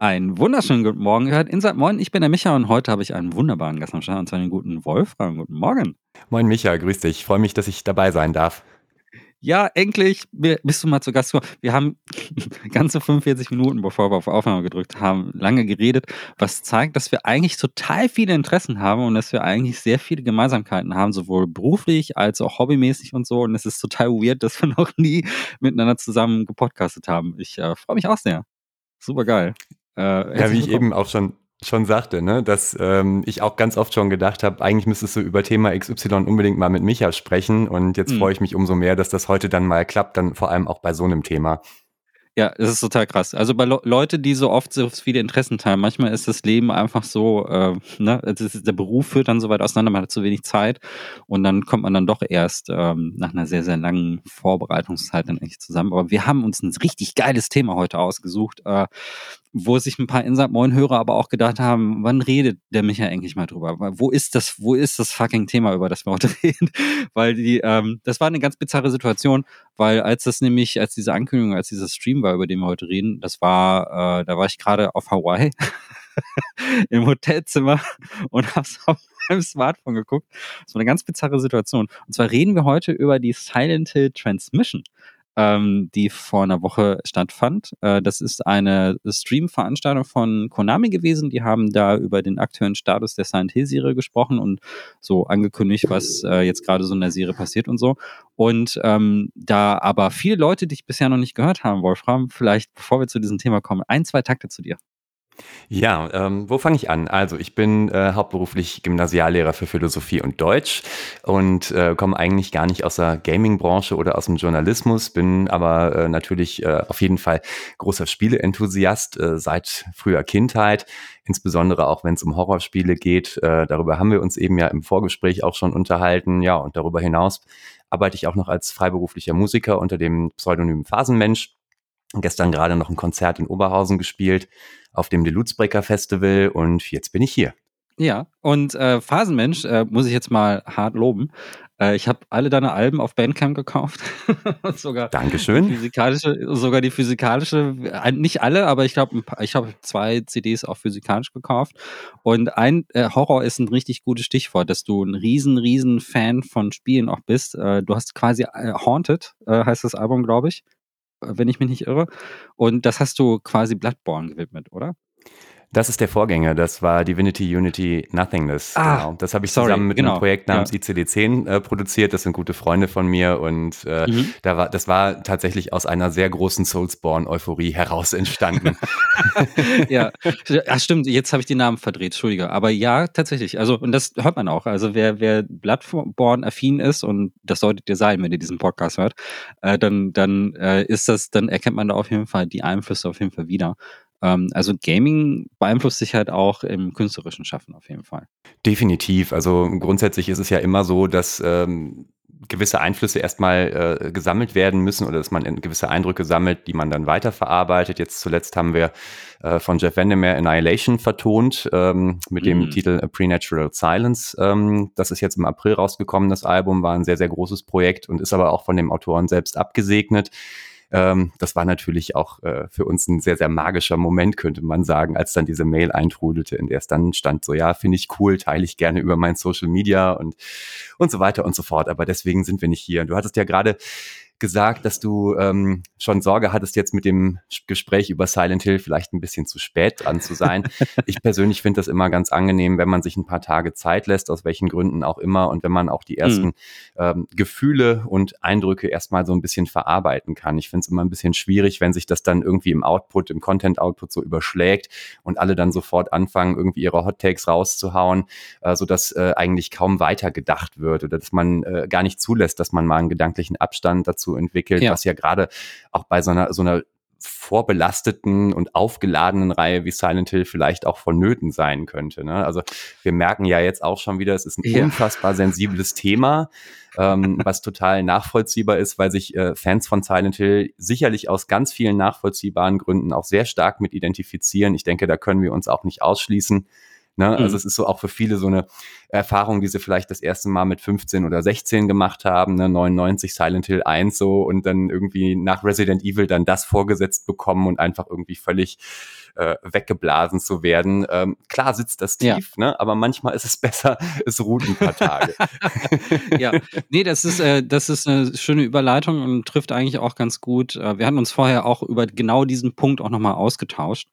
Einen wunderschönen guten Morgen gehört Inside Moin. Ich bin der Micha und heute habe ich einen wunderbaren Gast am Start und zwar den guten Wolfgang. Guten Morgen. Moin Micha, grüß dich. Ich freue mich, dass ich dabei sein darf. Ja, endlich bist du mal zu Gast. Wir haben ganze 45 Minuten, bevor wir auf Aufnahme gedrückt haben, lange geredet, was zeigt, dass wir eigentlich total viele Interessen haben und dass wir eigentlich sehr viele Gemeinsamkeiten haben, sowohl beruflich als auch hobbymäßig und so. Und es ist total weird, dass wir noch nie miteinander zusammen gepodcastet haben. Ich äh, freue mich auch sehr. Super geil. Äh, ja, wie ich eben auch schon schon sagte, ne, dass ähm, ich auch ganz oft schon gedacht habe, eigentlich müsstest du über Thema XY unbedingt mal mit Micha sprechen und jetzt mhm. freue ich mich umso mehr, dass das heute dann mal klappt, dann vor allem auch bei so einem Thema. Ja, es ist total krass. Also bei Le Leute, die so oft so viele Interessen teilen, manchmal ist das Leben einfach so, äh, ne, ist, der Beruf führt dann so weit auseinander, man hat zu wenig Zeit und dann kommt man dann doch erst ähm, nach einer sehr, sehr langen Vorbereitungszeit dann eigentlich zusammen. Aber wir haben uns ein richtig geiles Thema heute ausgesucht, äh, wo sich ein paar Inside Moin Hörer aber auch gedacht haben, wann redet der Micha eigentlich mal drüber? Wo ist das, wo ist das fucking Thema, über das wir heute reden? weil die, ähm, das war eine ganz bizarre Situation, weil als das nämlich, als diese Ankündigung, als dieser Stream war, über den wir heute reden, das war, äh, da war ich gerade auf Hawaii im Hotelzimmer und hab's auf meinem Smartphone geguckt. Das war eine ganz bizarre Situation. Und zwar reden wir heute über die Silent Hill Transmission ähm, die vor einer Woche stattfand. Äh, das ist eine Stream-Veranstaltung von Konami gewesen. Die haben da über den aktuellen Status der Silent Hill-Serie gesprochen und so angekündigt, was äh, jetzt gerade so in der Serie passiert und so. Und ähm, da aber viele Leute dich bisher noch nicht gehört haben, Wolfram, vielleicht bevor wir zu diesem Thema kommen, ein, zwei Takte zu dir. Ja, ähm, wo fange ich an? Also ich bin äh, hauptberuflich Gymnasiallehrer für Philosophie und Deutsch und äh, komme eigentlich gar nicht aus der Gaming-Branche oder aus dem Journalismus, bin aber äh, natürlich äh, auf jeden Fall großer Spieleenthusiast äh, seit früher Kindheit, insbesondere auch wenn es um Horrorspiele geht. Äh, darüber haben wir uns eben ja im Vorgespräch auch schon unterhalten. Ja, und darüber hinaus arbeite ich auch noch als freiberuflicher Musiker unter dem Pseudonym Phasenmensch. Gestern gerade noch ein Konzert in Oberhausen gespielt auf dem Delutzbreaker Festival und jetzt bin ich hier. Ja, und äh, Phasenmensch äh, muss ich jetzt mal hart loben. Äh, ich habe alle deine Alben auf Bandcamp gekauft. sogar Dankeschön. Die physikalische, sogar die physikalische, nicht alle, aber ich glaube, ich habe zwei CDs auch physikalisch gekauft. Und ein äh, Horror ist ein richtig gutes Stichwort, dass du ein riesen, riesen Fan von Spielen auch bist. Äh, du hast quasi äh, Haunted, heißt das Album, glaube ich wenn ich mich nicht irre. Und das hast du quasi Bloodborne gewidmet, oder? Das ist der Vorgänger, das war Divinity Unity Nothingness. Ah, genau. Das habe ich sorry, zusammen mit genau, einem Projekt namens ja. ICD-10 äh, produziert. Das sind gute Freunde von mir und äh, mhm. da war, das war tatsächlich aus einer sehr großen Soulsborne-Euphorie heraus entstanden. ja. ja, stimmt. Jetzt habe ich die Namen verdreht, Entschuldige. Aber ja, tatsächlich. Also, und das hört man auch. Also, wer, wer Bloodborne-affin ist, und das solltet ihr sein, wenn ihr diesen Podcast hört, äh, dann, dann äh, ist das, dann erkennt man da auf jeden Fall die Einflüsse auf jeden Fall wieder. Ähm, also Gaming beeinflusst sich halt auch im künstlerischen Schaffen auf jeden Fall. Definitiv. Also grundsätzlich ist es ja immer so, dass ähm, gewisse Einflüsse erstmal äh, gesammelt werden müssen oder dass man gewisse Eindrücke sammelt, die man dann weiterverarbeitet. Jetzt zuletzt haben wir äh, von Jeff Vandermeer Annihilation vertont ähm, mit dem mhm. Titel A Prenatural Silence. Ähm, das ist jetzt im April rausgekommen. Das Album war ein sehr, sehr großes Projekt und ist aber auch von dem Autoren selbst abgesegnet. Ähm, das war natürlich auch äh, für uns ein sehr, sehr magischer Moment, könnte man sagen, als dann diese Mail eintrudelte, in der es dann stand, so ja, finde ich cool, teile ich gerne über mein Social Media und, und so weiter und so fort. Aber deswegen sind wir nicht hier. Du hattest ja gerade gesagt, dass du ähm, schon Sorge hattest, jetzt mit dem Gespräch über Silent Hill vielleicht ein bisschen zu spät dran zu sein. ich persönlich finde das immer ganz angenehm, wenn man sich ein paar Tage Zeit lässt, aus welchen Gründen auch immer, und wenn man auch die ersten mhm. ähm, Gefühle und Eindrücke erstmal so ein bisschen verarbeiten kann. Ich finde es immer ein bisschen schwierig, wenn sich das dann irgendwie im Output, im Content-Output so überschlägt und alle dann sofort anfangen, irgendwie ihre Hot Takes rauszuhauen, äh, sodass äh, eigentlich kaum weitergedacht wird oder dass man äh, gar nicht zulässt, dass man mal einen gedanklichen Abstand dazu entwickelt, ja. was ja gerade auch bei so einer, so einer vorbelasteten und aufgeladenen Reihe wie Silent Hill vielleicht auch vonnöten sein könnte. Ne? Also wir merken ja jetzt auch schon wieder, es ist ein ja. unfassbar sensibles Thema, ähm, was total nachvollziehbar ist, weil sich äh, Fans von Silent Hill sicherlich aus ganz vielen nachvollziehbaren Gründen auch sehr stark mit identifizieren. Ich denke, da können wir uns auch nicht ausschließen. Ne? Also mhm. Also es ist so auch für viele so eine Erfahrung, die sie vielleicht das erste Mal mit 15 oder 16 gemacht haben, ne? 99 Silent Hill 1 so und dann irgendwie nach Resident Evil dann das vorgesetzt bekommen und einfach irgendwie völlig äh, weggeblasen zu werden. Ähm, klar sitzt das tief, ja. ne? aber manchmal ist es besser, es ruht ein paar Tage. ja, nee, das ist, äh, das ist eine schöne Überleitung und trifft eigentlich auch ganz gut. Äh, wir hatten uns vorher auch über genau diesen Punkt auch nochmal ausgetauscht.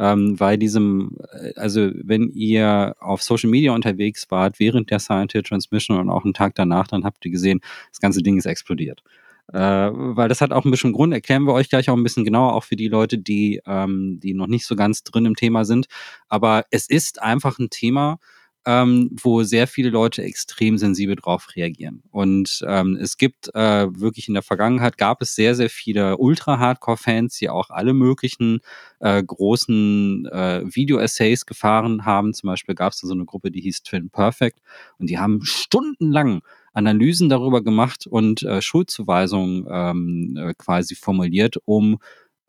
Ähm, bei diesem, äh, also wenn ihr auf Social Media unterwegs wart während der Scientific Transmission und auch einen Tag danach, dann habt ihr gesehen, das ganze Ding ist explodiert. Äh, weil das hat auch ein bisschen Grund, erklären wir euch gleich auch ein bisschen genauer, auch für die Leute, die, ähm, die noch nicht so ganz drin im Thema sind. Aber es ist einfach ein Thema, ähm, wo sehr viele Leute extrem sensibel drauf reagieren. Und ähm, es gibt äh, wirklich in der Vergangenheit gab es sehr, sehr viele Ultra-Hardcore-Fans, die auch alle möglichen äh, großen äh, Video-Essays gefahren haben. Zum Beispiel gab es da so eine Gruppe, die hieß Twin Perfect und die haben stundenlang Analysen darüber gemacht und äh, Schuldzuweisungen ähm, äh, quasi formuliert, um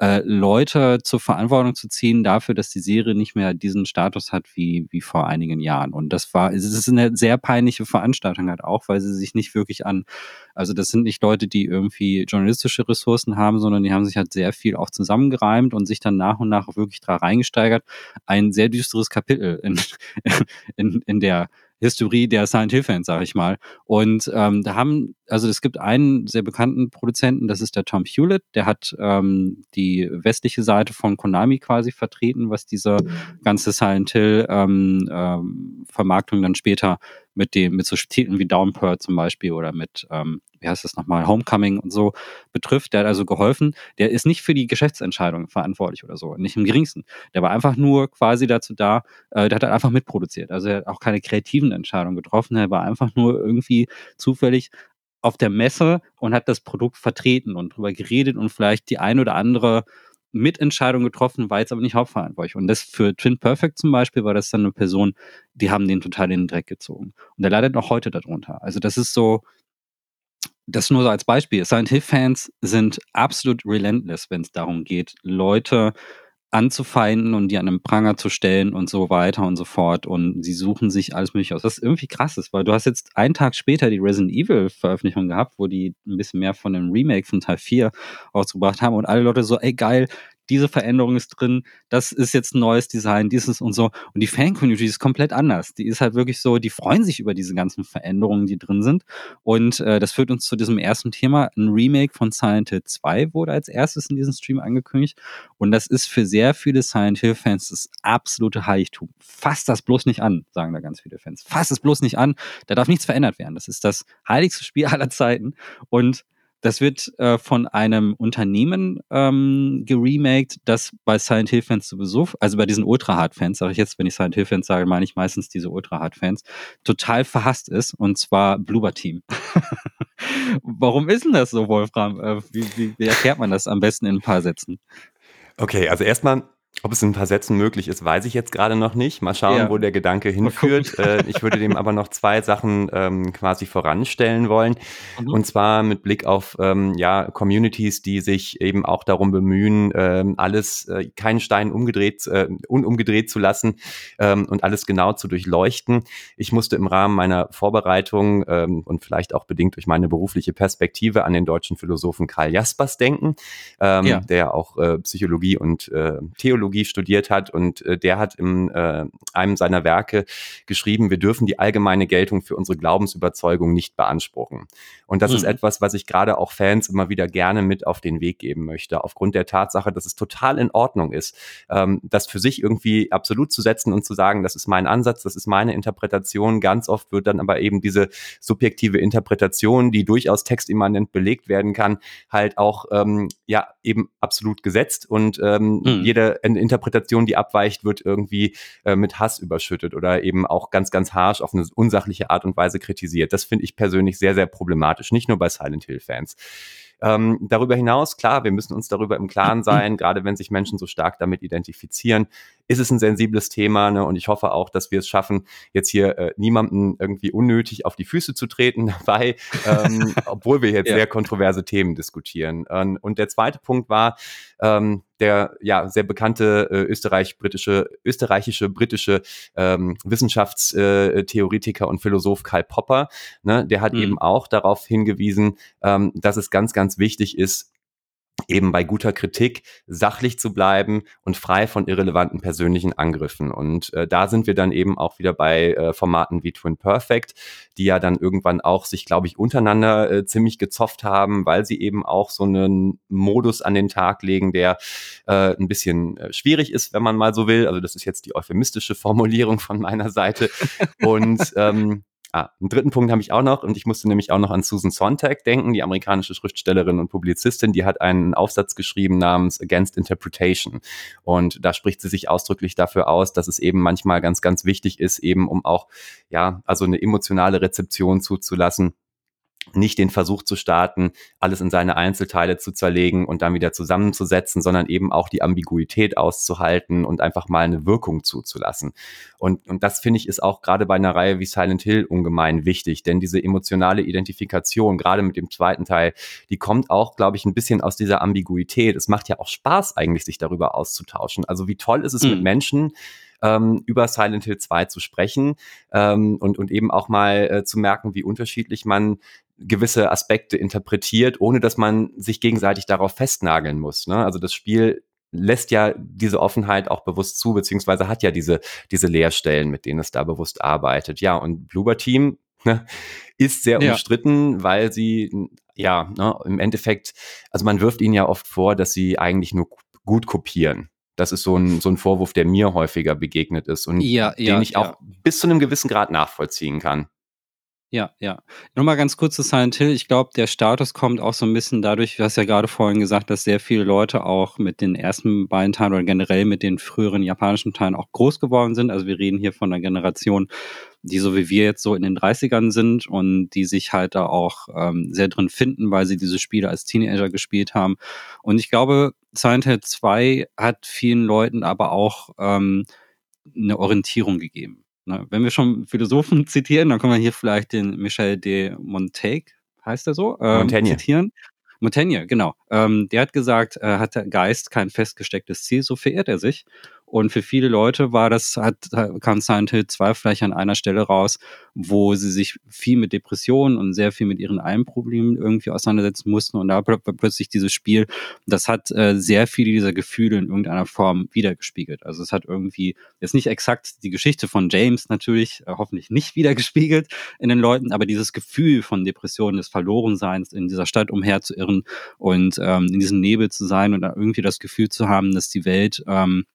äh, Leute zur Verantwortung zu ziehen dafür, dass die Serie nicht mehr diesen Status hat wie, wie vor einigen Jahren. Und das war, es ist eine sehr peinliche Veranstaltung halt auch, weil sie sich nicht wirklich an, also das sind nicht Leute, die irgendwie journalistische Ressourcen haben, sondern die haben sich halt sehr viel auch zusammengereimt und sich dann nach und nach wirklich da reingesteigert. Ein sehr düsteres Kapitel in, in, in der Historie der Silent Hill Fans, sage ich mal. Und ähm, da haben, also es gibt einen sehr bekannten Produzenten, das ist der Tom Hewlett, der hat ähm, die westliche Seite von Konami quasi vertreten, was diese ganze Silent Hill ähm, ähm, Vermarktung dann später mit dem, mit so Titeln wie Downpour zum Beispiel oder mit, ähm, wie heißt das nochmal, Homecoming und so betrifft. Der hat also geholfen. Der ist nicht für die Geschäftsentscheidung verantwortlich oder so, nicht im geringsten. Der war einfach nur quasi dazu da, äh, der hat halt einfach mitproduziert. Also er hat auch keine kreativen Entscheidungen getroffen. Er war einfach nur irgendwie zufällig auf der Messe und hat das Produkt vertreten und drüber geredet und vielleicht die ein oder andere Mitentscheidung getroffen, war jetzt aber nicht hauptverantwortlich. Und das für Twin Perfect zum Beispiel war das dann eine Person, die haben den total in den Dreck gezogen. Und der leidet noch heute darunter. Also das ist so, das nur so als Beispiel. Silent Hill Fans sind absolut relentless, wenn es darum geht, Leute anzufeinden und die an einen Pranger zu stellen und so weiter und so fort. Und sie suchen sich alles mögliche aus. Was irgendwie krass ist, weil du hast jetzt einen Tag später die Resident Evil Veröffentlichung gehabt, wo die ein bisschen mehr von dem Remake von Teil 4 ausgebracht haben und alle Leute so, ey geil, diese Veränderung ist drin, das ist jetzt ein neues Design, dieses und so. Und die Fan-Community ist komplett anders. Die ist halt wirklich so, die freuen sich über diese ganzen Veränderungen, die drin sind. Und äh, das führt uns zu diesem ersten Thema. Ein Remake von Silent Hill 2 wurde als erstes in diesem Stream angekündigt. Und das ist für sehr viele Silent Hill-Fans das absolute Heiligtum. Fass das bloß nicht an, sagen da ganz viele Fans. Fass es bloß nicht an. Da darf nichts verändert werden. Das ist das heiligste Spiel aller Zeiten. Und das wird äh, von einem Unternehmen ähm, geremaked, das bei Silent Hill Fans sowieso, also bei diesen Ultra Hard Fans, sage ich jetzt, wenn ich Silent Hill Fans sage, meine ich meistens diese Ultra Hard Fans, total verhasst ist, und zwar Bloober Team. Warum ist denn das so, Wolfram? Äh, wie, wie, wie erklärt man das am besten in ein paar Sätzen? Okay, also erstmal ob es in ein paar Sätzen möglich ist, weiß ich jetzt gerade noch nicht. Mal schauen, ja. wo der Gedanke hinführt. Äh, ich würde dem aber noch zwei Sachen ähm, quasi voranstellen wollen. Mhm. Und zwar mit Blick auf ähm, ja, Communities, die sich eben auch darum bemühen, ähm, alles, äh, keinen Stein umgedreht, äh, unumgedreht zu lassen ähm, und alles genau zu durchleuchten. Ich musste im Rahmen meiner Vorbereitung ähm, und vielleicht auch bedingt durch meine berufliche Perspektive an den deutschen Philosophen Karl Jaspers denken, ähm, ja. der auch äh, Psychologie und äh, Theologie Psychologie studiert hat und äh, der hat in äh, einem seiner Werke geschrieben, wir dürfen die allgemeine Geltung für unsere Glaubensüberzeugung nicht beanspruchen. Und das mhm. ist etwas, was ich gerade auch Fans immer wieder gerne mit auf den Weg geben möchte, aufgrund der Tatsache, dass es total in Ordnung ist, ähm, das für sich irgendwie absolut zu setzen und zu sagen, das ist mein Ansatz, das ist meine Interpretation. Ganz oft wird dann aber eben diese subjektive Interpretation, die durchaus textimmanent belegt werden kann, halt auch ähm, ja eben absolut gesetzt und ähm, mhm. jede Interpretation, die abweicht, wird irgendwie äh, mit Hass überschüttet oder eben auch ganz, ganz harsh auf eine unsachliche Art und Weise kritisiert. Das finde ich persönlich sehr, sehr problematisch, nicht nur bei Silent Hill-Fans. Ähm, darüber hinaus, klar, wir müssen uns darüber im Klaren sein, gerade wenn sich Menschen so stark damit identifizieren, ist es ein sensibles Thema ne? und ich hoffe auch, dass wir es schaffen, jetzt hier äh, niemanden irgendwie unnötig auf die Füße zu treten dabei, ähm, obwohl wir jetzt ja. sehr kontroverse Themen diskutieren. Ähm, und der zweite Punkt war, ähm, der ja sehr bekannte äh, österreich-britische, österreichische, britische ähm, Wissenschaftstheoretiker äh, und Philosoph Karl Popper, ne, der hat mhm. eben auch darauf hingewiesen, ähm, dass es ganz, ganz wichtig ist, eben bei guter Kritik sachlich zu bleiben und frei von irrelevanten persönlichen Angriffen. Und äh, da sind wir dann eben auch wieder bei äh, Formaten wie Twin Perfect, die ja dann irgendwann auch sich, glaube ich, untereinander äh, ziemlich gezofft haben, weil sie eben auch so einen Modus an den Tag legen, der äh, ein bisschen äh, schwierig ist, wenn man mal so will. Also das ist jetzt die euphemistische Formulierung von meiner Seite. Und ähm, Ah, einen dritten Punkt habe ich auch noch und ich musste nämlich auch noch an Susan Sontag denken, die amerikanische Schriftstellerin und Publizistin, die hat einen Aufsatz geschrieben namens Against Interpretation. Und da spricht sie sich ausdrücklich dafür aus, dass es eben manchmal ganz, ganz wichtig ist, eben um auch, ja, also eine emotionale Rezeption zuzulassen, nicht den Versuch zu starten, alles in seine Einzelteile zu zerlegen und dann wieder zusammenzusetzen, sondern eben auch die Ambiguität auszuhalten und einfach mal eine Wirkung zuzulassen. Und, und das finde ich ist auch gerade bei einer Reihe wie Silent Hill ungemein wichtig, denn diese emotionale Identifikation, gerade mit dem zweiten Teil, die kommt auch, glaube ich, ein bisschen aus dieser Ambiguität. Es macht ja auch Spaß eigentlich, sich darüber auszutauschen. Also wie toll ist es mhm. mit Menschen, ähm, über Silent Hill 2 zu sprechen ähm, und, und eben auch mal äh, zu merken, wie unterschiedlich man gewisse Aspekte interpretiert, ohne dass man sich gegenseitig darauf festnageln muss. Ne? Also das Spiel lässt ja diese Offenheit auch bewusst zu, beziehungsweise hat ja diese, diese Leerstellen, mit denen es da bewusst arbeitet. Ja, und Bloober Team ne, ist sehr ja. umstritten, weil sie, ja, ne, im Endeffekt, also man wirft ihnen ja oft vor, dass sie eigentlich nur gut kopieren. Das ist so ein, so ein Vorwurf, der mir häufiger begegnet ist und ja, den ja, ich auch bis zu einem gewissen Grad nachvollziehen kann. Ja, ja. Nochmal ganz kurz zu Silent Hill. Ich glaube, der Status kommt auch so ein bisschen dadurch, du hast ja gerade vorhin gesagt, dass sehr viele Leute auch mit den ersten beiden Teilen oder generell mit den früheren japanischen Teilen auch groß geworden sind. Also wir reden hier von einer Generation, die so wie wir jetzt so in den 30ern sind und die sich halt da auch ähm, sehr drin finden, weil sie diese Spiele als Teenager gespielt haben. Und ich glaube, Silent Hill 2 hat vielen Leuten aber auch ähm, eine Orientierung gegeben. Ne? Wenn wir schon Philosophen zitieren, dann können wir hier vielleicht den Michel de Montaigne, heißt er so, ähm, Montaigne. zitieren. Montaigne, genau. Ähm, der hat gesagt, äh, hat der Geist kein festgestecktes Ziel, so verehrt er sich. Und für viele Leute war das, hat, kam Silent Hill 2 vielleicht an einer Stelle raus, wo sie sich viel mit Depressionen und sehr viel mit ihren Einproblemen irgendwie auseinandersetzen mussten. Und da plötzlich dieses Spiel, das hat äh, sehr viele dieser Gefühle in irgendeiner Form wiedergespiegelt. Also es hat irgendwie jetzt nicht exakt die Geschichte von James natürlich, äh, hoffentlich nicht wiedergespiegelt in den Leuten, aber dieses Gefühl von Depressionen, des Verlorenseins in dieser Stadt umherzuirren und ähm, in diesem Nebel zu sein und irgendwie das Gefühl zu haben, dass die Welt ähm,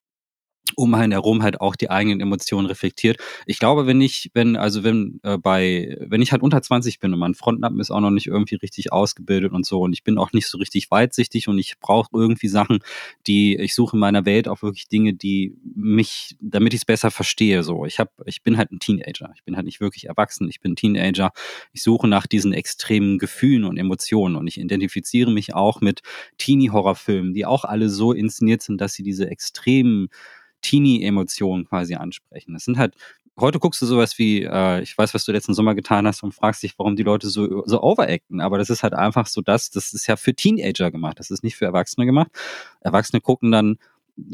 um einen herum halt auch die eigenen Emotionen reflektiert. Ich glaube, wenn ich, wenn, also wenn äh, bei, wenn ich halt unter 20 bin und mein Frontlappen ist auch noch nicht irgendwie richtig ausgebildet und so und ich bin auch nicht so richtig weitsichtig und ich brauche irgendwie Sachen, die, ich suche in meiner Welt auch wirklich Dinge, die mich, damit ich es besser verstehe. So, ich habe, ich bin halt ein Teenager. Ich bin halt nicht wirklich erwachsen. Ich bin Teenager. Ich suche nach diesen extremen Gefühlen und Emotionen und ich identifiziere mich auch mit Teenie-Horrorfilmen, die auch alle so inszeniert sind, dass sie diese extremen Teenie-Emotionen quasi ansprechen. Das sind halt, heute guckst du sowas wie, äh, ich weiß, was du letzten Sommer getan hast und fragst dich, warum die Leute so, so overacten, aber das ist halt einfach so das, das ist ja für Teenager gemacht, das ist nicht für Erwachsene gemacht. Erwachsene gucken dann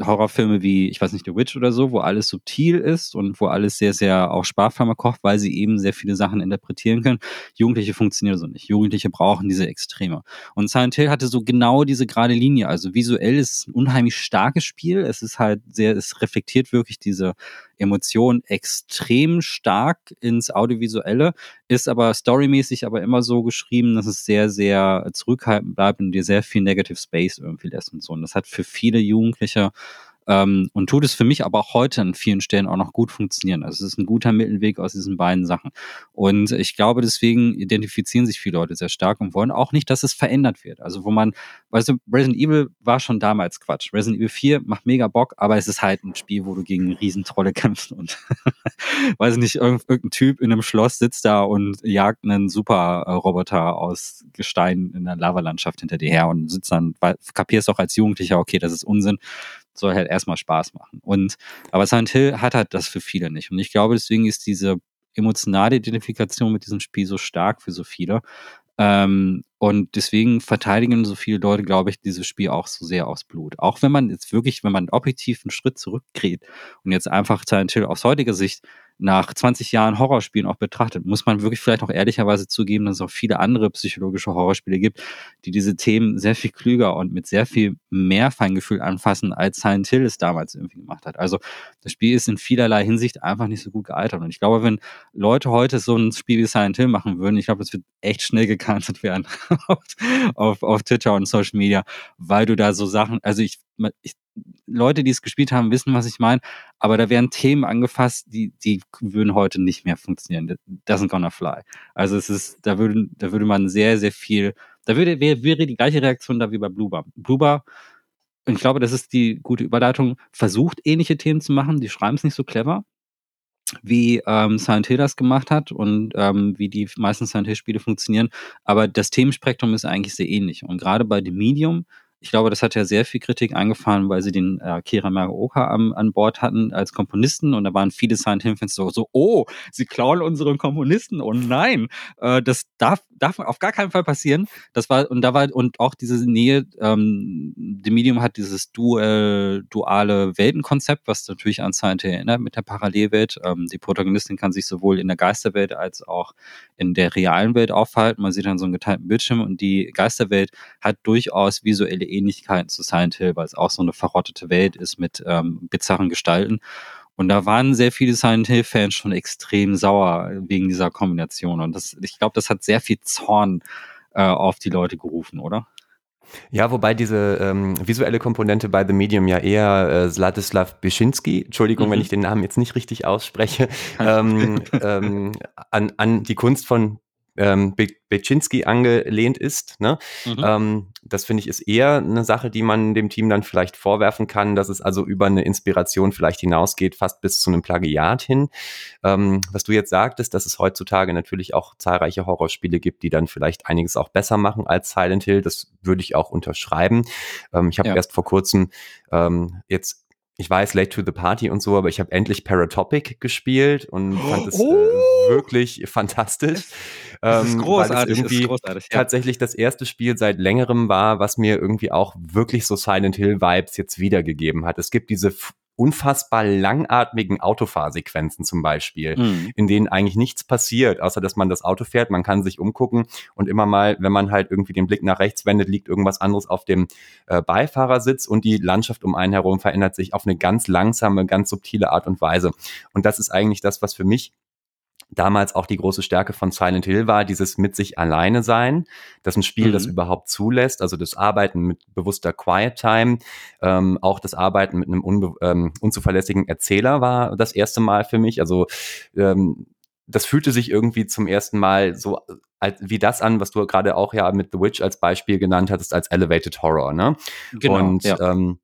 Horrorfilme wie, ich weiß nicht, The Witch oder so, wo alles subtil ist und wo alles sehr, sehr auch sparsamer kocht, weil sie eben sehr viele Sachen interpretieren können. Jugendliche funktionieren so nicht. Jugendliche brauchen diese Extreme. Und Silent Hill hatte so genau diese gerade Linie. Also visuell ist es ein unheimlich starkes Spiel. Es ist halt sehr, es reflektiert wirklich diese Emotion extrem stark ins Audiovisuelle, ist aber storymäßig aber immer so geschrieben, dass es sehr, sehr zurückhaltend bleibt und dir sehr viel Negative Space irgendwie lässt und so. Und das hat für viele Jugendliche ähm, und tut es für mich aber auch heute an vielen Stellen auch noch gut funktionieren. Also es ist ein guter Mittelweg aus diesen beiden Sachen. Und ich glaube, deswegen identifizieren sich viele Leute sehr stark und wollen auch nicht, dass es verändert wird. Also wo man, weißt du, Resident Evil war schon damals Quatsch. Resident Evil 4 macht mega Bock, aber es ist halt ein Spiel, wo du gegen Riesentrolle kämpfst und weiß nicht, irgendein Typ in einem Schloss sitzt da und jagt einen Super-Roboter aus Gestein in der Lavalandschaft hinter dir her und sitzt dann, kapierst auch als Jugendlicher, okay, das ist Unsinn soll halt erstmal Spaß machen. Und aber Silent Hill hat halt das für viele nicht. Und ich glaube, deswegen ist diese emotionale Identifikation mit diesem Spiel so stark für so viele. Ähm, und deswegen verteidigen so viele Leute, glaube ich, dieses Spiel auch so sehr aus Blut. Auch wenn man jetzt wirklich, wenn man objektiv einen Schritt zurückgeht und jetzt einfach Silent Hill aus heutiger Sicht nach 20 Jahren Horrorspielen auch betrachtet, muss man wirklich vielleicht auch ehrlicherweise zugeben, dass es auch viele andere psychologische Horrorspiele gibt, die diese Themen sehr viel klüger und mit sehr viel mehr Feingefühl anfassen, als Silent Hill es damals irgendwie gemacht hat. Also das Spiel ist in vielerlei Hinsicht einfach nicht so gut gealtert. Und ich glaube, wenn Leute heute so ein Spiel wie Silent Hill machen würden, ich glaube, das wird echt schnell gecancelt werden auf, auf Twitter und Social Media, weil du da so Sachen, also ich, ich Leute, die es gespielt haben, wissen, was ich meine. Aber da werden Themen angefasst, die, die würden heute nicht mehr funktionieren. Das Doesn't gonna fly. Also es ist, da würde, da würde man sehr, sehr viel, da würde, wäre, wäre die gleiche Reaktion da wie bei Blueber. Blueber, und ich glaube, das ist die gute Überleitung, versucht ähnliche Themen zu machen. Die schreiben es nicht so clever, wie ähm, Silent Hill das gemacht hat und ähm, wie die meisten Silent Hill Spiele funktionieren. Aber das Themenspektrum ist eigentlich sehr ähnlich. Und gerade bei dem Medium ich glaube, das hat ja sehr viel Kritik eingefahren, weil sie den äh, Kira Maraoka am, an Bord hatten als Komponisten und da waren viele Silent Hill Fans so, so, oh, sie klauen unseren Komponisten und oh nein, äh, das darf, darf auf gar keinen Fall passieren. Das war, und da war, und auch diese Nähe, ähm, The Medium hat dieses dual, duale Weltenkonzept, was natürlich an Silent Hill erinnert mit der Parallelwelt. Ähm, die Protagonistin kann sich sowohl in der Geisterwelt als auch in der realen Welt aufhalten. Man sieht dann so einen geteilten Bildschirm und die Geisterwelt hat durchaus visuelle Ähnlichkeiten zu Silent Hill, weil es auch so eine verrottete Welt ist mit ähm, bizarren Gestalten. Und da waren sehr viele Silent Hill-Fans schon extrem sauer wegen dieser Kombination. Und das, ich glaube, das hat sehr viel Zorn äh, auf die Leute gerufen, oder? Ja, wobei diese ähm, visuelle Komponente bei The Medium ja eher äh, Sladislav Bischinski, Entschuldigung, mhm. wenn ich den Namen jetzt nicht richtig ausspreche, ähm, ähm, an, an die Kunst von ähm, Be Beczynski angelehnt ist. Ne? Mhm. Ähm, das finde ich ist eher eine Sache, die man dem Team dann vielleicht vorwerfen kann, dass es also über eine Inspiration vielleicht hinausgeht, fast bis zu einem Plagiat hin. Ähm, was du jetzt sagtest, dass es heutzutage natürlich auch zahlreiche Horrorspiele gibt, die dann vielleicht einiges auch besser machen als Silent Hill, das würde ich auch unterschreiben. Ähm, ich habe ja. erst vor kurzem ähm, jetzt ich weiß, Late to the Party und so, aber ich habe endlich Paratopic gespielt und fand es äh, oh. äh, wirklich fantastisch. Das ist ähm, großartig, irgendwie ist großartig ja. tatsächlich das erste Spiel seit längerem war, was mir irgendwie auch wirklich so Silent Hill Vibes jetzt wiedergegeben hat. Es gibt diese unfassbar langatmigen Autofahrsequenzen zum Beispiel, mhm. in denen eigentlich nichts passiert, außer dass man das Auto fährt, man kann sich umgucken und immer mal, wenn man halt irgendwie den Blick nach rechts wendet, liegt irgendwas anderes auf dem äh, Beifahrersitz und die Landschaft um einen herum verändert sich auf eine ganz langsame, ganz subtile Art und Weise. Und das ist eigentlich das, was für mich damals auch die große Stärke von Silent Hill war, dieses mit sich alleine sein, dass ein Spiel mhm. das überhaupt zulässt, also das Arbeiten mit bewusster Quiet Time, ähm, auch das Arbeiten mit einem ähm, unzuverlässigen Erzähler war das erste Mal für mich. Also ähm, das fühlte sich irgendwie zum ersten Mal so als, wie das an, was du gerade auch ja mit The Witch als Beispiel genannt hattest, als Elevated Horror, ne? Genau, Und ja. ähm,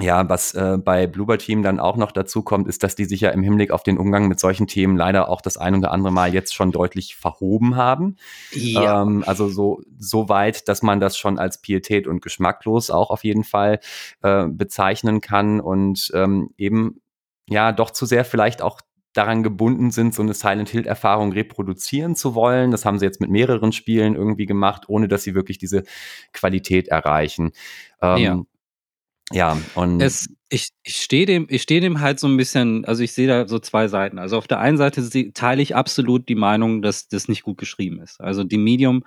ja, was äh, bei Bluebird Team dann auch noch dazu kommt, ist, dass die sich ja im Hinblick auf den Umgang mit solchen Themen leider auch das ein oder andere Mal jetzt schon deutlich verhoben haben. Ja. Ähm, also so, so weit, dass man das schon als Pietät und geschmacklos auch auf jeden Fall äh, bezeichnen kann und ähm, eben ja doch zu sehr vielleicht auch daran gebunden sind, so eine Silent Hill-Erfahrung reproduzieren zu wollen. Das haben sie jetzt mit mehreren Spielen irgendwie gemacht, ohne dass sie wirklich diese Qualität erreichen. Ähm, ja. Ja, und es, ich, ich stehe dem, ich stehe dem halt so ein bisschen, also ich sehe da so zwei Seiten. Also auf der einen Seite teile ich absolut die Meinung, dass das nicht gut geschrieben ist. Also die Medium,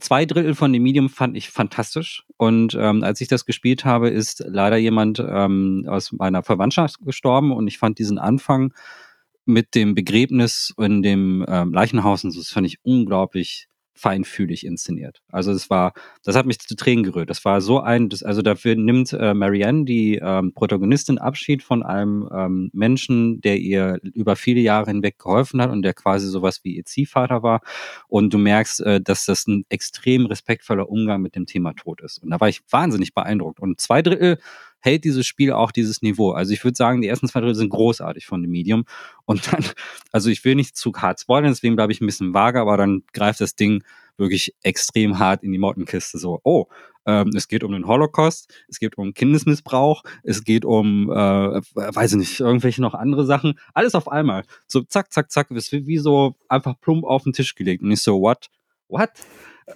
zwei Drittel von dem Medium fand ich fantastisch. Und ähm, als ich das gespielt habe, ist leider jemand ähm, aus meiner Verwandtschaft gestorben und ich fand diesen Anfang mit dem Begräbnis in dem ähm, Leichenhaus und so, das fand ich unglaublich feinfühlig inszeniert. Also es war, das hat mich zu Tränen gerührt. Das war so ein, das, also dafür nimmt äh, Marianne, die ähm, Protagonistin, Abschied von einem ähm, Menschen, der ihr über viele Jahre hinweg geholfen hat und der quasi sowas wie ihr Ziehvater war. Und du merkst, äh, dass das ein extrem respektvoller Umgang mit dem Thema Tod ist. Und da war ich wahnsinnig beeindruckt. Und zwei Drittel hält dieses Spiel auch dieses Niveau. Also ich würde sagen, die ersten zwei Drittel sind großartig von dem Medium. Und dann, also ich will nicht zu hart spoilern, deswegen bleibe ich ein bisschen vage, aber dann greift das Ding wirklich extrem hart in die Mottenkiste. So, oh, ähm, es geht um den Holocaust, es geht um Kindesmissbrauch, es geht um, äh, weiß ich nicht, irgendwelche noch andere Sachen. Alles auf einmal. So zack, zack, zack, es wird wie so einfach plump auf den Tisch gelegt. Und ich so, what? What?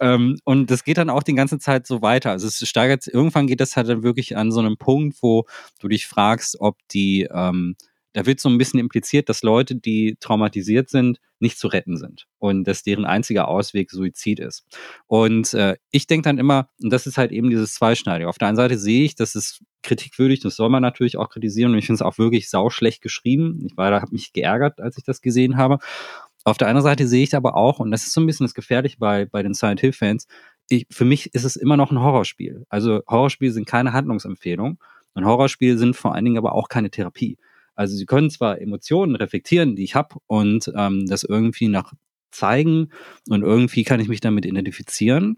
Ähm, und das geht dann auch die ganze Zeit so weiter. Also es steigert, irgendwann geht das halt dann wirklich an so einem Punkt, wo du dich fragst, ob die, ähm, da wird so ein bisschen impliziert, dass Leute, die traumatisiert sind, nicht zu retten sind und dass deren einziger Ausweg Suizid ist. Und äh, ich denke dann immer, und das ist halt eben dieses Zweischneidige. Auf der einen Seite sehe ich, das ist kritikwürdig, das soll man natürlich auch kritisieren und ich finde es auch wirklich sauschlecht geschrieben. Ich war da, habe mich geärgert, als ich das gesehen habe. Auf der anderen Seite sehe ich aber auch, und das ist so ein bisschen das Gefährliche bei, bei den Silent Hill-Fans, für mich ist es immer noch ein Horrorspiel. Also Horrorspiele sind keine Handlungsempfehlung und Horrorspiele sind vor allen Dingen aber auch keine Therapie. Also sie können zwar Emotionen reflektieren, die ich habe und ähm, das irgendwie nach zeigen und irgendwie kann ich mich damit identifizieren.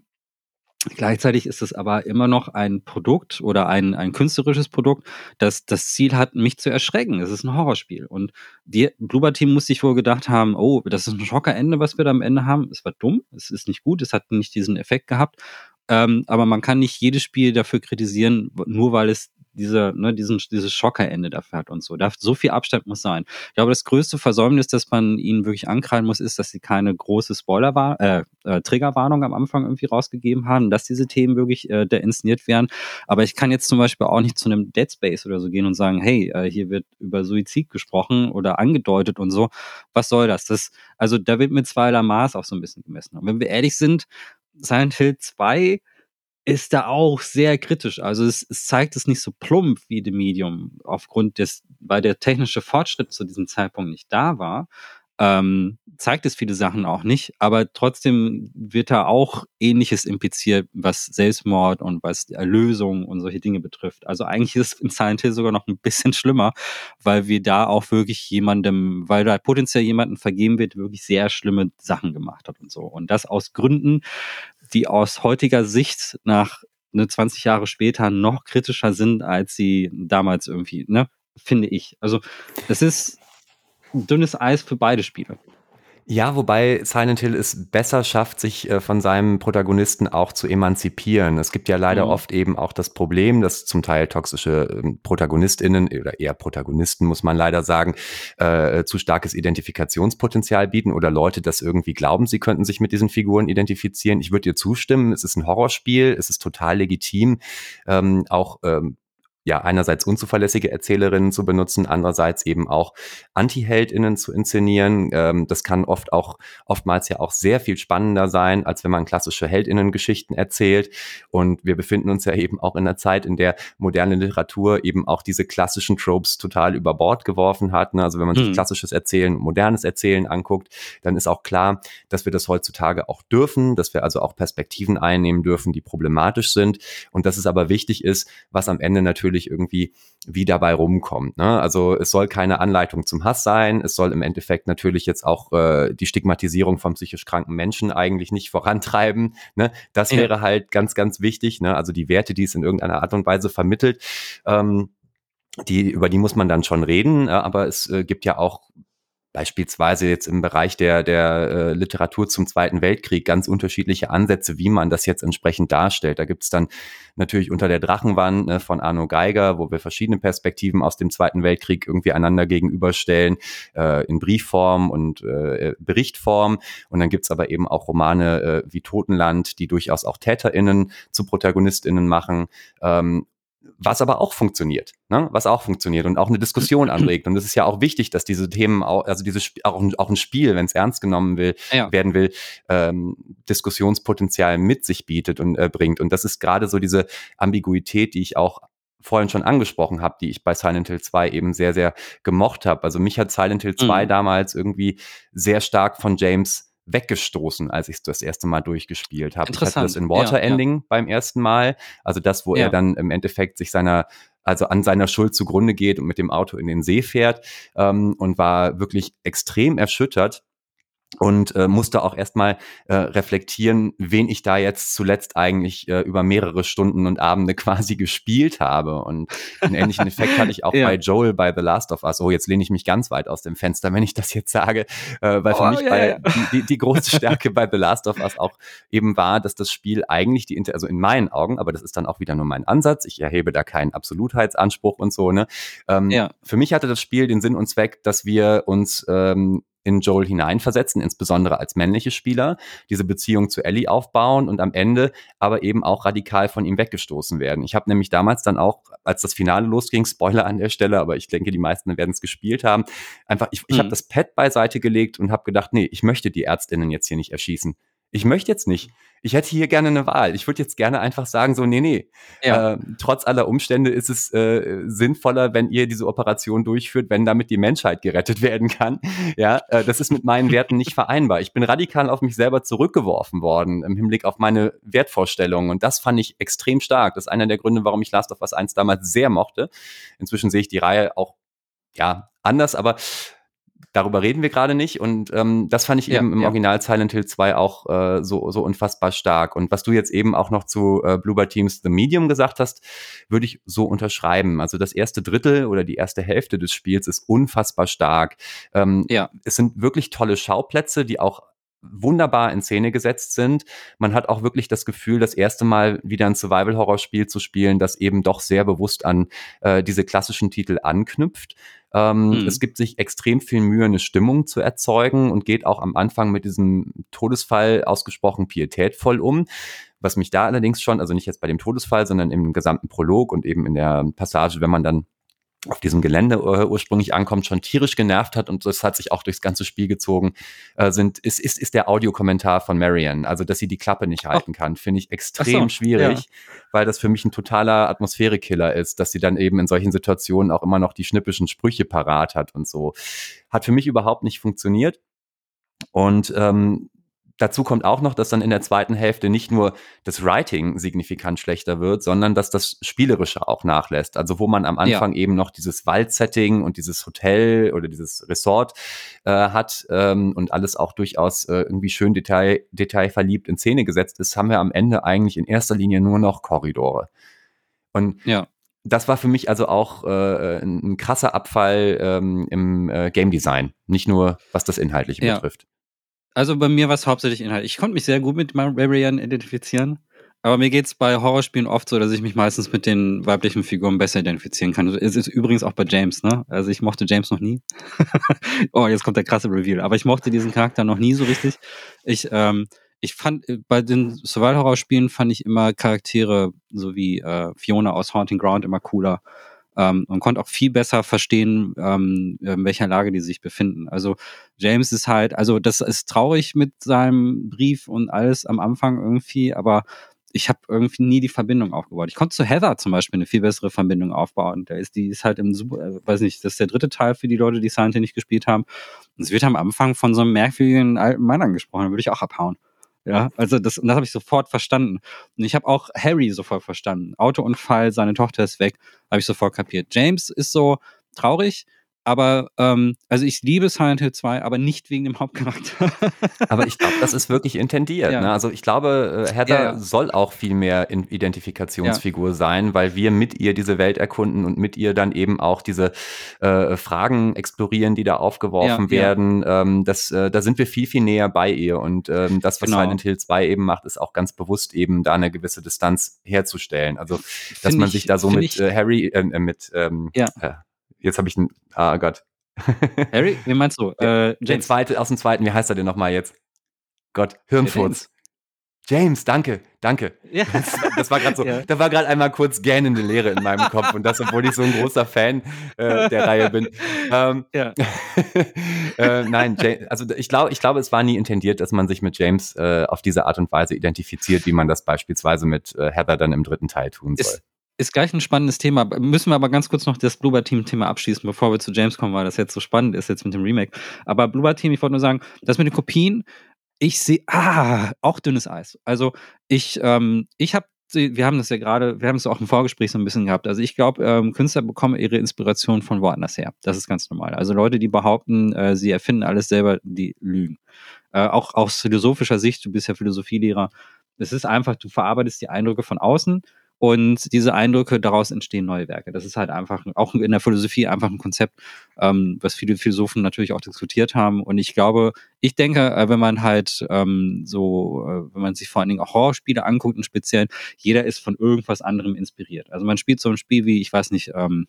Gleichzeitig ist es aber immer noch ein Produkt oder ein, ein künstlerisches Produkt, das das Ziel hat, mich zu erschrecken. Es ist ein Horrorspiel. Und die Bloober Team muss sich wohl gedacht haben, oh, das ist ein Schockerende, was wir da am Ende haben. Es war dumm, es ist nicht gut, es hat nicht diesen Effekt gehabt. Ähm, aber man kann nicht jedes Spiel dafür kritisieren, nur weil es diese, ne, diesen, dieses Schockerende dafür hat und so. Da, so viel Abstand muss sein. Ich glaube, das größte Versäumnis, das man ihnen wirklich ankreiden muss, ist, dass sie keine große Spoiler äh, äh, Triggerwarnung am Anfang irgendwie rausgegeben haben, dass diese Themen wirklich äh, da inszeniert werden. Aber ich kann jetzt zum Beispiel auch nicht zu einem Dead Space oder so gehen und sagen, hey, äh, hier wird über Suizid gesprochen oder angedeutet und so. Was soll das? Das, also da wird mit zweierlei Maß auch so ein bisschen gemessen. Und wenn wir ehrlich sind, Silent Hill 2 ist da auch sehr kritisch. Also es, es zeigt es nicht so plump wie The Medium, aufgrund des, weil der technische Fortschritt zu diesem Zeitpunkt nicht da war, ähm, zeigt es viele Sachen auch nicht, aber trotzdem wird da auch Ähnliches impliziert, was Selbstmord und was Erlösung und solche Dinge betrifft. Also eigentlich ist es in Silent Hill sogar noch ein bisschen schlimmer, weil wir da auch wirklich jemandem, weil da potenziell jemanden vergeben wird, wirklich sehr schlimme Sachen gemacht hat und so. Und das aus Gründen, die aus heutiger Sicht nach ne, 20 Jahre später noch kritischer sind, als sie damals irgendwie, ne, finde ich. Also das ist dünnes Eis für beide Spiele. Ja, wobei Silent Hill es besser schafft, sich äh, von seinem Protagonisten auch zu emanzipieren. Es gibt ja leider mhm. oft eben auch das Problem, dass zum Teil toxische ähm, ProtagonistInnen oder eher Protagonisten, muss man leider sagen, äh, zu starkes Identifikationspotenzial bieten oder Leute das irgendwie glauben, sie könnten sich mit diesen Figuren identifizieren. Ich würde dir zustimmen, es ist ein Horrorspiel, es ist total legitim, ähm, auch ähm, ja, einerseits unzuverlässige Erzählerinnen zu benutzen, andererseits eben auch Anti-HeldInnen zu inszenieren. Ähm, das kann oft auch, oftmals ja auch sehr viel spannender sein, als wenn man klassische HeldInnen-Geschichten erzählt. Und wir befinden uns ja eben auch in einer Zeit, in der moderne Literatur eben auch diese klassischen Tropes total über Bord geworfen hat. Ne? Also wenn man sich hm. klassisches Erzählen, modernes Erzählen anguckt, dann ist auch klar, dass wir das heutzutage auch dürfen, dass wir also auch Perspektiven einnehmen dürfen, die problematisch sind. Und dass es aber wichtig ist, was am Ende natürlich natürlich irgendwie wie dabei rumkommt. Ne? Also es soll keine Anleitung zum Hass sein. Es soll im Endeffekt natürlich jetzt auch äh, die Stigmatisierung von psychisch kranken Menschen eigentlich nicht vorantreiben. Ne? Das ja. wäre halt ganz, ganz wichtig. Ne? Also die Werte, die es in irgendeiner Art und Weise vermittelt. Ähm, die, über die muss man dann schon reden, äh, aber es äh, gibt ja auch beispielsweise jetzt im Bereich der, der äh, Literatur zum Zweiten Weltkrieg ganz unterschiedliche Ansätze, wie man das jetzt entsprechend darstellt. Da gibt's dann natürlich unter der Drachenwand ne, von Arno Geiger, wo wir verschiedene Perspektiven aus dem Zweiten Weltkrieg irgendwie einander gegenüberstellen, äh, in Briefform und äh, Berichtform. Und dann gibt's aber eben auch Romane äh, wie Totenland, die durchaus auch TäterInnen zu ProtagonistInnen machen. Ähm, was aber auch funktioniert, ne? was auch funktioniert und auch eine Diskussion anregt. Und es ist ja auch wichtig, dass diese Themen auch, also dieses auch, auch ein Spiel, wenn es ernst genommen will, ja. werden will, ähm, Diskussionspotenzial mit sich bietet und äh, bringt. Und das ist gerade so diese Ambiguität, die ich auch vorhin schon angesprochen habe, die ich bei Silent Hill 2 eben sehr, sehr gemocht habe. Also mich hat Silent Hill 2 mhm. damals irgendwie sehr stark von James weggestoßen, als ich es das erste Mal durchgespielt habe. Ich hatte das in Water Ending ja, ja. beim ersten Mal, also das, wo ja. er dann im Endeffekt sich seiner also an seiner Schuld zugrunde geht und mit dem Auto in den See fährt ähm, und war wirklich extrem erschüttert, und äh, musste auch erstmal äh, reflektieren, wen ich da jetzt zuletzt eigentlich äh, über mehrere Stunden und Abende quasi gespielt habe. Und einen ähnlichen Effekt hatte ich auch ja. bei Joel bei The Last of Us. Oh, jetzt lehne ich mich ganz weit aus dem Fenster, wenn ich das jetzt sage, äh, weil oh, für mich yeah, bei, yeah. Die, die, große Stärke bei The Last of Us auch eben war, dass das Spiel eigentlich die, also in meinen Augen, aber das ist dann auch wieder nur mein Ansatz, ich erhebe da keinen Absolutheitsanspruch und so, ne? Ähm, ja. Für mich hatte das Spiel den Sinn und Zweck, dass wir uns ähm, in Joel hineinversetzen, insbesondere als männliche Spieler, diese Beziehung zu Ellie aufbauen und am Ende aber eben auch radikal von ihm weggestoßen werden. Ich habe nämlich damals dann auch, als das Finale losging, Spoiler an der Stelle, aber ich denke, die meisten werden es gespielt haben, einfach, ich, ich mhm. habe das Pad beiseite gelegt und habe gedacht, nee, ich möchte die Ärztinnen jetzt hier nicht erschießen. Ich möchte jetzt nicht. Ich hätte hier gerne eine Wahl. Ich würde jetzt gerne einfach sagen, so, nee, nee. Ja. Äh, trotz aller Umstände ist es äh, sinnvoller, wenn ihr diese Operation durchführt, wenn damit die Menschheit gerettet werden kann. Ja, äh, das ist mit meinen Werten nicht vereinbar. Ich bin radikal auf mich selber zurückgeworfen worden im Hinblick auf meine Wertvorstellungen. Und das fand ich extrem stark. Das ist einer der Gründe, warum ich Last of Us 1 damals sehr mochte. Inzwischen sehe ich die Reihe auch ja, anders, aber darüber reden wir gerade nicht. Und ähm, das fand ich ja, eben im ja. Original Silent Hill 2 auch äh, so, so unfassbar stark. Und was du jetzt eben auch noch zu äh, Bluebird Teams The Medium gesagt hast, würde ich so unterschreiben. Also das erste Drittel oder die erste Hälfte des Spiels ist unfassbar stark. Ähm, ja. Es sind wirklich tolle Schauplätze, die auch wunderbar in Szene gesetzt sind. Man hat auch wirklich das Gefühl, das erste Mal wieder ein Survival-Horror-Spiel zu spielen, das eben doch sehr bewusst an äh, diese klassischen Titel anknüpft. Ähm, mhm. Es gibt sich extrem viel Mühe, eine Stimmung zu erzeugen und geht auch am Anfang mit diesem Todesfall ausgesprochen pietätvoll um. Was mich da allerdings schon, also nicht jetzt bei dem Todesfall, sondern im gesamten Prolog und eben in der Passage, wenn man dann auf diesem Gelände uh, ursprünglich ankommt, schon tierisch genervt hat und das hat sich auch durchs ganze Spiel gezogen, äh, sind, ist, ist, ist der Audiokommentar von Marianne. Also, dass sie die Klappe nicht halten oh. kann, finde ich extrem so, schwierig, ja. weil das für mich ein totaler Atmosphärekiller ist, dass sie dann eben in solchen Situationen auch immer noch die schnippischen Sprüche parat hat und so. Hat für mich überhaupt nicht funktioniert. Und ähm, dazu kommt auch noch, dass dann in der zweiten Hälfte nicht nur das Writing signifikant schlechter wird, sondern dass das Spielerische auch nachlässt. Also wo man am Anfang ja. eben noch dieses Waldsetting und dieses Hotel oder dieses Resort äh, hat ähm, und alles auch durchaus äh, irgendwie schön detail, detailverliebt in Szene gesetzt ist, haben wir am Ende eigentlich in erster Linie nur noch Korridore. Und ja. das war für mich also auch äh, ein, ein krasser Abfall ähm, im äh, Game Design, nicht nur was das Inhaltliche ja. betrifft. Also bei mir war es hauptsächlich Inhalt. Ich konnte mich sehr gut mit Marianne identifizieren. Aber mir geht es bei Horrorspielen oft so, dass ich mich meistens mit den weiblichen Figuren besser identifizieren kann. Es ist übrigens auch bei James, ne? Also ich mochte James noch nie. oh, jetzt kommt der krasse Reveal. Aber ich mochte diesen Charakter noch nie so richtig. Ich, ähm, ich fand, äh, bei den Survival-Horror-Spielen fand ich immer Charaktere, so wie äh, Fiona aus Haunting Ground, immer cooler ähm, und konnte auch viel besser verstehen, ähm, in welcher Lage die sich befinden. Also James ist halt, also das ist traurig mit seinem Brief und alles am Anfang irgendwie, aber ich habe irgendwie nie die Verbindung aufgebaut. Ich konnte zu Heather zum Beispiel eine viel bessere Verbindung aufbauen. Der ist, die ist halt im Super, äh, weiß nicht, das ist der dritte Teil für die Leute, die Silent Hill nicht gespielt haben. Und es wird am Anfang von so einem merkwürdigen alten Mann angesprochen, da würde ich auch abhauen. Ja, also das, das habe ich sofort verstanden. Und ich habe auch Harry sofort verstanden. Autounfall, seine Tochter ist weg, habe ich sofort kapiert. James ist so traurig, aber ähm, also ich liebe Silent Hill 2, aber nicht wegen dem Hauptcharakter. aber ich glaube, das ist wirklich intendiert. Ja. Ne? Also ich glaube, äh, Heather ja, ja. soll auch viel mehr Identifikationsfigur sein, weil wir mit ihr diese Welt erkunden und mit ihr dann eben auch diese äh, Fragen explorieren, die da aufgeworfen werden. Ähm, das, äh, da sind wir viel, viel näher bei ihr. Und ähm, das, was genau. Silent Hill 2 eben macht, ist auch ganz bewusst eben da eine gewisse Distanz herzustellen. Also, dass find man ich, sich da so mit äh, Harry, äh, mit ähm, Jetzt habe ich einen. Ah Gott. Harry? Wie meinst du? Äh, Der zweite, aus dem zweiten, wie heißt er denn nochmal jetzt? Gott, Hirnfurz. James, danke, danke. Ja. Das, das war gerade so, ja. da war gerade einmal kurz gähnende Leere in meinem Kopf und das, obwohl ich so ein großer Fan äh, der Reihe bin. Ähm, ja. äh, nein, James, also ich glaube, ich glaube, es war nie intendiert, dass man sich mit James äh, auf diese Art und Weise identifiziert, wie man das beispielsweise mit äh, Heather dann im dritten Teil tun soll. Ist, ist gleich ein spannendes Thema. Müssen wir aber ganz kurz noch das Bluebird Team Thema abschließen, bevor wir zu James kommen, weil das jetzt so spannend ist jetzt mit dem Remake. Aber Bluebird Team, ich wollte nur sagen, das mit den Kopien, ich sehe, ah, auch dünnes Eis. Also ich, ähm, ich habe wir haben das ja gerade, wir haben es auch im Vorgespräch so ein bisschen gehabt. Also ich glaube, ähm, Künstler bekommen ihre Inspiration von woanders her. Das ist ganz normal. Also Leute, die behaupten, äh, sie erfinden alles selber, die lügen. Äh, auch aus philosophischer Sicht, du bist ja Philosophielehrer, es ist einfach, du verarbeitest die Eindrücke von außen und diese Eindrücke, daraus entstehen neue Werke. Das ist halt einfach, auch in der Philosophie einfach ein Konzept, ähm, was viele Philosophen natürlich auch diskutiert haben. Und ich glaube, ich denke, äh, wenn man halt ähm, so, äh, wenn man sich vor allen Dingen auch Horrorspiele anguckt, und speziell, jeder ist von irgendwas anderem inspiriert. Also man spielt so ein Spiel wie, ich weiß nicht, ähm,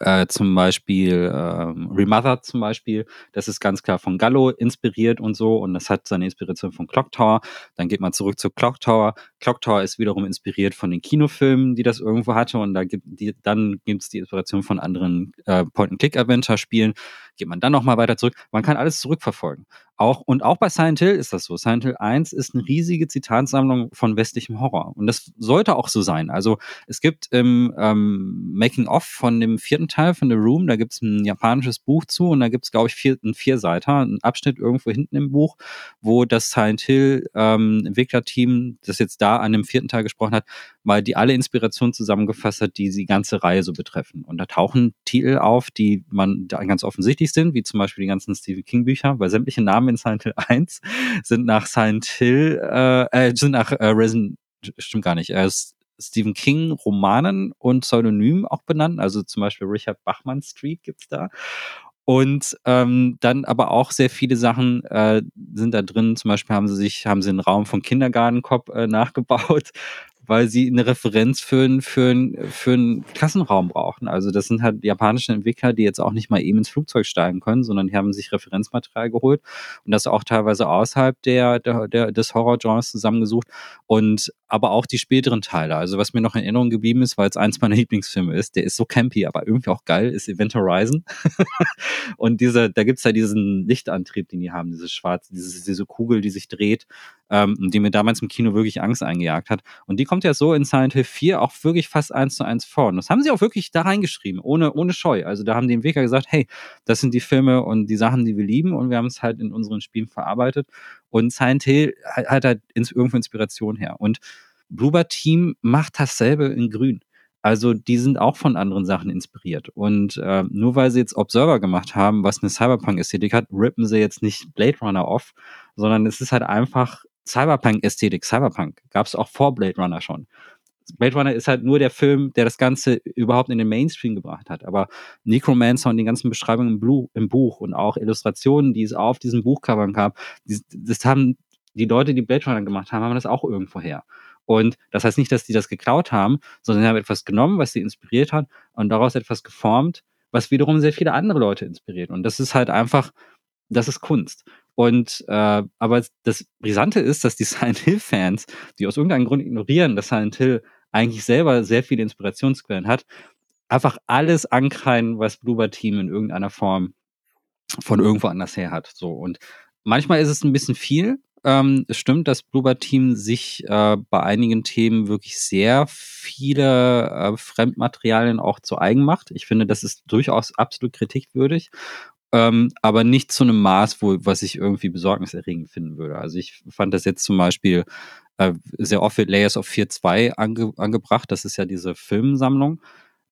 äh, zum Beispiel ähm, Remothered zum Beispiel, das ist ganz klar von Gallo inspiriert und so und das hat seine Inspiration von Clock Tower. Dann geht man zurück zu Clock Tower. Clock Tower ist wiederum inspiriert von den Kinofilmen, die das irgendwo hatte und da gibt die, dann gibt es die Inspiration von anderen äh, Point-and-Click-Adventure-Spielen. Geht man dann nochmal weiter zurück. Man kann alles zurückverfolgen. Auch, und auch bei Silent Hill ist das so. Silent Hill 1 ist eine riesige Zitatsammlung von westlichem Horror. Und das sollte auch so sein. Also es gibt im ähm, Making-of von dem vierten Teil von The Room, da gibt es ein japanisches Buch zu und da gibt es, glaube ich, vier, einen Vierseiter, einen Abschnitt irgendwo hinten im Buch, wo das Silent Hill ähm, Entwicklerteam, das jetzt da an dem vierten Teil gesprochen hat, weil die alle Inspirationen zusammengefasst hat, die die ganze Reihe so betreffen. Und da tauchen Titel auf, die man ganz offensichtlich sind, wie zum Beispiel die ganzen Stephen King Bücher, weil sämtliche Namen in Silent Hill 1 sind nach Silent Hill, äh, äh sind nach äh, Resident, stimmt gar nicht, äh, Stephen King Romanen und Pseudonymen auch benannt. Also zum Beispiel Richard Bachman Street gibt's da. Und ähm, dann aber auch sehr viele Sachen äh, sind da drin. Zum Beispiel haben sie sich, haben sie einen Raum von Kindergartenkopf äh, nachgebaut, weil sie eine Referenz für, ein, für, ein, für einen Klassenraum brauchen. Also das sind halt japanische Entwickler, die jetzt auch nicht mal eben ins Flugzeug steigen können, sondern die haben sich Referenzmaterial geholt und das auch teilweise außerhalb der, der, der des Horror-Genres zusammengesucht und aber auch die späteren Teile. Also was mir noch in Erinnerung geblieben ist, weil es eins meiner Lieblingsfilme ist, der ist so campy, aber irgendwie auch geil, ist Event Horizon. und diese, da gibt's ja diesen Lichtantrieb, den die haben, dieses schwarze, diese, diese Kugel, die sich dreht, ähm, die mir damals im Kino wirklich Angst eingejagt hat. Und die kommt ja so in Silent Hill 4 auch wirklich fast eins zu eins vor. Und das haben sie auch wirklich da reingeschrieben, ohne, ohne Scheu. Also da haben die Entwickler gesagt, hey, das sind die Filme und die Sachen, die wir lieben und wir haben es halt in unseren Spielen verarbeitet. Und Silent Hill hat, halt ins, irgendwo Inspiration her. Und Bluebird Team macht dasselbe in Grün. Also die sind auch von anderen Sachen inspiriert. Und äh, nur weil sie jetzt Observer gemacht haben, was eine Cyberpunk-Ästhetik hat, rippen sie jetzt nicht Blade Runner off, sondern es ist halt einfach Cyberpunk-Ästhetik, Cyberpunk, gab es auch vor Blade Runner schon. Blade Runner ist halt nur der Film, der das Ganze überhaupt in den Mainstream gebracht hat. Aber Necromancer und die ganzen Beschreibungen im, Blue, im Buch und auch Illustrationen, die es auf diesen Buchcovern gab, die, das haben die Leute, die Blade Runner gemacht haben, haben das auch irgendwo her. Und das heißt nicht, dass die das geklaut haben, sondern sie haben etwas genommen, was sie inspiriert hat und daraus etwas geformt, was wiederum sehr viele andere Leute inspiriert. Und das ist halt einfach, das ist Kunst. Und äh, aber das Brisante ist, dass die Silent Hill-Fans, die aus irgendeinem Grund ignorieren, dass Silent Hill eigentlich selber sehr viele Inspirationsquellen hat, einfach alles ankreiden, was Bluebird Team in irgendeiner Form von irgendwo anders her hat. So und manchmal ist es ein bisschen viel. Ähm, es stimmt, dass Bluebird Team sich äh, bei einigen Themen wirklich sehr viele äh, Fremdmaterialien auch zu eigen macht. Ich finde, das ist durchaus absolut kritikwürdig ähm, aber nicht zu einem Maß, wo, was ich irgendwie besorgniserregend finden würde. Also ich fand das jetzt zum Beispiel äh, sehr oft mit Layers of 4.2 ange, angebracht. Das ist ja diese Filmsammlung.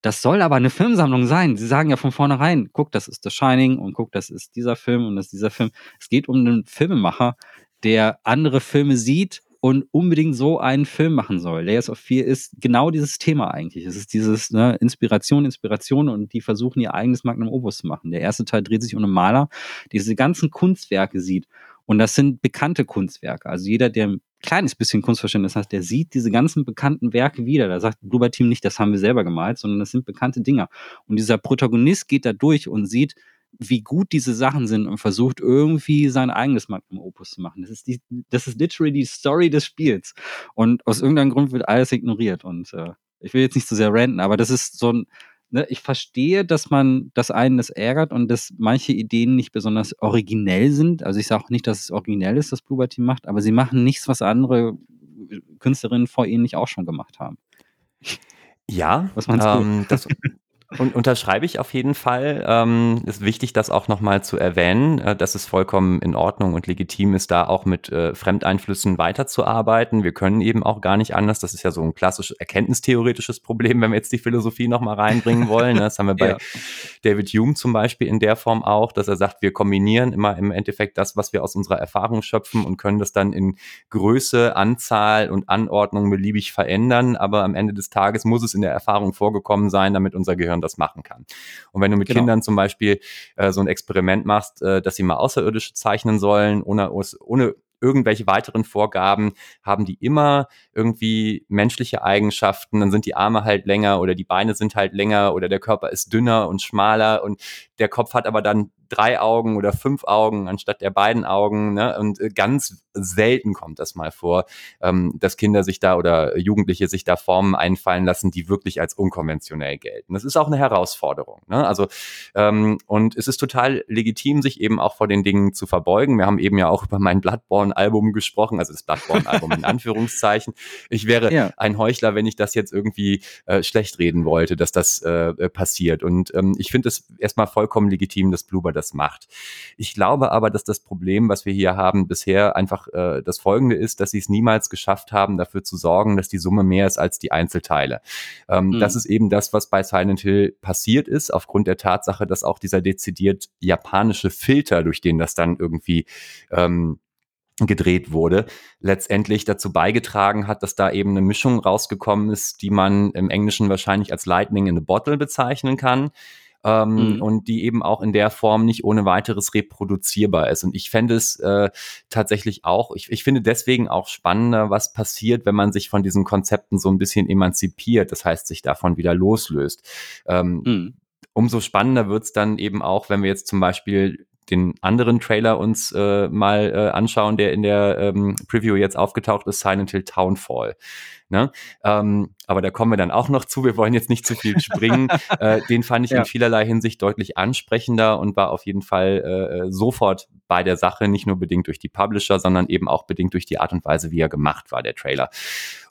Das soll aber eine Filmsammlung sein. Sie sagen ja von vornherein, guck, das ist The Shining und guck, das ist dieser Film und das ist dieser Film. Es geht um einen Filmemacher, der andere Filme sieht und unbedingt so einen Film machen soll. Layers of Fear ist genau dieses Thema eigentlich. Es ist dieses ne, Inspiration, Inspiration und die versuchen ihr eigenes Magnum Opus zu machen. Der erste Teil dreht sich um einen Maler, der diese ganzen Kunstwerke sieht. Und das sind bekannte Kunstwerke. Also jeder, der ein kleines bisschen Kunstverständnis hat, der sieht diese ganzen bekannten Werke wieder. Da sagt Blue Team nicht, das haben wir selber gemalt, sondern das sind bekannte Dinger. Und dieser Protagonist geht da durch und sieht, wie gut diese Sachen sind und versucht irgendwie sein eigenes Magnum Opus zu machen. Das ist die, das ist literally die Story des Spiels. Und aus irgendeinem Grund wird alles ignoriert. Und äh, ich will jetzt nicht zu so sehr ranten, aber das ist so ein, ne, ich verstehe, dass man, dass einen das ärgert und dass manche Ideen nicht besonders originell sind. Also ich sage auch nicht, dass es originell ist, was Bluebird Team macht, aber sie machen nichts, was andere Künstlerinnen vor ihnen nicht auch schon gemacht haben. Ja, was meinst ähm, du? Das, und unterschreibe ich auf jeden Fall. Ähm, ist wichtig, das auch nochmal zu erwähnen, äh, dass es vollkommen in Ordnung und legitim ist, da auch mit äh, Fremdeinflüssen weiterzuarbeiten. Wir können eben auch gar nicht anders. Das ist ja so ein klassisches erkenntnistheoretisches Problem, wenn wir jetzt die Philosophie nochmal reinbringen wollen. Ne? Das haben wir bei ja. David Hume zum Beispiel in der Form auch, dass er sagt, wir kombinieren immer im Endeffekt das, was wir aus unserer Erfahrung schöpfen und können das dann in Größe, Anzahl und Anordnung beliebig verändern. Aber am Ende des Tages muss es in der Erfahrung vorgekommen sein, damit unser Gehirn das machen kann. Und wenn du mit genau. Kindern zum Beispiel äh, so ein Experiment machst, äh, dass sie mal Außerirdische zeichnen sollen, ohne, ohne irgendwelche weiteren Vorgaben, haben die immer irgendwie menschliche Eigenschaften, dann sind die Arme halt länger oder die Beine sind halt länger oder der Körper ist dünner und schmaler und der Kopf hat aber dann drei Augen oder fünf Augen anstatt der beiden Augen. Ne? Und äh, ganz selten kommt das mal vor, ähm, dass Kinder sich da oder Jugendliche sich da Formen einfallen lassen, die wirklich als unkonventionell gelten. Das ist auch eine Herausforderung. Ne? Also ähm, und es ist total legitim, sich eben auch vor den Dingen zu verbeugen. Wir haben eben ja auch über mein Bloodborne-Album gesprochen, also das Bloodborne-Album in Anführungszeichen. Ich wäre ja. ein Heuchler, wenn ich das jetzt irgendwie äh, schlecht reden wollte, dass das äh, passiert. Und ähm, ich finde es erstmal vollkommen legitim, dass Bluebird das macht. Ich glaube aber, dass das Problem, was wir hier haben, bisher einfach äh, das folgende ist, dass sie es niemals geschafft haben, dafür zu sorgen, dass die Summe mehr ist als die Einzelteile. Ähm, mhm. Das ist eben das, was bei Silent Hill passiert ist, aufgrund der Tatsache, dass auch dieser dezidiert japanische Filter, durch den das dann irgendwie ähm, gedreht wurde, letztendlich dazu beigetragen hat, dass da eben eine Mischung rausgekommen ist, die man im Englischen wahrscheinlich als Lightning in a Bottle bezeichnen kann ähm, mhm. und die eben auch in der Form nicht ohne weiteres reproduzierbar ist. Und ich fände es äh, tatsächlich auch, ich, ich finde deswegen auch spannender, was passiert, wenn man sich von diesen Konzepten so ein bisschen emanzipiert, das heißt, sich davon wieder loslöst. Ähm, mhm. Umso spannender wird's dann eben auch, wenn wir jetzt zum Beispiel den anderen Trailer uns äh, mal äh, anschauen, der in der ähm, Preview jetzt aufgetaucht ist, Silent Hill Townfall. Ne? Ähm, aber da kommen wir dann auch noch zu. Wir wollen jetzt nicht zu viel springen. äh, den fand ich ja. in vielerlei Hinsicht deutlich ansprechender und war auf jeden Fall äh, sofort bei der Sache, nicht nur bedingt durch die Publisher, sondern eben auch bedingt durch die Art und Weise, wie er gemacht war, der Trailer.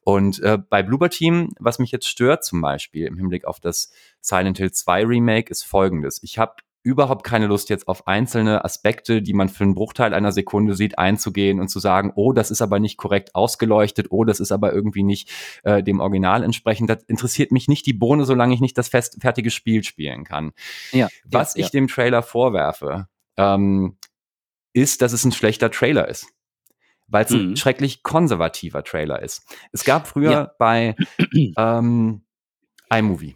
Und äh, bei Bloober Team, was mich jetzt stört zum Beispiel im Hinblick auf das Silent Hill 2 Remake, ist folgendes. Ich habe überhaupt keine Lust, jetzt auf einzelne Aspekte, die man für einen Bruchteil einer Sekunde sieht, einzugehen und zu sagen, oh, das ist aber nicht korrekt ausgeleuchtet, oh, das ist aber irgendwie nicht äh, dem Original entsprechend. Das interessiert mich nicht die Bohne, solange ich nicht das fest, fertige Spiel spielen kann. Ja, Was ja, ich ja. dem Trailer vorwerfe, ähm, ist, dass es ein schlechter Trailer ist. Weil es mhm. ein schrecklich konservativer Trailer ist. Es gab früher ja. bei ähm, iMovie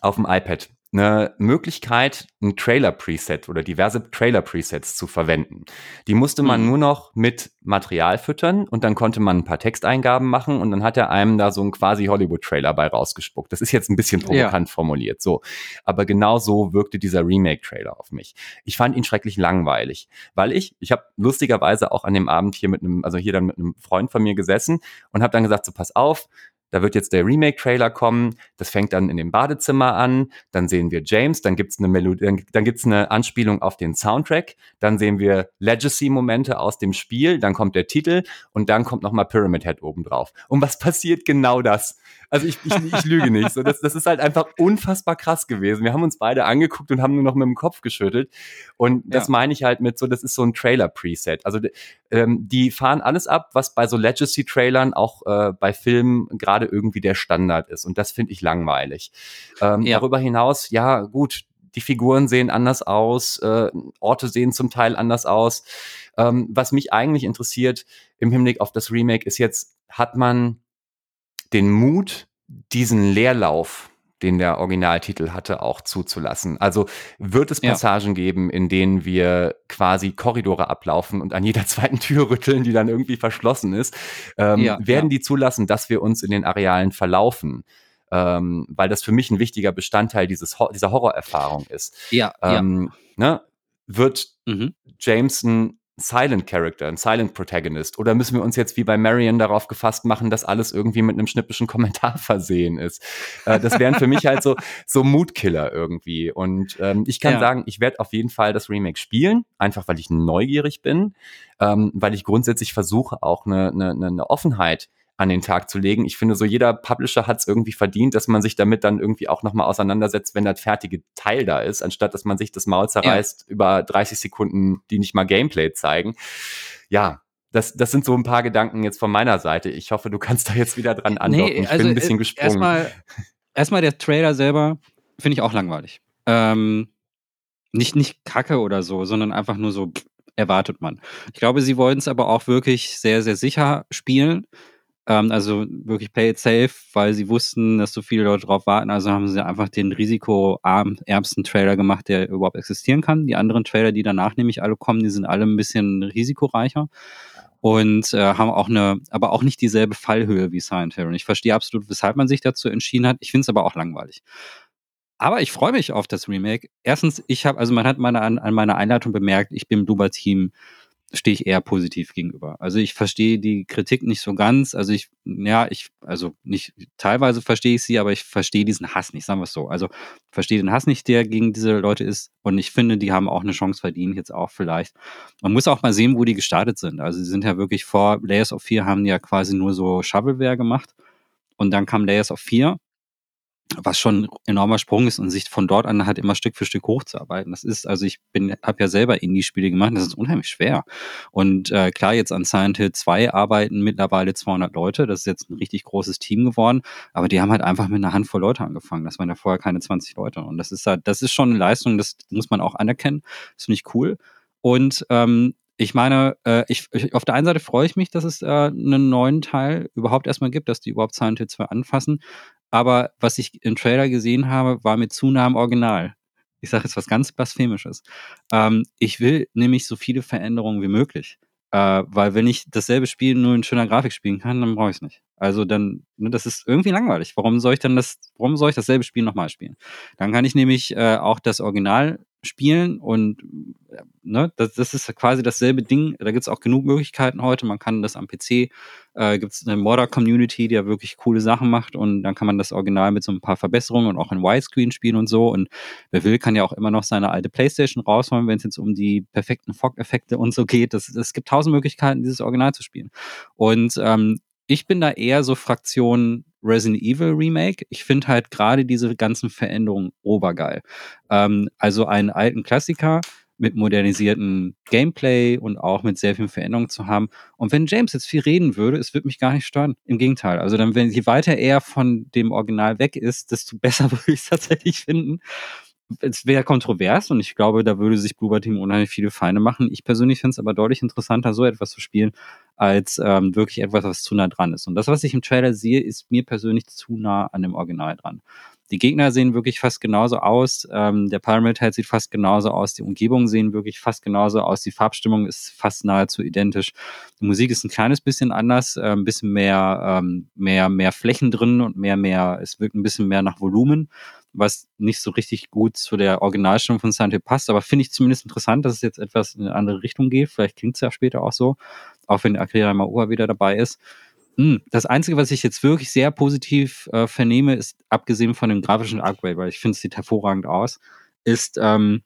auf dem iPad eine Möglichkeit, ein Trailer-Preset oder diverse Trailer-Presets zu verwenden. Die musste man mhm. nur noch mit Material füttern und dann konnte man ein paar Texteingaben machen und dann hat er einem da so ein quasi Hollywood-Trailer bei rausgespuckt. Das ist jetzt ein bisschen provokant ja. formuliert, so. Aber genau so wirkte dieser Remake-Trailer auf mich. Ich fand ihn schrecklich langweilig, weil ich, ich habe lustigerweise auch an dem Abend hier mit einem, also hier dann mit einem Freund von mir gesessen und habe dann gesagt, so pass auf, da wird jetzt der Remake-Trailer kommen. Das fängt dann in dem Badezimmer an. Dann sehen wir James. Dann gibt's eine Melodie, dann, dann gibt's eine Anspielung auf den Soundtrack. Dann sehen wir Legacy-Momente aus dem Spiel. Dann kommt der Titel und dann kommt nochmal Pyramid Head oben drauf. Und was passiert? Genau das. Also ich, ich, ich lüge nicht. So, das, das ist halt einfach unfassbar krass gewesen. Wir haben uns beide angeguckt und haben nur noch mit dem Kopf geschüttelt. Und das ja. meine ich halt mit so, das ist so ein Trailer-Preset. Also ähm, die fahren alles ab, was bei so Legacy-Trailern auch äh, bei Filmen gerade irgendwie der Standard ist. Und das finde ich langweilig. Ähm, ja. Darüber hinaus, ja gut, die Figuren sehen anders aus, äh, Orte sehen zum Teil anders aus. Ähm, was mich eigentlich interessiert im Hinblick auf das Remake ist jetzt, hat man den Mut, diesen Leerlauf, den der Originaltitel hatte, auch zuzulassen. Also wird es Passagen ja. geben, in denen wir quasi Korridore ablaufen und an jeder zweiten Tür rütteln, die dann irgendwie verschlossen ist. Ähm, ja, werden ja. die zulassen, dass wir uns in den Arealen verlaufen? Ähm, weil das für mich ein wichtiger Bestandteil dieses, dieser Horrorerfahrung ist. Ja, ähm, Ne? Wird mhm. Jameson Silent Character, ein Silent Protagonist? Oder müssen wir uns jetzt wie bei Marion darauf gefasst machen, dass alles irgendwie mit einem schnippischen Kommentar versehen ist? Äh, das wären für mich halt so, so Moodkiller irgendwie. Und ähm, ich kann ja. sagen, ich werde auf jeden Fall das Remake spielen, einfach weil ich neugierig bin, ähm, weil ich grundsätzlich versuche, auch eine, eine, eine Offenheit an den Tag zu legen. Ich finde, so jeder Publisher hat es irgendwie verdient, dass man sich damit dann irgendwie auch nochmal auseinandersetzt, wenn das fertige Teil da ist, anstatt dass man sich das Maul zerreißt ja. über 30 Sekunden, die nicht mal Gameplay zeigen. Ja, das, das sind so ein paar Gedanken jetzt von meiner Seite. Ich hoffe, du kannst da jetzt wieder dran andocken. Nee, also ich bin ein bisschen gesprungen. Erstmal, erstmal der Trailer selber finde ich auch langweilig. Ähm, nicht, nicht kacke oder so, sondern einfach nur so, pff, erwartet man. Ich glaube, sie wollen es aber auch wirklich sehr, sehr sicher spielen. Ähm, also wirklich play it safe, weil sie wussten, dass so viele Leute drauf warten. Also haben sie einfach den risikoärmsten Trailer gemacht, der überhaupt existieren kann. Die anderen Trailer, die danach nämlich alle kommen, die sind alle ein bisschen risikoreicher und äh, haben auch eine, aber auch nicht dieselbe Fallhöhe wie Silent Hill. Und ich verstehe absolut, weshalb man sich dazu entschieden hat. Ich finde es aber auch langweilig. Aber ich freue mich auf das Remake. Erstens, ich habe, also man hat meine, an, an meiner Einleitung bemerkt, ich bin im Duba-Team stehe ich eher positiv gegenüber. Also ich verstehe die Kritik nicht so ganz. Also ich, ja, ich, also nicht, teilweise verstehe ich sie, aber ich verstehe diesen Hass nicht, sagen wir es so. Also verstehe den Hass nicht, der gegen diese Leute ist. Und ich finde, die haben auch eine Chance verdient, jetzt auch vielleicht. Man muss auch mal sehen, wo die gestartet sind. Also sie sind ja wirklich vor Layers of 4 haben ja quasi nur so Shovelware gemacht. Und dann kam Layers of 4 was schon ein enormer Sprung ist und sich von dort an halt immer Stück für Stück hochzuarbeiten. Das ist, also ich bin, habe ja selber Indie-Spiele gemacht, das ist unheimlich schwer. Und äh, klar, jetzt an Silent Hill 2 arbeiten mittlerweile 200 Leute, das ist jetzt ein richtig großes Team geworden, aber die haben halt einfach mit einer Handvoll Leute angefangen. Das waren ja vorher keine 20 Leute. Und das ist halt, das ist schon eine Leistung, das muss man auch anerkennen. Das finde ich cool. Und ähm, ich meine, äh, ich, ich, auf der einen Seite freue ich mich, dass es äh, einen neuen Teil überhaupt erstmal gibt, dass die überhaupt Silent Hill 2 anfassen. Aber was ich im Trailer gesehen habe, war mit am Original. Ich sage jetzt was ganz Blasphemisches. Ähm, ich will nämlich so viele Veränderungen wie möglich. Äh, weil wenn ich dasselbe Spiel nur in schöner Grafik spielen kann, dann brauche ich es nicht. Also dann, ne, das ist irgendwie langweilig. Warum soll ich dann das, warum soll ich dasselbe Spiel nochmal spielen? Dann kann ich nämlich äh, auch das Original spielen und ne, das, das ist quasi dasselbe Ding. Da gibt es auch genug Möglichkeiten heute. Man kann das am PC, äh, gibt es eine Modder-Community, die ja wirklich coole Sachen macht und dann kann man das Original mit so ein paar Verbesserungen und auch in Widescreen spielen und so. Und wer will, kann ja auch immer noch seine alte Playstation rausholen, wenn es jetzt um die perfekten Fog-Effekte und so geht. Es gibt tausend Möglichkeiten, dieses Original zu spielen. Und ähm, ich bin da eher so Fraktion Resident Evil Remake. Ich finde halt gerade diese ganzen Veränderungen obergeil. Ähm, also einen alten Klassiker mit modernisierten Gameplay und auch mit sehr vielen Veränderungen zu haben. Und wenn James jetzt viel reden würde, es würde mich gar nicht stören. Im Gegenteil. Also dann, wenn je weiter er von dem Original weg ist, desto besser würde ich es tatsächlich finden es wäre kontrovers und ich glaube, da würde sich Bluebird Team unheimlich viele Feinde machen. Ich persönlich finde es aber deutlich interessanter, so etwas zu spielen, als ähm, wirklich etwas, was zu nah dran ist. Und das, was ich im Trailer sehe, ist mir persönlich zu nah an dem Original dran. Die Gegner sehen wirklich fast genauso aus. Ähm, der Pyramid Head sieht fast genauso aus. Die Umgebungen sehen wirklich fast genauso aus. Die Farbstimmung ist fast nahezu identisch. Die Musik ist ein kleines bisschen anders, äh, ein bisschen mehr, ähm, mehr, mehr Flächen drin und mehr, mehr, es wirkt ein bisschen mehr nach Volumen was nicht so richtig gut zu der Originalstimmung von Silent passt, aber finde ich zumindest interessant, dass es jetzt etwas in eine andere Richtung geht. Vielleicht klingt es ja später auch so, auch wenn Akira Maua wieder dabei ist. Hm, das Einzige, was ich jetzt wirklich sehr positiv äh, vernehme, ist, abgesehen von dem grafischen Upgrade, weil ich finde, es sieht hervorragend aus, ist, ähm,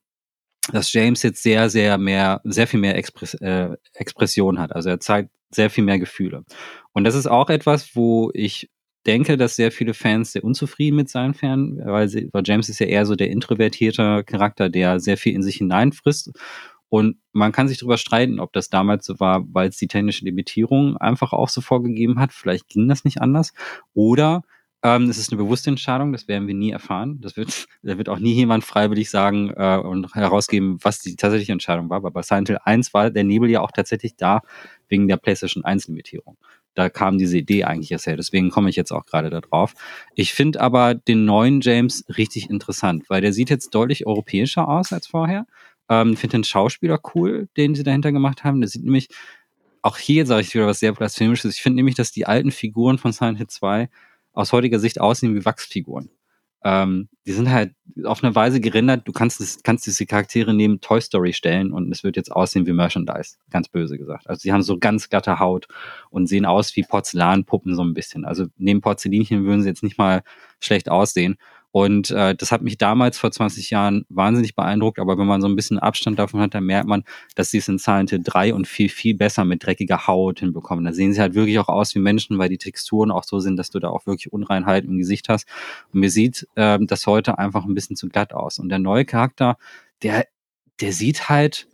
dass James jetzt sehr, sehr mehr, sehr viel mehr Express, äh, Expression hat. Also er zeigt sehr viel mehr Gefühle. Und das ist auch etwas, wo ich denke, dass sehr viele Fans sehr unzufrieden mit seinen Fans, weil, sie, weil James ist ja eher so der introvertierte Charakter, der sehr viel in sich hineinfrisst. Und man kann sich darüber streiten, ob das damals so war, weil es die technische Limitierung einfach auch so vorgegeben hat. Vielleicht ging das nicht anders. Oder ähm, es ist eine bewusste Entscheidung, das werden wir nie erfahren. Das wird, da wird auch nie jemand freiwillig sagen äh, und herausgeben, was die tatsächliche Entscheidung war. Aber bei Silent Hill 1 war der Nebel ja auch tatsächlich da wegen der PlayStation 1 Limitierung da kam diese Idee eigentlich erst her. Deswegen komme ich jetzt auch gerade darauf. Ich finde aber den neuen James richtig interessant, weil der sieht jetzt deutlich europäischer aus als vorher. Ähm, finde den Schauspieler cool, den sie dahinter gemacht haben. Der sieht nämlich, auch hier sage ich wieder was sehr blasphemisches. Ich finde nämlich, dass die alten Figuren von Silent Hill 2 aus heutiger Sicht aussehen wie Wachsfiguren. Ähm, die sind halt auf eine Weise gerendert, du kannst, kannst diese Charaktere neben Toy Story stellen und es wird jetzt aussehen wie Merchandise, ganz böse gesagt. Also sie haben so ganz glatte Haut und sehen aus wie Porzellanpuppen so ein bisschen. Also neben Porzellinchen würden sie jetzt nicht mal schlecht aussehen. Und äh, das hat mich damals vor 20 Jahren wahnsinnig beeindruckt, aber wenn man so ein bisschen Abstand davon hat, dann merkt man, dass sie es in Silent Hill 3 und viel, viel besser mit dreckiger Haut hinbekommen. Da sehen sie halt wirklich auch aus wie Menschen, weil die Texturen auch so sind, dass du da auch wirklich Unreinheit im Gesicht hast. Und mir sieht äh, das heute einfach ein bisschen zu glatt aus. Und der neue Charakter, der, der sieht halt,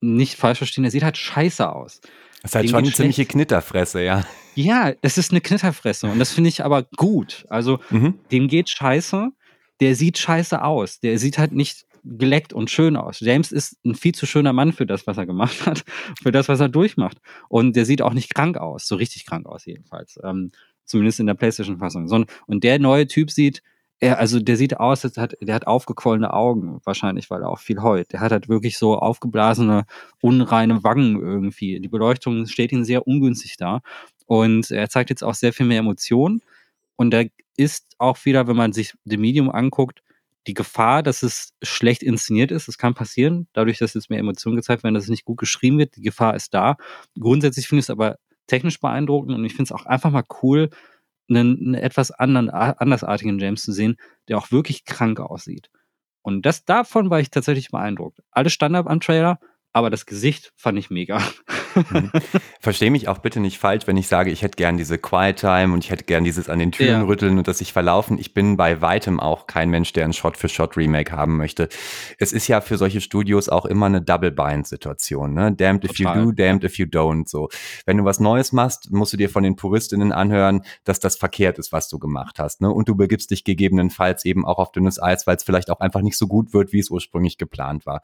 nicht falsch verstehen, der sieht halt scheiße aus. Das ist halt schon eine ziemliche Knitterfresse, ja. Ja, es ist eine Knitterfresse und das finde ich aber gut. Also, mhm. dem geht scheiße, der sieht scheiße aus. Der sieht halt nicht geleckt und schön aus. James ist ein viel zu schöner Mann für das, was er gemacht hat, für das, was er durchmacht. Und der sieht auch nicht krank aus, so richtig krank aus jedenfalls. Ähm, zumindest in der PlayStation-Fassung. Und der neue Typ sieht, er, also der sieht aus, als hat, der hat aufgequollene Augen, wahrscheinlich, weil er auch viel heult. Der hat halt wirklich so aufgeblasene, unreine Wangen irgendwie. Die Beleuchtung steht ihm sehr ungünstig da. Und er zeigt jetzt auch sehr viel mehr Emotionen. Und er ist auch wieder, wenn man sich The Medium anguckt, die Gefahr, dass es schlecht inszeniert ist, das kann passieren, dadurch, dass jetzt mehr Emotionen gezeigt werden, dass es nicht gut geschrieben wird, die Gefahr ist da. Grundsätzlich finde ich es aber technisch beeindruckend und ich finde es auch einfach mal cool, einen, einen etwas anderen, andersartigen James zu sehen, der auch wirklich krank aussieht. Und das davon war ich tatsächlich beeindruckt. Alles Standard am Trailer, aber das Gesicht fand ich mega. Mhm. Verstehe mich auch bitte nicht falsch, wenn ich sage, ich hätte gern diese Quiet Time und ich hätte gern dieses an den Türen ja. rütteln und das sich verlaufen. Ich bin bei weitem auch kein Mensch, der ein Shot-für-Shot-Remake haben möchte. Es ist ja für solche Studios auch immer eine Double-Bind-Situation. Ne? Damned if you do, damned if you don't. So, wenn du was Neues machst, musst du dir von den Puristinnen anhören, dass das verkehrt ist, was du gemacht hast. Ne? Und du begibst dich gegebenenfalls eben auch auf dünnes Eis, weil es vielleicht auch einfach nicht so gut wird, wie es ursprünglich geplant war.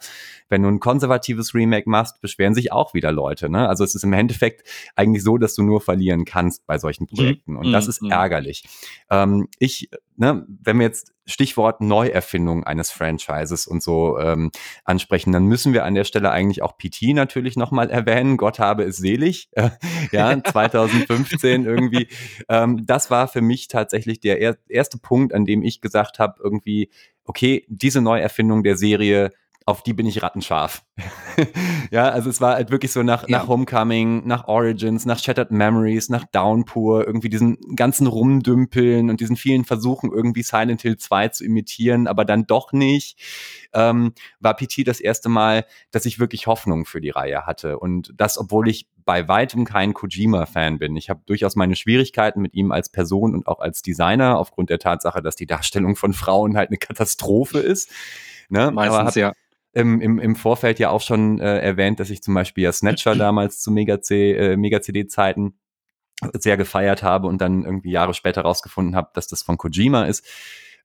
Wenn du ein konservatives Remake machst, beschweren sich auch wieder Leute. Ne? Also es ist im Endeffekt eigentlich so, dass du nur verlieren kannst bei solchen mhm. Projekten. Und das ist mhm. ärgerlich. Ähm, ich, ne, wenn wir jetzt Stichwort Neuerfindung eines Franchises und so ähm, ansprechen, dann müssen wir an der Stelle eigentlich auch PT natürlich nochmal erwähnen. Gott habe es selig. Äh, ja, 2015 irgendwie. Ähm, das war für mich tatsächlich der er erste Punkt, an dem ich gesagt habe, irgendwie, okay, diese Neuerfindung der Serie auf die bin ich rattenscharf. ja, also es war halt wirklich so nach, ja. nach Homecoming, nach Origins, nach Shattered Memories, nach Downpour, irgendwie diesen ganzen Rumdümpeln und diesen vielen Versuchen, irgendwie Silent Hill 2 zu imitieren, aber dann doch nicht, ähm, war PT das erste Mal, dass ich wirklich Hoffnung für die Reihe hatte. Und das, obwohl ich bei weitem kein Kojima-Fan bin. Ich habe durchaus meine Schwierigkeiten mit ihm als Person und auch als Designer, aufgrund der Tatsache, dass die Darstellung von Frauen halt eine Katastrophe ist. Ne? Meistens, aber hab, ja im, im, im Vorfeld ja auch schon äh, erwähnt, dass ich zum Beispiel ja Snatcher damals zu Mega-CD äh, Mega Zeiten sehr gefeiert habe und dann irgendwie Jahre später rausgefunden habe, dass das von Kojima ist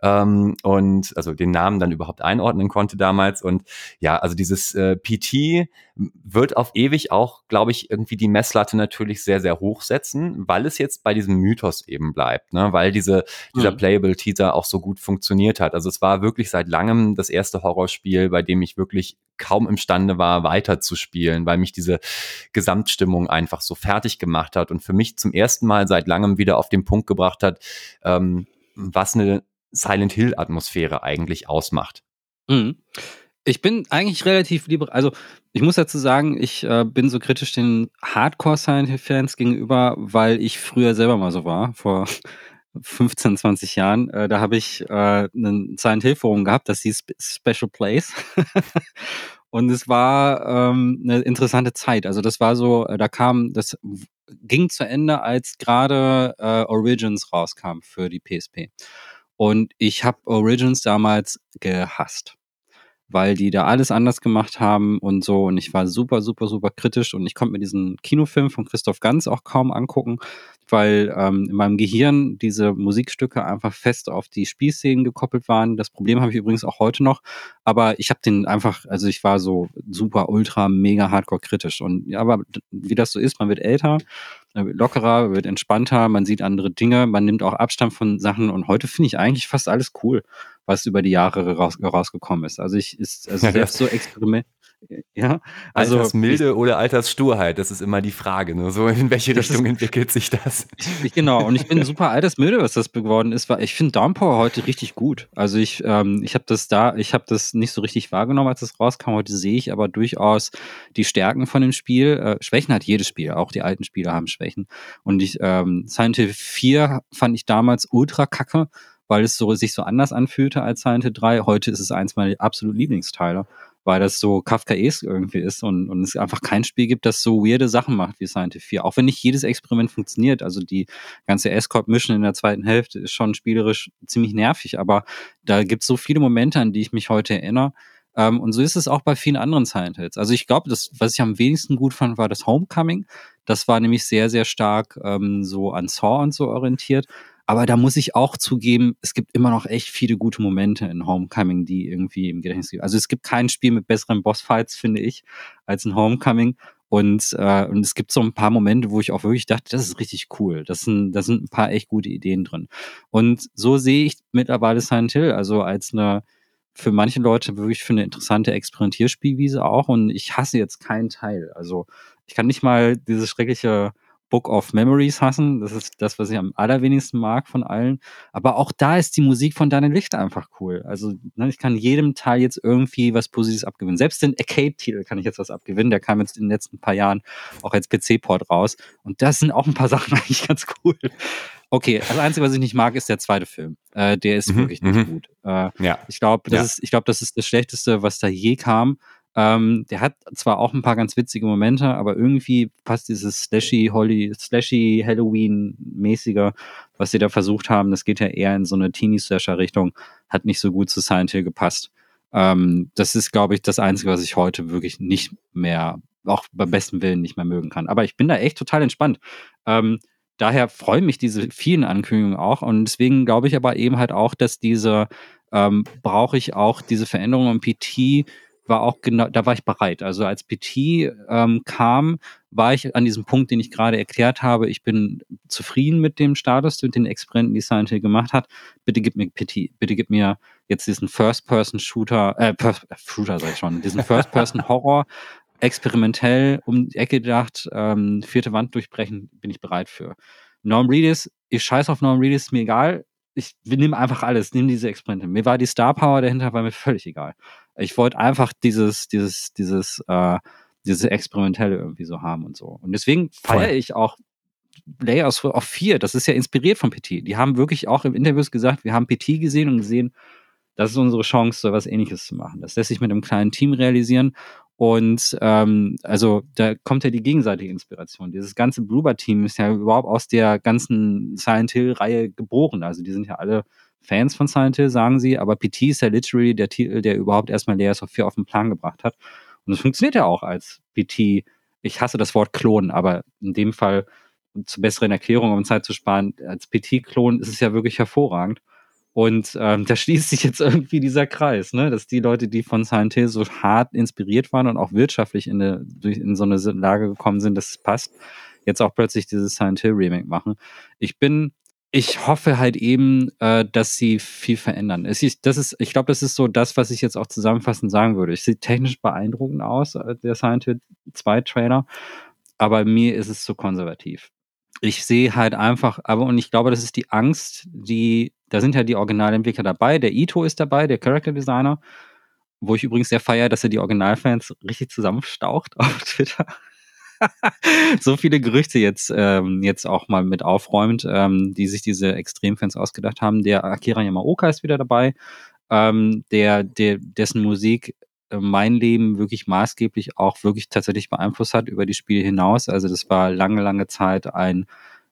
ähm, und also den Namen dann überhaupt einordnen konnte damals. Und ja, also dieses äh, PT wird auf ewig auch, glaube ich, irgendwie die Messlatte natürlich sehr, sehr hoch setzen, weil es jetzt bei diesem Mythos eben bleibt, ne? weil diese, dieser mhm. Playable-Teaser auch so gut funktioniert hat. Also es war wirklich seit langem das erste Horrorspiel, bei dem ich wirklich kaum imstande war, weiterzuspielen, weil mich diese Gesamtstimmung einfach so fertig gemacht hat und für mich zum ersten Mal seit langem wieder auf den Punkt gebracht hat, ähm, was eine Silent Hill Atmosphäre eigentlich ausmacht. Mhm. Ich bin eigentlich relativ lieber, also ich muss dazu sagen, ich äh, bin so kritisch den Hardcore Silent Hill Fans gegenüber, weil ich früher selber mal so war, vor 15, 20 Jahren. Äh, da habe ich äh, einen Silent Hill Forum gehabt, das hieß Special Place. Und es war ähm, eine interessante Zeit. Also das war so, äh, da kam, das ging zu Ende, als gerade äh, Origins rauskam für die PSP. Und ich habe Origins damals gehasst, weil die da alles anders gemacht haben und so. Und ich war super, super, super kritisch und ich konnte mir diesen Kinofilm von Christoph Ganz auch kaum angucken, weil ähm, in meinem Gehirn diese Musikstücke einfach fest auf die Spielszenen gekoppelt waren. Das Problem habe ich übrigens auch heute noch, aber ich habe den einfach, also ich war so super, ultra, mega hardcore kritisch. Und ja, aber wie das so ist, man wird älter lockerer, wird entspannter, man sieht andere Dinge, man nimmt auch Abstand von Sachen und heute finde ich eigentlich fast alles cool, was über die Jahre raus, rausgekommen ist. Also ich ist also selbst so Experiment, ja, also Altersmilde oder Alterssturheit, das ist immer die Frage. Ne? So in welche Richtung ist, entwickelt sich das? Ich, genau, und ich bin super altersmilde, was das geworden ist, weil ich finde Downpower heute richtig gut. Also ich, ähm, ich habe das da, ich habe das nicht so richtig wahrgenommen, als es rauskam. Heute sehe ich aber durchaus die Stärken von dem Spiel. Äh, Schwächen hat jedes Spiel, auch die alten Spiele haben Schwächen. Und ich, ähm, Silent Hill 4 fand ich damals ultra kacke weil es so sich so anders anfühlte als Silent Hill 3. Heute ist es eins meiner absolut Lieblingsteile, weil das so Kafkaesk irgendwie ist und, und es einfach kein Spiel gibt, das so weirde Sachen macht wie Hill 4. Auch wenn nicht jedes Experiment funktioniert. Also die ganze Escort-Mission in der zweiten Hälfte ist schon spielerisch ziemlich nervig, aber da gibt es so viele Momente, an die ich mich heute erinnere. Ähm, und so ist es auch bei vielen anderen Silent Hills. Also ich glaube, das, was ich am wenigsten gut fand, war das Homecoming. Das war nämlich sehr, sehr stark ähm, so an Saw und so orientiert. Aber da muss ich auch zugeben, es gibt immer noch echt viele gute Momente in Homecoming, die irgendwie im Gedächtnis sind. Also es gibt kein Spiel mit besseren Bossfights, finde ich, als in Homecoming. Und, äh, und es gibt so ein paar Momente, wo ich auch wirklich dachte, das ist richtig cool. Das sind, da sind ein paar echt gute Ideen drin. Und so sehe ich mittlerweile Silent Hill, also als eine für manche Leute wirklich für eine interessante Experimentierspielwiese auch. Und ich hasse jetzt keinen Teil. Also ich kann nicht mal dieses schreckliche Book of Memories hassen. Das ist das, was ich am allerwenigsten mag von allen. Aber auch da ist die Musik von Daniel Licht einfach cool. Also ne, ich kann jedem Teil jetzt irgendwie was Positives abgewinnen. Selbst den Arcade-Titel kann ich jetzt was abgewinnen. Der kam jetzt in den letzten paar Jahren auch als PC-Port raus. Und das sind auch ein paar Sachen eigentlich ganz cool. Okay, das Einzige, was ich nicht mag, ist der zweite Film. Äh, der ist mhm, wirklich nicht mhm. gut. Äh, ja. Ich glaube, das, ja. ist, ich glaub, das ist das Schlechteste, was da je kam. Ähm, der hat zwar auch ein paar ganz witzige Momente, aber irgendwie passt dieses Slashy, Holly, Slashy, Halloween-mäßiger, was sie da versucht haben, das geht ja eher in so eine Teenie-Slasher-Richtung, hat nicht so gut zu Silent Hill gepasst. Ähm, das ist, glaube ich, das Einzige, was ich heute wirklich nicht mehr, auch beim besten Willen nicht mehr mögen kann. Aber ich bin da echt total entspannt. Ähm, daher freuen mich diese vielen Ankündigungen auch. Und deswegen glaube ich aber eben halt auch, dass diese, ähm, brauche ich auch diese Veränderung im PT war auch genau, da war ich bereit. Also als PT ähm, kam, war ich an diesem Punkt, den ich gerade erklärt habe. Ich bin zufrieden mit dem Status, mit den Experimenten, die Silent Hill gemacht hat. Bitte gib mir PT, bitte gib mir jetzt diesen First-Person-Shooter, äh, Shooter sag ich schon, diesen First-Person-Horror, experimentell um die Ecke gedacht, ähm, vierte Wand durchbrechen, bin ich bereit für. Norm Reedus, ich scheiß auf Norm Reedus, mir egal. Ich nehme einfach alles, nehme diese Experimente. Mir war die Star Power dahinter, war mir völlig egal. Ich wollte einfach dieses, dieses, dieses, äh, dieses Experimentelle irgendwie so haben und so. Und deswegen feiere ich auch Layers auf vier. Das ist ja inspiriert von PT. Die haben wirklich auch im Interviews gesagt, wir haben PT gesehen und gesehen, das ist unsere Chance, so was ähnliches zu machen. Das lässt sich mit einem kleinen Team realisieren. Und ähm, also da kommt ja die gegenseitige Inspiration. Dieses ganze Bluebird-Team ist ja überhaupt aus der ganzen Silent Hill-Reihe geboren. Also die sind ja alle Fans von Silent Hill, sagen sie, aber PT ist ja literally der Titel, der überhaupt erstmal Layers of Fear auf den Plan gebracht hat. Und es funktioniert ja auch als PT. Ich hasse das Wort Klon, aber in dem Fall zur besseren Erklärung, um Zeit zu sparen, als PT-Klon ist es ja wirklich hervorragend. Und ähm, da schließt sich jetzt irgendwie dieser Kreis, ne? dass die Leute, die von Silent so hart inspiriert waren und auch wirtschaftlich in, eine, in so eine Lage gekommen sind, dass es passt, jetzt auch plötzlich dieses Silent Hill Remake machen. Ich bin, ich hoffe halt eben, äh, dass sie viel verändern. Ist, das ist, ich glaube, das ist so das, was ich jetzt auch zusammenfassend sagen würde. Es sieht technisch beeindruckend aus, äh, der Silent Hill 2 Trailer, aber mir ist es zu konservativ ich sehe halt einfach, aber und ich glaube, das ist die Angst, die, da sind ja die Originalentwickler dabei, der Ito ist dabei, der Character Designer, wo ich übrigens sehr feiere, dass er die Originalfans richtig zusammenstaucht auf Twitter. so viele Gerüchte jetzt, ähm, jetzt auch mal mit aufräumt, ähm, die sich diese Extremfans ausgedacht haben. Der Akira Yamaoka ist wieder dabei, ähm, der, der, dessen Musik mein Leben wirklich maßgeblich auch wirklich tatsächlich beeinflusst hat über die Spiele hinaus. Also das war lange, lange Zeit ein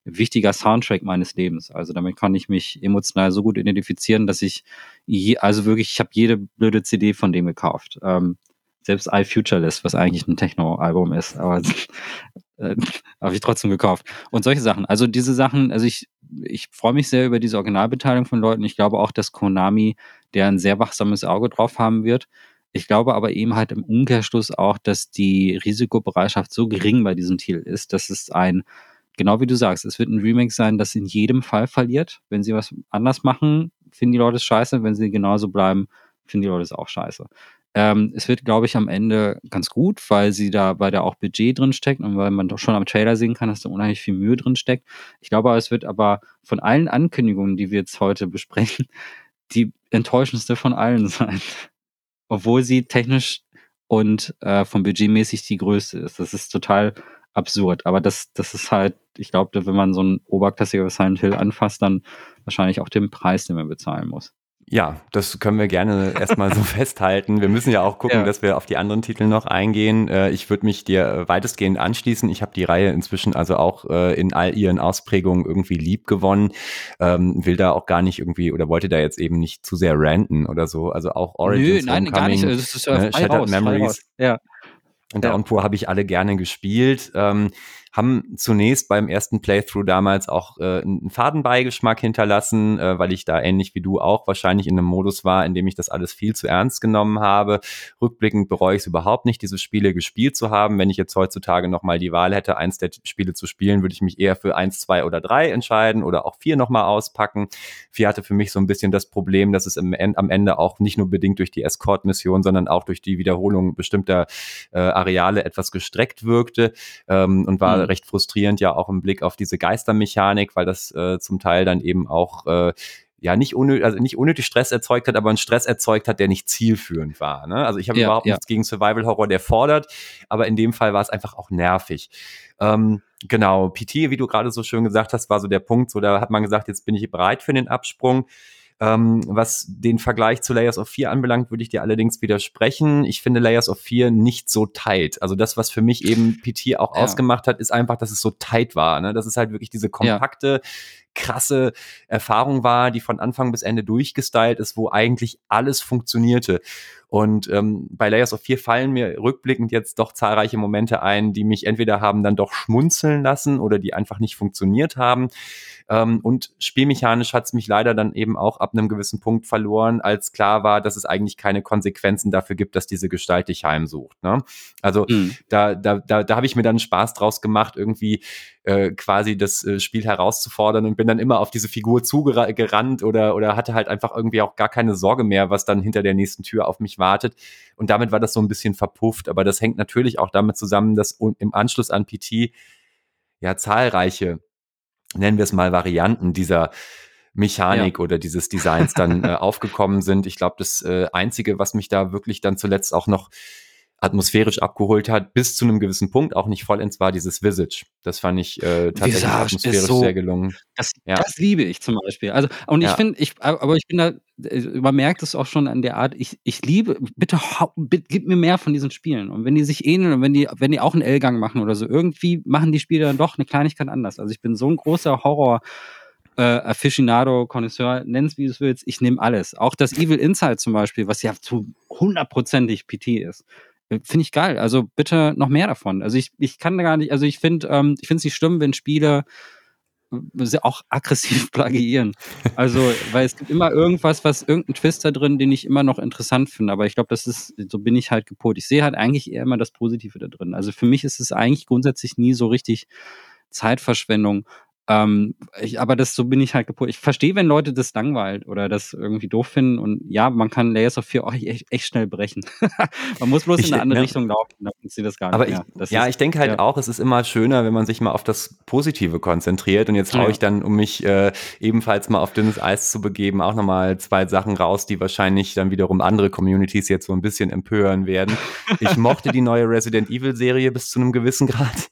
wichtiger Soundtrack meines Lebens. Also damit kann ich mich emotional so gut identifizieren, dass ich je, also wirklich, ich habe jede blöde CD von dem gekauft. Ähm, selbst iFutureless, was eigentlich ein Techno-Album ist, aber äh, habe ich trotzdem gekauft. Und solche Sachen. Also diese Sachen, also ich, ich freue mich sehr über diese Originalbeteiligung von Leuten. Ich glaube auch, dass Konami der ein sehr wachsames Auge drauf haben wird. Ich glaube aber eben halt im Umkehrschluss auch, dass die Risikobereitschaft so gering bei diesem Titel ist, dass es ein, genau wie du sagst, es wird ein Remake sein, das in jedem Fall verliert. Wenn sie was anders machen, finden die Leute es scheiße. Wenn sie genauso bleiben, finden die Leute es auch scheiße. Ähm, es wird, glaube ich, am Ende ganz gut, weil sie da, weil da auch Budget drin steckt und weil man doch schon am Trailer sehen kann, dass da unheimlich viel Mühe drin steckt. Ich glaube, es wird aber von allen Ankündigungen, die wir jetzt heute besprechen, die enttäuschendste von allen sein obwohl sie technisch und äh, vom Budgetmäßig die größte ist. Das ist total absurd. Aber das, das ist halt, ich glaube, wenn man so ein oberklassiger Silent Hill anfasst, dann wahrscheinlich auch den Preis, den man bezahlen muss. Ja, das können wir gerne erstmal so festhalten. Wir müssen ja auch gucken, ja. dass wir auf die anderen Titel noch eingehen. Äh, ich würde mich dir weitestgehend anschließen. Ich habe die Reihe inzwischen also auch äh, in all ihren Ausprägungen irgendwie lieb gewonnen. Ähm, will da auch gar nicht irgendwie oder wollte da jetzt eben nicht zu sehr ranten oder so. Also auch Origins, Nö, nein, gar nicht. Das ist ja ne, Shattered raus, Memories. Ja. Und Downpour ja. habe ich alle gerne gespielt. Ähm, haben zunächst beim ersten Playthrough damals auch äh, einen Fadenbeigeschmack hinterlassen, äh, weil ich da ähnlich wie du auch wahrscheinlich in einem Modus war, in dem ich das alles viel zu ernst genommen habe. Rückblickend bereue ich es überhaupt nicht, diese Spiele gespielt zu haben. Wenn ich jetzt heutzutage nochmal die Wahl hätte, eins der Spiele zu spielen, würde ich mich eher für eins, zwei oder drei entscheiden oder auch vier nochmal auspacken. Vier hatte für mich so ein bisschen das Problem, dass es am Ende auch nicht nur bedingt durch die Escort-Mission, sondern auch durch die Wiederholung bestimmter äh, Areale etwas gestreckt wirkte ähm, und war recht frustrierend ja auch im Blick auf diese Geistermechanik, weil das äh, zum Teil dann eben auch äh, ja nicht unnötig, also nicht unnötig Stress erzeugt hat, aber einen Stress erzeugt hat, der nicht zielführend war. Ne? Also ich habe ja, überhaupt ja. nichts gegen Survival Horror, der fordert, aber in dem Fall war es einfach auch nervig. Ähm, genau, PT, wie du gerade so schön gesagt hast, war so der Punkt, so da hat man gesagt, jetzt bin ich bereit für den Absprung. Ähm, was den Vergleich zu Layers of 4 anbelangt, würde ich dir allerdings widersprechen. Ich finde Layers of 4 nicht so tight. Also das, was für mich eben PT auch ja. ausgemacht hat, ist einfach, dass es so tight war. Ne? Das ist halt wirklich diese kompakte, ja. Krasse Erfahrung war, die von Anfang bis Ende durchgestylt ist, wo eigentlich alles funktionierte. Und ähm, bei Layers of 4 fallen mir rückblickend jetzt doch zahlreiche Momente ein, die mich entweder haben dann doch schmunzeln lassen oder die einfach nicht funktioniert haben. Ähm, und spielmechanisch hat es mich leider dann eben auch ab einem gewissen Punkt verloren, als klar war, dass es eigentlich keine Konsequenzen dafür gibt, dass diese Gestalt dich heimsucht. Ne? Also mhm. da, da, da, da habe ich mir dann Spaß draus gemacht, irgendwie äh, quasi das äh, Spiel herauszufordern und bin dann immer auf diese Figur zugerannt oder, oder hatte halt einfach irgendwie auch gar keine Sorge mehr, was dann hinter der nächsten Tür auf mich wartet. Und damit war das so ein bisschen verpufft. Aber das hängt natürlich auch damit zusammen, dass im Anschluss an PT ja zahlreiche nennen wir es mal, Varianten dieser Mechanik ja. oder dieses Designs dann äh, aufgekommen sind. Ich glaube, das äh, Einzige, was mich da wirklich dann zuletzt auch noch atmosphärisch abgeholt hat, bis zu einem gewissen Punkt, auch nicht vollends war dieses Visage. Das fand ich äh, tatsächlich Visage atmosphärisch so, sehr gelungen. Das, ja. das, liebe ich zum Beispiel. Also, und ich ja. finde, ich, aber ich bin da, äh, man merkt es auch schon an der Art, ich, ich liebe, bitte, bitte gib mir mehr von diesen Spielen. Und wenn die sich ähneln und wenn die, wenn die auch einen L-Gang machen oder so, irgendwie machen die Spiele dann doch eine Kleinigkeit anders. Also ich bin so ein großer Horror- äh, Aficionado, Connoisseur, nenn's wie du es willst, ich nehme alles. Auch das Evil Inside zum Beispiel, was ja zu hundertprozentig PT ist. Finde ich geil. Also bitte noch mehr davon. Also ich, ich kann gar nicht, also ich finde, ähm, ich finde es nicht schlimm, wenn Spiele äh, auch aggressiv plagiieren. Also, weil es gibt immer irgendwas, was irgendein Twist da drin, den ich immer noch interessant finde. Aber ich glaube, das ist, so bin ich halt gepolt. Ich sehe halt eigentlich eher immer das Positive da drin. Also für mich ist es eigentlich grundsätzlich nie so richtig Zeitverschwendung. Ähm, ich, aber das, so bin ich halt gepolt. Ich verstehe, wenn Leute das langweilt oder das irgendwie doof finden und ja, man kann Layers of 4 auch echt, echt schnell brechen. man muss bloß ich, in eine andere ne, Richtung laufen, dann sie das gar nicht aber mehr. Ich, ja, ist, ich denke halt ja. auch, es ist immer schöner, wenn man sich mal auf das Positive konzentriert und jetzt haue ja. ich dann, um mich äh, ebenfalls mal auf dünnes Eis zu begeben, auch nochmal zwei Sachen raus, die wahrscheinlich dann wiederum andere Communities jetzt so ein bisschen empören werden. ich mochte die neue Resident Evil Serie bis zu einem gewissen Grad.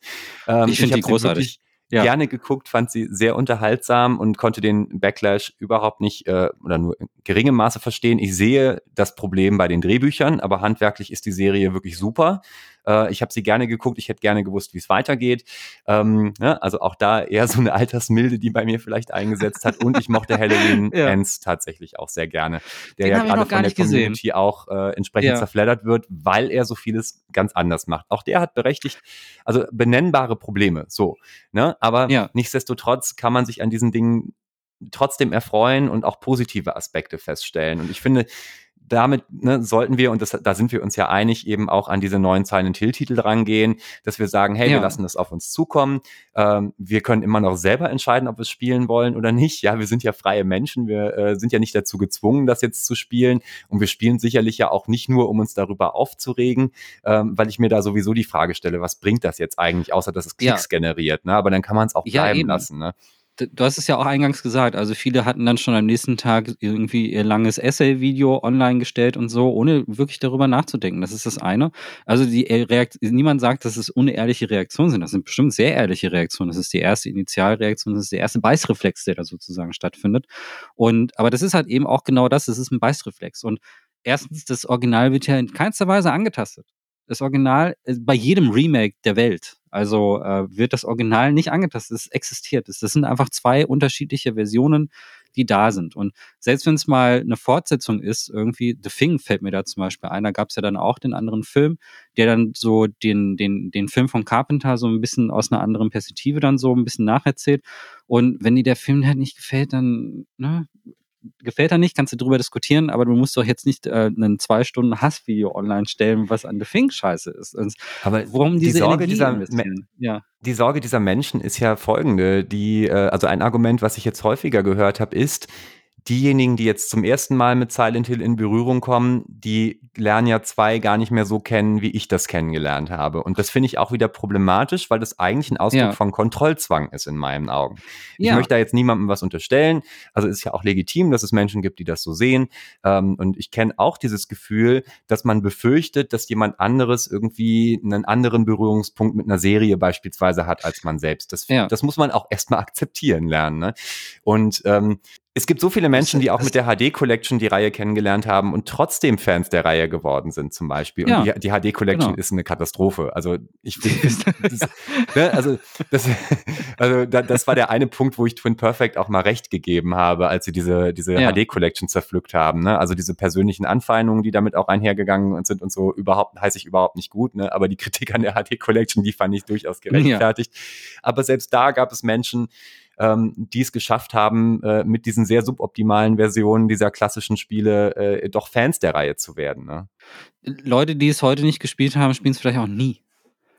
Ähm, ich finde die großartig ja. gerne geguckt, fand sie sehr unterhaltsam und konnte den Backlash überhaupt nicht äh, oder nur in geringem Maße verstehen. Ich sehe das Problem bei den Drehbüchern, aber handwerklich ist die Serie wirklich super. Äh, ich habe sie gerne geguckt, ich hätte gerne gewusst, wie es weitergeht. Ähm, ne? Also auch da eher so eine Altersmilde, die bei mir vielleicht eingesetzt hat. Und ich mochte Halloween ja. Ends tatsächlich auch sehr gerne, der Den ja gerade von der Community gesehen. auch äh, entsprechend ja. zerfleddert wird, weil er so vieles ganz anders macht. Auch der hat berechtigt, also benennbare Probleme, so. Ne? Aber ja. nichtsdestotrotz kann man sich an diesen Dingen trotzdem erfreuen und auch positive Aspekte feststellen. Und ich finde, damit ne, sollten wir, und das, da sind wir uns ja einig, eben auch an diese neuen Silent Hill-Titel rangehen, dass wir sagen, hey, ja. wir lassen das auf uns zukommen. Ähm, wir können immer noch selber entscheiden, ob wir es spielen wollen oder nicht. Ja, wir sind ja freie Menschen, wir äh, sind ja nicht dazu gezwungen, das jetzt zu spielen. Und wir spielen sicherlich ja auch nicht nur, um uns darüber aufzuregen, ähm, weil ich mir da sowieso die Frage stelle, was bringt das jetzt eigentlich, außer dass es Klicks ja. generiert. Ne? Aber dann kann man es auch bleiben ja, lassen. Ne? Du hast es ja auch eingangs gesagt, also viele hatten dann schon am nächsten Tag irgendwie ihr langes Essay-Video online gestellt und so, ohne wirklich darüber nachzudenken. Das ist das eine. Also die Reakt niemand sagt, dass es unehrliche Reaktionen sind. Das sind bestimmt sehr ehrliche Reaktionen. Das ist die erste Initialreaktion, das ist der erste Beißreflex, der da sozusagen stattfindet. Und aber das ist halt eben auch genau das, es ist ein Beißreflex. Und erstens, das Original wird ja in keinster Weise angetastet. Das Original äh, bei jedem Remake der Welt also äh, wird das Original nicht angetastet, es existiert. Das sind einfach zwei unterschiedliche Versionen, die da sind. Und selbst wenn es mal eine Fortsetzung ist, irgendwie, The Thing fällt mir da zum Beispiel ein, da gab es ja dann auch den anderen Film, der dann so den, den, den Film von Carpenter so ein bisschen aus einer anderen Perspektive dann so ein bisschen nacherzählt. Und wenn dir der Film halt nicht gefällt, dann, ne, gefällt er nicht, kannst du drüber diskutieren, aber du musst doch jetzt nicht äh, einen zwei Stunden Hassvideo online stellen, was an The Fink scheiße ist. Und aber warum diese die Sorge dieser ja. Die Sorge dieser Menschen ist ja folgende, die äh, also ein Argument, was ich jetzt häufiger gehört habe, ist, diejenigen, die jetzt zum ersten Mal mit Silent Hill in Berührung kommen, die lernen ja zwei gar nicht mehr so kennen, wie ich das kennengelernt habe. Und das finde ich auch wieder problematisch, weil das eigentlich ein Ausdruck ja. von Kontrollzwang ist in meinen Augen. Ich ja. möchte da jetzt niemandem was unterstellen. Also ist ja auch legitim, dass es Menschen gibt, die das so sehen. Ähm, und ich kenne auch dieses Gefühl, dass man befürchtet, dass jemand anderes irgendwie einen anderen Berührungspunkt mit einer Serie beispielsweise hat als man selbst. Das, ja. das muss man auch erstmal akzeptieren lernen. Ne? Und ähm, es gibt so viele Menschen, die auch mit der HD Collection die Reihe kennengelernt haben und trotzdem Fans der Reihe geworden sind, zum Beispiel. Und ja, die, die, HD Collection genau. ist eine Katastrophe. Also ich das, ne, also, das, also das war der eine Punkt, wo ich Twin Perfect auch mal recht gegeben habe, als sie diese, diese ja. HD Collection zerpflückt haben. Ne? Also diese persönlichen Anfeindungen, die damit auch einhergegangen sind und so, überhaupt heiße ich überhaupt nicht gut. Ne? Aber die Kritik an der HD Collection, die fand ich durchaus gerechtfertigt. Ja. Aber selbst da gab es Menschen, ähm, die es geschafft haben, äh, mit diesen sehr suboptimalen Versionen dieser klassischen Spiele äh, doch Fans der Reihe zu werden. Ne? Leute, die es heute nicht gespielt haben, spielen es vielleicht auch nie.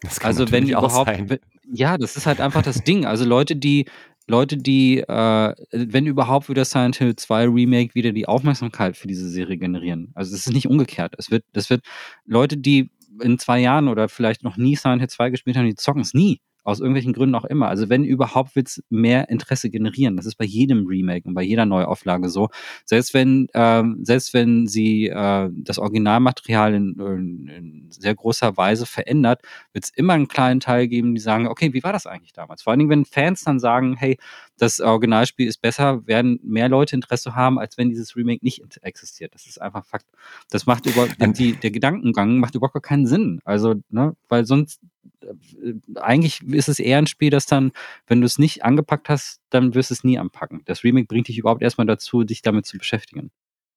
Das kann also wenn überhaupt, sein. ja, das ist halt einfach das Ding. Also Leute, die Leute, die, äh, wenn überhaupt, würde Silent Hill 2 Remake wieder die Aufmerksamkeit für diese Serie generieren. Also es ist nicht umgekehrt. Es wird, das wird Leute, die in zwei Jahren oder vielleicht noch nie Silent Hill 2 gespielt haben, die zocken es nie. Aus irgendwelchen Gründen auch immer. Also wenn überhaupt wird es mehr Interesse generieren. Das ist bei jedem Remake und bei jeder Neuauflage so. Selbst wenn, ähm, selbst wenn sie äh, das Originalmaterial in, in, in, sehr großer Weise verändert, wird es immer einen kleinen Teil geben, die sagen, okay, wie war das eigentlich damals? Vor allen Dingen, wenn Fans dann sagen, hey, das Originalspiel ist besser, werden mehr Leute Interesse haben, als wenn dieses Remake nicht existiert. Das ist einfach Fakt. Das macht über die, der Gedankengang macht überhaupt keinen Sinn. Also, ne, weil sonst äh, eigentlich ist es eher ein Spiel, das dann, wenn du es nicht angepackt hast, dann wirst du es nie anpacken. Das Remake bringt dich überhaupt erstmal dazu, dich damit zu beschäftigen.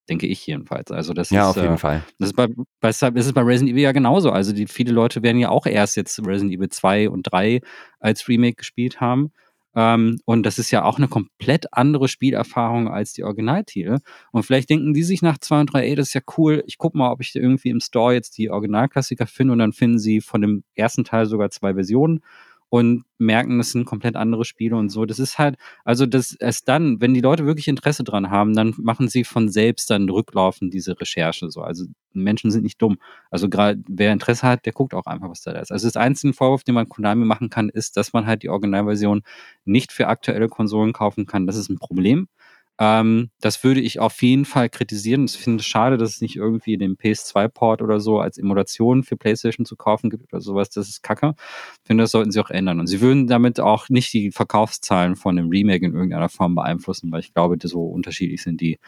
Denke ich jedenfalls. Also das ja, ist, auf jeden äh, Fall. Das ist, bei, bei, das ist bei Resident Evil ja genauso. Also die, viele Leute werden ja auch erst jetzt Resident Evil 2 und 3 als Remake gespielt haben. Ähm, und das ist ja auch eine komplett andere Spielerfahrung als die Originaltitel. Und vielleicht denken die sich nach 2 und 3, ey, das ist ja cool, ich guck mal, ob ich irgendwie im Store jetzt die Originalklassiker finde und dann finden sie von dem ersten Teil sogar zwei Versionen und merken, das sind komplett andere Spiele und so. Das ist halt, also das erst dann, wenn die Leute wirklich Interesse dran haben, dann machen sie von selbst dann rücklaufend diese Recherche so. Also Menschen sind nicht dumm. Also gerade wer Interesse hat, der guckt auch einfach, was da ist. Also das einzige Vorwurf, den man Konami machen kann, ist, dass man halt die Originalversion nicht für aktuelle Konsolen kaufen kann. Das ist ein Problem. Ähm, das würde ich auf jeden Fall kritisieren. Ich finde es schade, dass es nicht irgendwie den PS2-Port oder so als Emulation für PlayStation zu kaufen gibt oder sowas. Das ist kacke. Ich finde, das sollten sie auch ändern. Und sie würden damit auch nicht die Verkaufszahlen von dem Remake in irgendeiner Form beeinflussen, weil ich glaube, so unterschiedlich sind die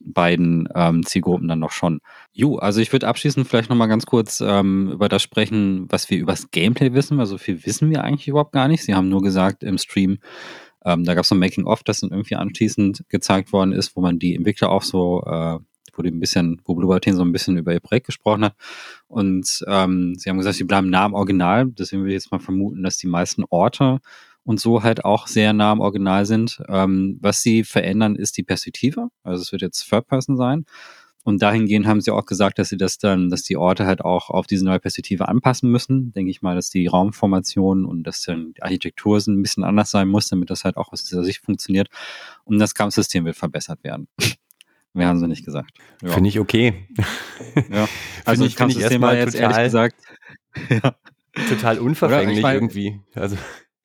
beiden ähm, Zielgruppen dann noch schon. Jo, also ich würde abschließend vielleicht nochmal ganz kurz ähm, über das sprechen, was wir über das Gameplay wissen, weil so viel wissen wir eigentlich überhaupt gar nicht. Sie haben nur gesagt im Stream, ähm, da gab es so ein Making-of, das dann irgendwie anschließend gezeigt worden ist, wo man die Entwickler auch so, äh, wo die ein bisschen, wo Team so ein bisschen über ihr Projekt gesprochen hat. Und ähm, sie haben gesagt, sie bleiben nah am Original. Deswegen würde ich jetzt mal vermuten, dass die meisten Orte und so halt auch sehr nah am Original sind. Ähm, was sie verändern, ist die Perspektive. Also es wird jetzt Third Person sein. Und dahingehend haben sie auch gesagt, dass sie das dann, dass die Orte halt auch auf diese neue Perspektive anpassen müssen. Denke ich mal, dass die Raumformation und dass dann die Architektur ein bisschen anders sein muss, damit das halt auch aus dieser Sicht funktioniert. Und das Kampfsystem wird verbessert werden. Mehr haben sie nicht gesagt. Ja. Finde ich okay. Ja. Also das Kampfsystem war jetzt total, ehrlich gesagt ja. total unverfänglich ich mein, irgendwie. Also.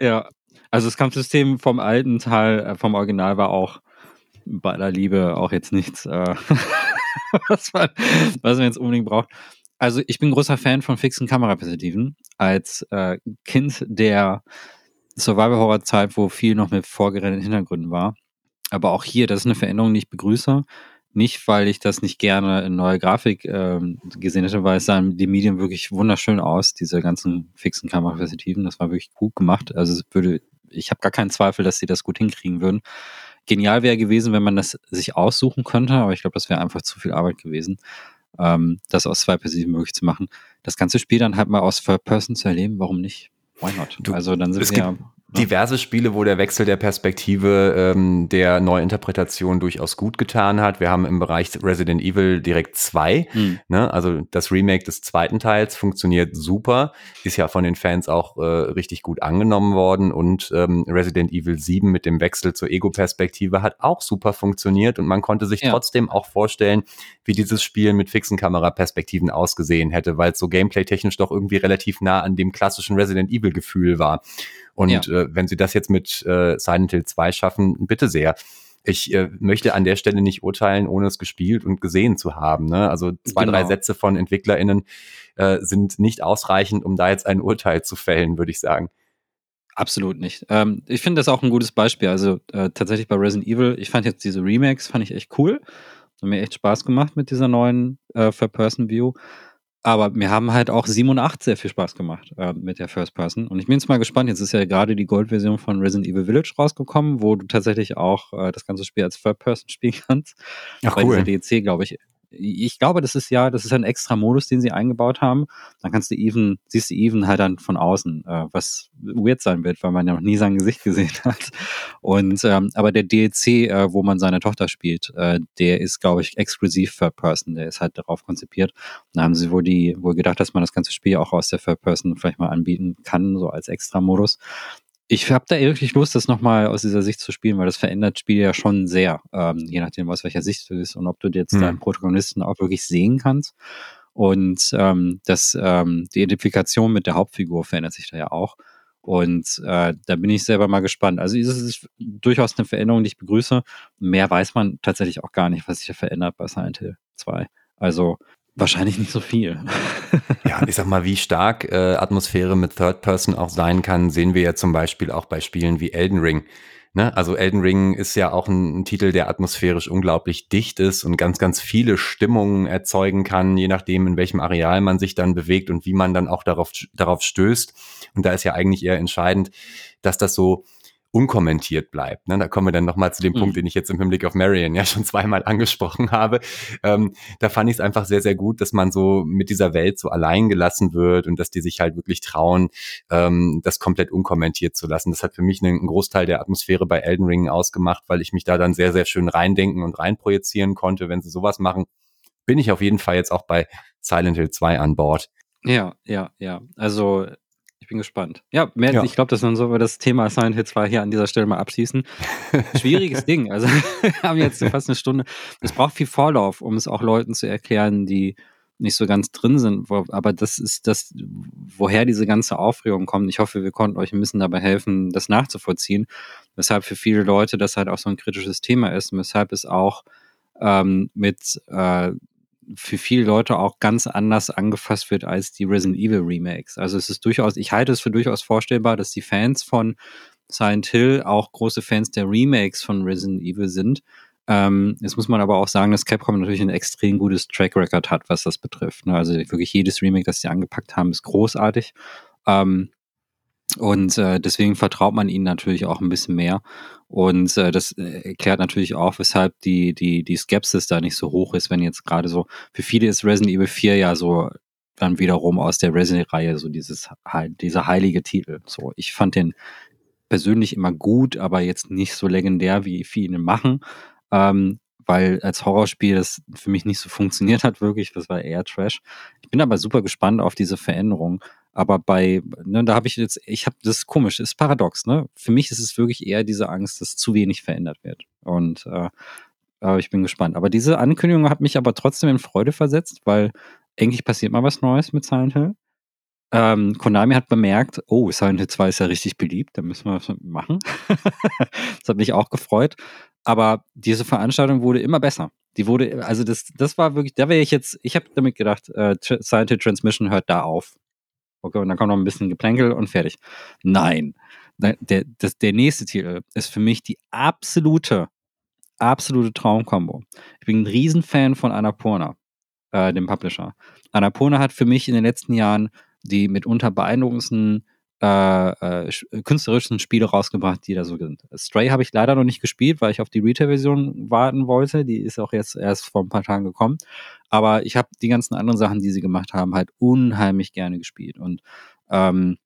Ja, Also das Kampfsystem vom alten Teil, äh, vom Original war auch bei aller Liebe auch jetzt nichts, äh, was, man, was man jetzt unbedingt braucht. Also ich bin großer Fan von fixen Kameraperspektiven. Als äh, Kind der Survival-Horror-Zeit, wo viel noch mit vorgerendeten Hintergründen war. Aber auch hier, das ist eine Veränderung, die ich begrüße. Nicht, weil ich das nicht gerne in neue Grafik ähm, gesehen hätte, weil es sahen die Medien wirklich wunderschön aus, diese ganzen fixen Kameraperspektiven. Das war wirklich gut gemacht. Also es würde, ich habe gar keinen Zweifel, dass sie das gut hinkriegen würden. Genial wäre gewesen, wenn man das sich aussuchen könnte, aber ich glaube, das wäre einfach zu viel Arbeit gewesen, ähm, das aus zwei Perspektiven möglich zu machen. Das ganze Spiel dann halt mal aus Third Person zu erleben, warum nicht? Why not? Du, also dann sind wir ja diverse Spiele, wo der Wechsel der Perspektive ähm, der Neuinterpretation durchaus gut getan hat. Wir haben im Bereich Resident Evil direkt zwei. Hm. Ne? Also das Remake des zweiten Teils funktioniert super, ist ja von den Fans auch äh, richtig gut angenommen worden. Und ähm, Resident Evil 7 mit dem Wechsel zur Ego-Perspektive hat auch super funktioniert und man konnte sich ja. trotzdem auch vorstellen, wie dieses Spiel mit fixen Kameraperspektiven ausgesehen hätte, weil es so gameplay-technisch doch irgendwie relativ nah an dem klassischen Resident Evil-Gefühl war. Und ja. äh, wenn sie das jetzt mit äh, Silent Hill 2 schaffen, bitte sehr. Ich äh, möchte an der Stelle nicht urteilen, ohne es gespielt und gesehen zu haben. Ne? Also zwei, genau. drei Sätze von EntwicklerInnen äh, sind nicht ausreichend, um da jetzt ein Urteil zu fällen, würde ich sagen. Absolut nicht. Ähm, ich finde das auch ein gutes Beispiel. Also äh, tatsächlich bei Resident Evil, ich fand jetzt diese Remakes, fand ich echt cool. Hat mir echt Spaß gemacht mit dieser neuen äh, Third-Person-View. Aber mir haben halt auch 7 und 8 sehr viel Spaß gemacht äh, mit der First Person. Und ich bin jetzt mal gespannt. Jetzt ist ja gerade die Gold-Version von Resident Evil Village rausgekommen, wo du tatsächlich auch äh, das ganze Spiel als Third Person spielen kannst. Ach, Bei cool. dieser DLC, glaube ich, ich glaube, das ist ja, das ist ein extra Modus, den sie eingebaut haben. Dann kannst du Even, siehst du Even halt dann von außen, äh, was weird sein wird, weil man ja noch nie sein Gesicht gesehen hat. Und ähm, aber der DLC, äh, wo man seine Tochter spielt, äh, der ist, glaube ich, exklusiv Third Person. Der ist halt darauf konzipiert. Da haben sie wohl die, wohl gedacht, dass man das ganze Spiel auch aus der Third Person vielleicht mal anbieten kann, so als extra Modus ich habe da wirklich Lust, das nochmal aus dieser Sicht zu spielen, weil das verändert Spiel ja schon sehr, ähm, je nachdem, aus welcher Sicht du bist und ob du jetzt hm. deinen Protagonisten auch wirklich sehen kannst. Und ähm, das, ähm, die Identifikation mit der Hauptfigur verändert sich da ja auch. Und äh, da bin ich selber mal gespannt. Also es ist durchaus eine Veränderung, die ich begrüße. Mehr weiß man tatsächlich auch gar nicht, was sich da verändert bei Silent Hill 2. Also Wahrscheinlich nicht so viel. ja, ich sag mal, wie stark äh, Atmosphäre mit Third Person auch sein kann, sehen wir ja zum Beispiel auch bei Spielen wie Elden Ring. Ne? Also Elden Ring ist ja auch ein, ein, Titel, der atmosphärisch unglaublich dicht ist und ganz, ganz viele Stimmungen erzeugen kann, je nachdem, in welchem Areal man sich dann bewegt und wie man dann auch darauf, darauf stößt. Und da ist ja eigentlich eher entscheidend, dass das so unkommentiert bleibt. Ne? Da kommen wir dann nochmal zu dem mhm. Punkt, den ich jetzt im Hinblick auf Marion ja schon zweimal angesprochen habe. Ähm, da fand ich es einfach sehr, sehr gut, dass man so mit dieser Welt so allein gelassen wird und dass die sich halt wirklich trauen, ähm, das komplett unkommentiert zu lassen. Das hat für mich einen, Großteil der Atmosphäre bei Elden Ring ausgemacht, weil ich mich da dann sehr, sehr schön reindenken und reinprojizieren konnte. Wenn sie sowas machen, bin ich auf jeden Fall jetzt auch bei Silent Hill 2 an Bord. Ja, ja, ja. Also bin gespannt. Ja, mehr, ja. ich glaube, dass dann so wir das Thema Silent Hill 2 hier an dieser Stelle mal abschließen. Schwieriges Ding. Also wir haben jetzt fast eine Stunde. Es braucht viel Vorlauf, um es auch Leuten zu erklären, die nicht so ganz drin sind. Aber das ist das, woher diese ganze Aufregung kommt. Ich hoffe, wir konnten euch ein bisschen dabei helfen, das nachzuvollziehen. Weshalb für viele Leute das halt auch so ein kritisches Thema ist und weshalb es auch ähm, mit äh, für viele Leute auch ganz anders angefasst wird als die Resident Evil Remakes. Also es ist durchaus, ich halte es für durchaus vorstellbar, dass die Fans von Silent Hill auch große Fans der Remakes von Resident Evil sind. Ähm, jetzt muss man aber auch sagen, dass Capcom natürlich ein extrem gutes Track Record hat, was das betrifft. Ne? Also wirklich jedes Remake, das sie angepackt haben, ist großartig. Ähm, und äh, deswegen vertraut man ihnen natürlich auch ein bisschen mehr. Und äh, das äh, erklärt natürlich auch, weshalb die, die, die Skepsis da nicht so hoch ist, wenn jetzt gerade so, für viele ist Resident Evil 4 ja so dann wiederum aus der Resident-Reihe so dieses, dieser heilige Titel. So, ich fand den persönlich immer gut, aber jetzt nicht so legendär, wie viele machen. Ähm, weil als Horrorspiel das für mich nicht so funktioniert hat, wirklich. Das war eher Trash. Ich bin aber super gespannt auf diese Veränderung. Aber bei, ne, da habe ich jetzt, ich habe das ist komisch, ist paradox, ne? Für mich ist es wirklich eher diese Angst, dass zu wenig verändert wird. Und äh, äh, ich bin gespannt. Aber diese Ankündigung hat mich aber trotzdem in Freude versetzt, weil eigentlich passiert mal was Neues mit Silent Hill. Ähm, Konami hat bemerkt, oh, Silent Hill 2 ist ja richtig beliebt, da müssen wir was machen. das hat mich auch gefreut. Aber diese Veranstaltung wurde immer besser. Die wurde, also das, das war wirklich, da wäre ich jetzt, ich habe damit gedacht, äh, Hill Transmission hört da auf. Okay, und dann kommt noch ein bisschen Geplänkel und fertig. Nein. Der, das, der nächste Titel ist für mich die absolute, absolute Traumkombo. Ich bin ein Riesenfan von Annapurna, äh, dem Publisher. Annapurna hat für mich in den letzten Jahren die mitunter beeindruckendsten äh, äh, künstlerischen Spiele rausgebracht, die da so sind. Stray habe ich leider noch nicht gespielt, weil ich auf die Retail-Version warten wollte. Die ist auch jetzt erst vor ein paar Tagen gekommen. Aber ich habe die ganzen anderen Sachen, die sie gemacht haben, halt unheimlich gerne gespielt. Und ähm,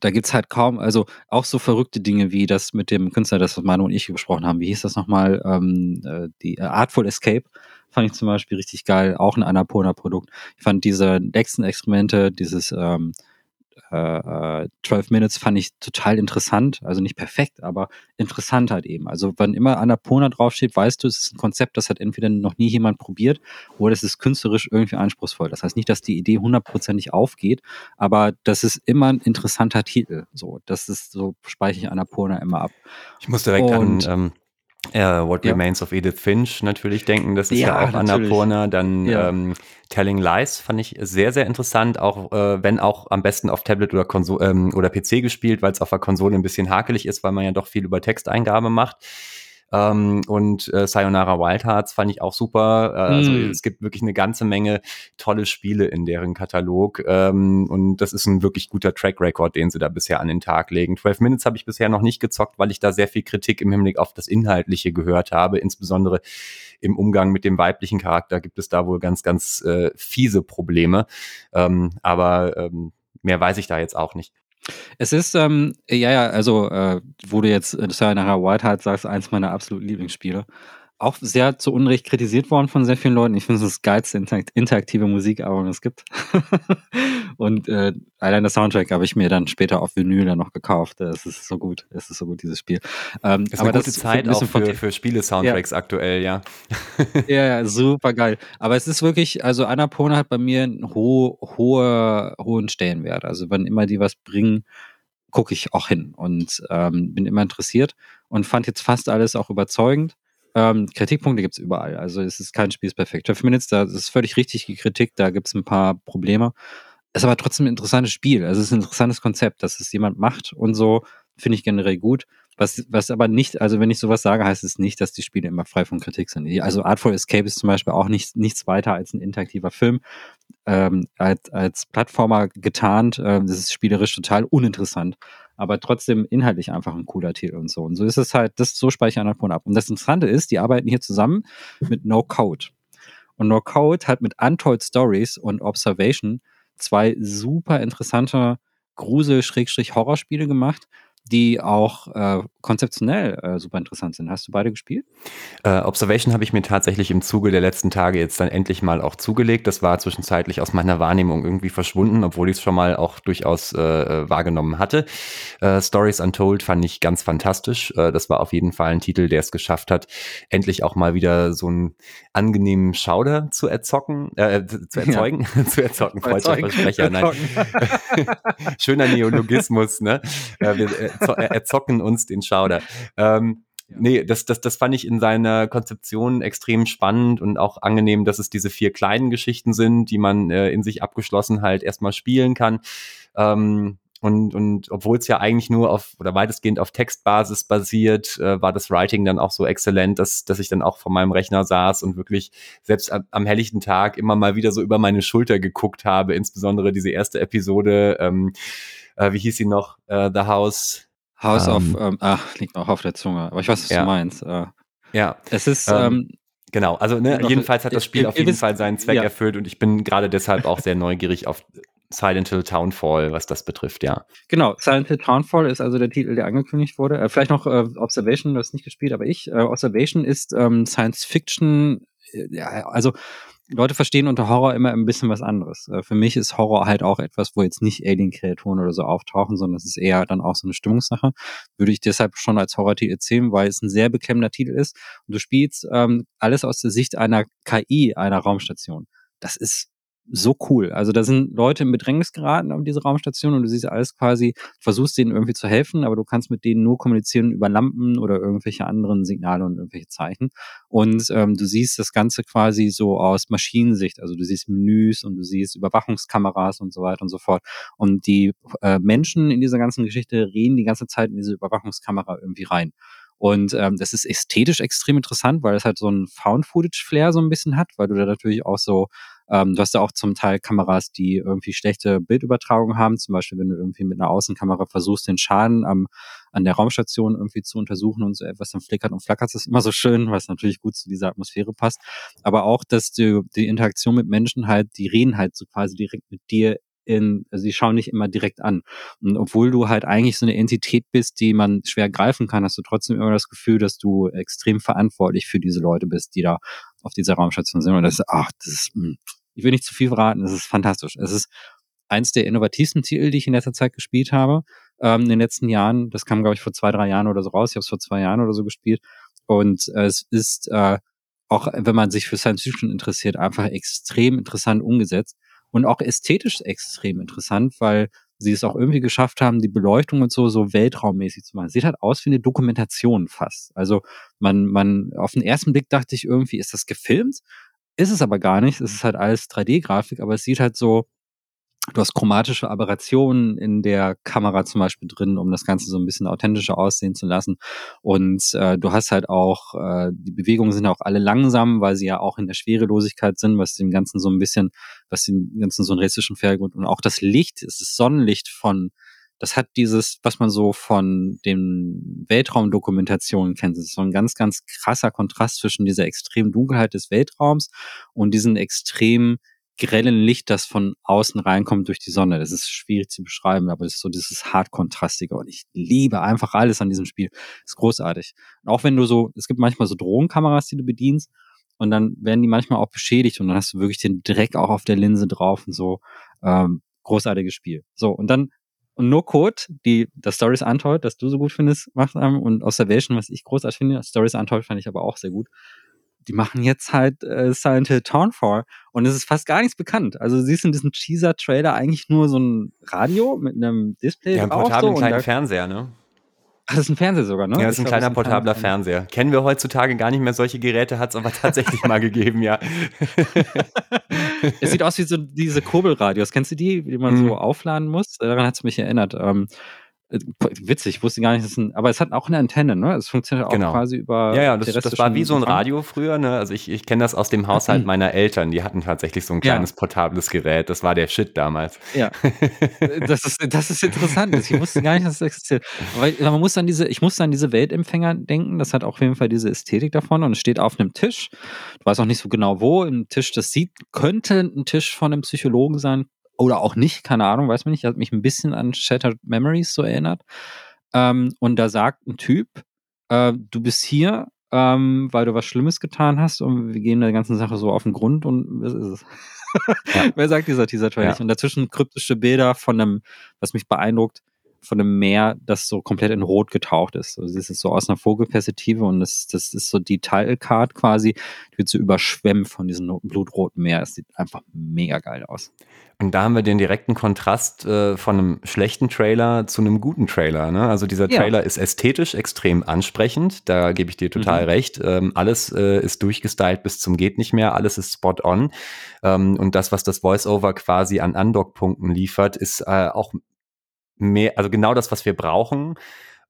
da gibt's halt kaum, also auch so verrückte Dinge wie das mit dem Künstler, das was Manu und ich besprochen haben. Wie hieß das nochmal? Ähm, äh, die äh, Artful Escape fand ich zum Beispiel richtig geil, auch ein Annapurna-Produkt. Ich fand diese nächsten Experimente, dieses ähm, äh, 12 Minutes fand ich total interessant, also nicht perfekt, aber interessant halt eben. Also wenn immer Annapurna draufsteht, weißt du, es ist ein Konzept, das hat entweder noch nie jemand probiert oder es ist künstlerisch irgendwie anspruchsvoll. Das heißt nicht, dass die Idee hundertprozentig aufgeht, aber das ist immer ein interessanter Titel. So, das ist so speichere ich Annapurna immer ab. Ich muss direkt Und, an ähm, Uh, What ja. Remains of Edith Finch natürlich denken, das ist ja, ja auch natürlich. Annapurna. Dann ja. ähm, Telling Lies fand ich sehr, sehr interessant, auch äh, wenn auch am besten auf Tablet oder, Konsole, ähm, oder PC gespielt, weil es auf der Konsole ein bisschen hakelig ist, weil man ja doch viel über Texteingabe macht. Ähm, und äh, Sayonara Wild Hearts fand ich auch super. Äh, also mm. es gibt wirklich eine ganze Menge tolle Spiele in deren Katalog. Ähm, und das ist ein wirklich guter Track Record, den sie da bisher an den Tag legen. 12 Minutes habe ich bisher noch nicht gezockt, weil ich da sehr viel Kritik im Hinblick auf das Inhaltliche gehört habe. Insbesondere im Umgang mit dem weiblichen Charakter gibt es da wohl ganz, ganz äh, fiese Probleme. Ähm, aber ähm, mehr weiß ich da jetzt auch nicht. Es ist, ähm, ja, ja, also, äh, wo du jetzt äh, Sayonara White halt sagst, eins meiner absoluten Lieblingsspiele auch sehr zu Unrecht kritisiert worden von sehr vielen Leuten. Ich finde es das geilste interaktive Musikalbum, das es gibt. und äh, allein das Soundtrack habe ich mir dann später auf Vinyl dann noch gekauft. Es ist so gut, es ist so gut, dieses Spiel. Ähm, ist aber eine gute Zeit auch für, für Spiele-Soundtracks ja. aktuell, ja. ja, ja, super geil. Aber es ist wirklich, also Annapurna hat bei mir einen ho hohe, hohen Stellenwert. Also wenn immer die was bringen, gucke ich auch hin und ähm, bin immer interessiert und fand jetzt fast alles auch überzeugend. Ähm, Kritikpunkte gibt es überall. Also es ist kein Spiel ist perfekt. 12 Minutes, da ist völlig richtig die Kritik, da gibt es ein paar Probleme. Es ist aber trotzdem ein interessantes Spiel. Also es ist ein interessantes Konzept, dass es jemand macht und so, finde ich generell gut. Was, was aber nicht, also wenn ich sowas sage, heißt es nicht, dass die Spiele immer frei von Kritik sind. Also Artful Escape ist zum Beispiel auch nicht, nichts weiter als ein interaktiver Film. Ähm, als, als Plattformer getarnt, ähm, das ist spielerisch total uninteressant aber trotzdem inhaltlich einfach ein cooler Titel und so. Und so ist es halt, das so speichere ich Annapurna ab. Und das Interessante ist, die arbeiten hier zusammen mit No Code. Und No Code hat mit Untold Stories und Observation zwei super interessante Grusel-Horrorspiele gemacht, die auch äh, konzeptionell äh, super interessant sind. Hast du beide gespielt? Äh, Observation habe ich mir tatsächlich im Zuge der letzten Tage jetzt dann endlich mal auch zugelegt. Das war zwischenzeitlich aus meiner Wahrnehmung irgendwie verschwunden, obwohl ich es schon mal auch durchaus äh, äh, wahrgenommen hatte. Äh, Stories Untold fand ich ganz fantastisch. Das war auf jeden Fall ein Titel, der es geschafft hat, endlich auch mal wieder so einen angenehmen Schauder zu erzocken, äh, zu erzeugen, ja. zu erzocken, freudscher Versprecher, nein. Schöner Neologismus, ne? Wir erzocken uns den Schauder. Ähm, Nee, das, das, das fand ich in seiner Konzeption extrem spannend und auch angenehm, dass es diese vier kleinen Geschichten sind, die man äh, in sich abgeschlossen halt erstmal spielen kann. Ähm, und, und obwohl es ja eigentlich nur auf oder weitestgehend auf Textbasis basiert, äh, war das Writing dann auch so exzellent, dass, dass ich dann auch vor meinem Rechner saß und wirklich selbst am, am helllichten Tag immer mal wieder so über meine Schulter geguckt habe, insbesondere diese erste Episode, ähm, äh, wie hieß sie noch? Äh, The House House ähm, of, ähm, ach, liegt noch auf der Zunge, aber ich weiß, was ja. du meinst. Äh, ja. Es ist, ähm, ähm Genau, also ne, jedenfalls hat das Spiel auf jeden Fall seinen Zweck ja. erfüllt und ich bin gerade deshalb auch sehr neugierig auf Silent Hill Townfall, was das betrifft, ja. Genau, Silent Hill Townfall ist also der Titel, der angekündigt wurde. Äh, vielleicht noch äh, Observation, du hast nicht gespielt, aber ich. Äh, Observation ist ähm, Science Fiction, äh, ja, also Leute verstehen unter Horror immer ein bisschen was anderes. Äh, für mich ist Horror halt auch etwas, wo jetzt nicht Alien-Kreaturen oder so auftauchen, sondern es ist eher dann auch so eine Stimmungssache. Würde ich deshalb schon als Horror-Titel erzählen, weil es ein sehr beklemmender Titel ist. Und du spielst ähm, alles aus der Sicht einer KI, einer Raumstation. Das ist so cool. Also da sind Leute in Bedrängnis geraten auf diese Raumstation und du siehst alles quasi, versuchst denen irgendwie zu helfen, aber du kannst mit denen nur kommunizieren über Lampen oder irgendwelche anderen Signale und irgendwelche Zeichen. Und ähm, du siehst das Ganze quasi so aus Maschinensicht. Also du siehst Menüs und du siehst Überwachungskameras und so weiter und so fort. Und die äh, Menschen in dieser ganzen Geschichte reden die ganze Zeit in diese Überwachungskamera irgendwie rein. Und ähm, das ist ästhetisch extrem interessant, weil es halt so ein Found-Footage-Flair so ein bisschen hat, weil du da natürlich auch so ähm, du hast ja auch zum Teil Kameras, die irgendwie schlechte Bildübertragung haben. Zum Beispiel, wenn du irgendwie mit einer Außenkamera versuchst, den Schaden am, an der Raumstation irgendwie zu untersuchen und so etwas, dann flickert und flackert es immer so schön, was natürlich gut zu dieser Atmosphäre passt. Aber auch, dass du die Interaktion mit Menschen halt, die reden halt so quasi direkt mit dir in, also die schauen nicht immer direkt an. Und obwohl du halt eigentlich so eine Entität bist, die man schwer greifen kann, hast du trotzdem immer das Gefühl, dass du extrem verantwortlich für diese Leute bist, die da auf dieser Raumstation sind. Und das ist, ach, das ist, mh, hm, ich will nicht zu viel verraten, es ist fantastisch. Es ist eins der innovativsten Titel, die ich in letzter Zeit gespielt habe. Ähm, in den letzten Jahren, das kam, glaube ich, vor zwei, drei Jahren oder so raus. Ich habe es vor zwei Jahren oder so gespielt. Und äh, es ist, äh, auch wenn man sich für Science Fiction interessiert, einfach extrem interessant umgesetzt und auch ästhetisch extrem interessant, weil sie es auch irgendwie geschafft haben, die Beleuchtung und so so weltraummäßig zu machen. Sieht halt aus wie eine Dokumentation fast. Also man, man, auf den ersten Blick dachte ich irgendwie, ist das gefilmt? Ist es aber gar nicht. Es ist halt alles 3D-Grafik, aber es sieht halt so, du hast chromatische Aberrationen in der Kamera zum Beispiel drin, um das Ganze so ein bisschen authentischer aussehen zu lassen. Und äh, du hast halt auch, äh, die Bewegungen sind auch alle langsam, weil sie ja auch in der Schwerelosigkeit sind, was dem Ganzen so ein bisschen, was dem Ganzen so einen realistischen Hintergrund und auch das Licht, es ist Sonnenlicht von das hat dieses, was man so von den Weltraumdokumentationen kennt. Das ist so ein ganz, ganz krasser Kontrast zwischen dieser extremen Dunkelheit des Weltraums und diesem extrem grellen Licht, das von außen reinkommt durch die Sonne. Das ist schwierig zu beschreiben, aber es ist so dieses Hardkontrastige und ich liebe einfach alles an diesem Spiel. Das ist großartig. Und auch wenn du so, es gibt manchmal so Drohnenkameras, die du bedienst und dann werden die manchmal auch beschädigt und dann hast du wirklich den Dreck auch auf der Linse drauf und so. Ähm, großartiges Spiel. So, und dann und No Code, die das Stories Untold, das du so gut findest, macht haben und Observation, was ich großartig finde, Stories Untold fand ich aber auch sehr gut. Die machen jetzt halt äh, Silent Hill Townfall und es ist fast gar nichts bekannt. Also du siehst in diesem Teaser-Trailer eigentlich nur so ein Radio mit einem Display ja. Ja, einen so, kleinen Fernseher, ne? Ach, das ist ein Fernseher sogar, ne? Ja, das ist ein kleiner ein portabler Fernseher. Kennen wir heutzutage gar nicht mehr solche Geräte, hat es aber tatsächlich mal gegeben, ja. es sieht aus wie so diese Kurbelradios. Kennst du die, die man mhm. so aufladen muss? Daran hat es mich erinnert. Ähm, äh, witzig, ich wusste gar nicht, dass es ein, aber es hat auch eine Antenne, ne? Es funktioniert auch genau. quasi über. Ja, ja, das, das war wie so ein Radio früher, ne? Also ich, ich kenne das aus dem Haushalt meiner Eltern, die hatten tatsächlich so ein kleines ja. portables Gerät, das war der Shit damals. Ja. das ist, das ist interessant. Ich wusste gar nicht, dass es das existiert. Aber man muss an diese, ich musste an diese Weltempfänger denken, das hat auch auf jeden Fall diese Ästhetik davon und es steht auf einem Tisch. Du weißt auch nicht so genau wo, im Tisch das sieht, könnte ein Tisch von einem Psychologen sein, oder auch nicht, keine Ahnung, weiß man nicht. Hat mich ein bisschen an Shattered Memories so erinnert. Ähm, und da sagt ein Typ, äh, du bist hier, ähm, weil du was Schlimmes getan hast und wir gehen der ganzen Sache so auf den Grund und was ist es? ja. Wer sagt dieser Teaser-Trailer ja. Und dazwischen kryptische Bilder von einem, was mich beeindruckt, von einem Meer, das so komplett in Rot getaucht ist. Also das ist so aus einer Vogelperspektive und das, das ist so die Title Card quasi, die wird so überschwemmt von diesem blutroten Meer. Es sieht einfach mega geil aus. Und da haben wir den direkten Kontrast äh, von einem schlechten Trailer zu einem guten Trailer. Ne? Also dieser Trailer ja. ist ästhetisch extrem ansprechend, da gebe ich dir total mhm. recht. Ähm, alles äh, ist durchgestylt bis zum geht nicht mehr, alles ist spot on. Ähm, und das, was das Voiceover quasi an Undock-Punkten liefert, ist äh, auch mehr, also genau das, was wir brauchen,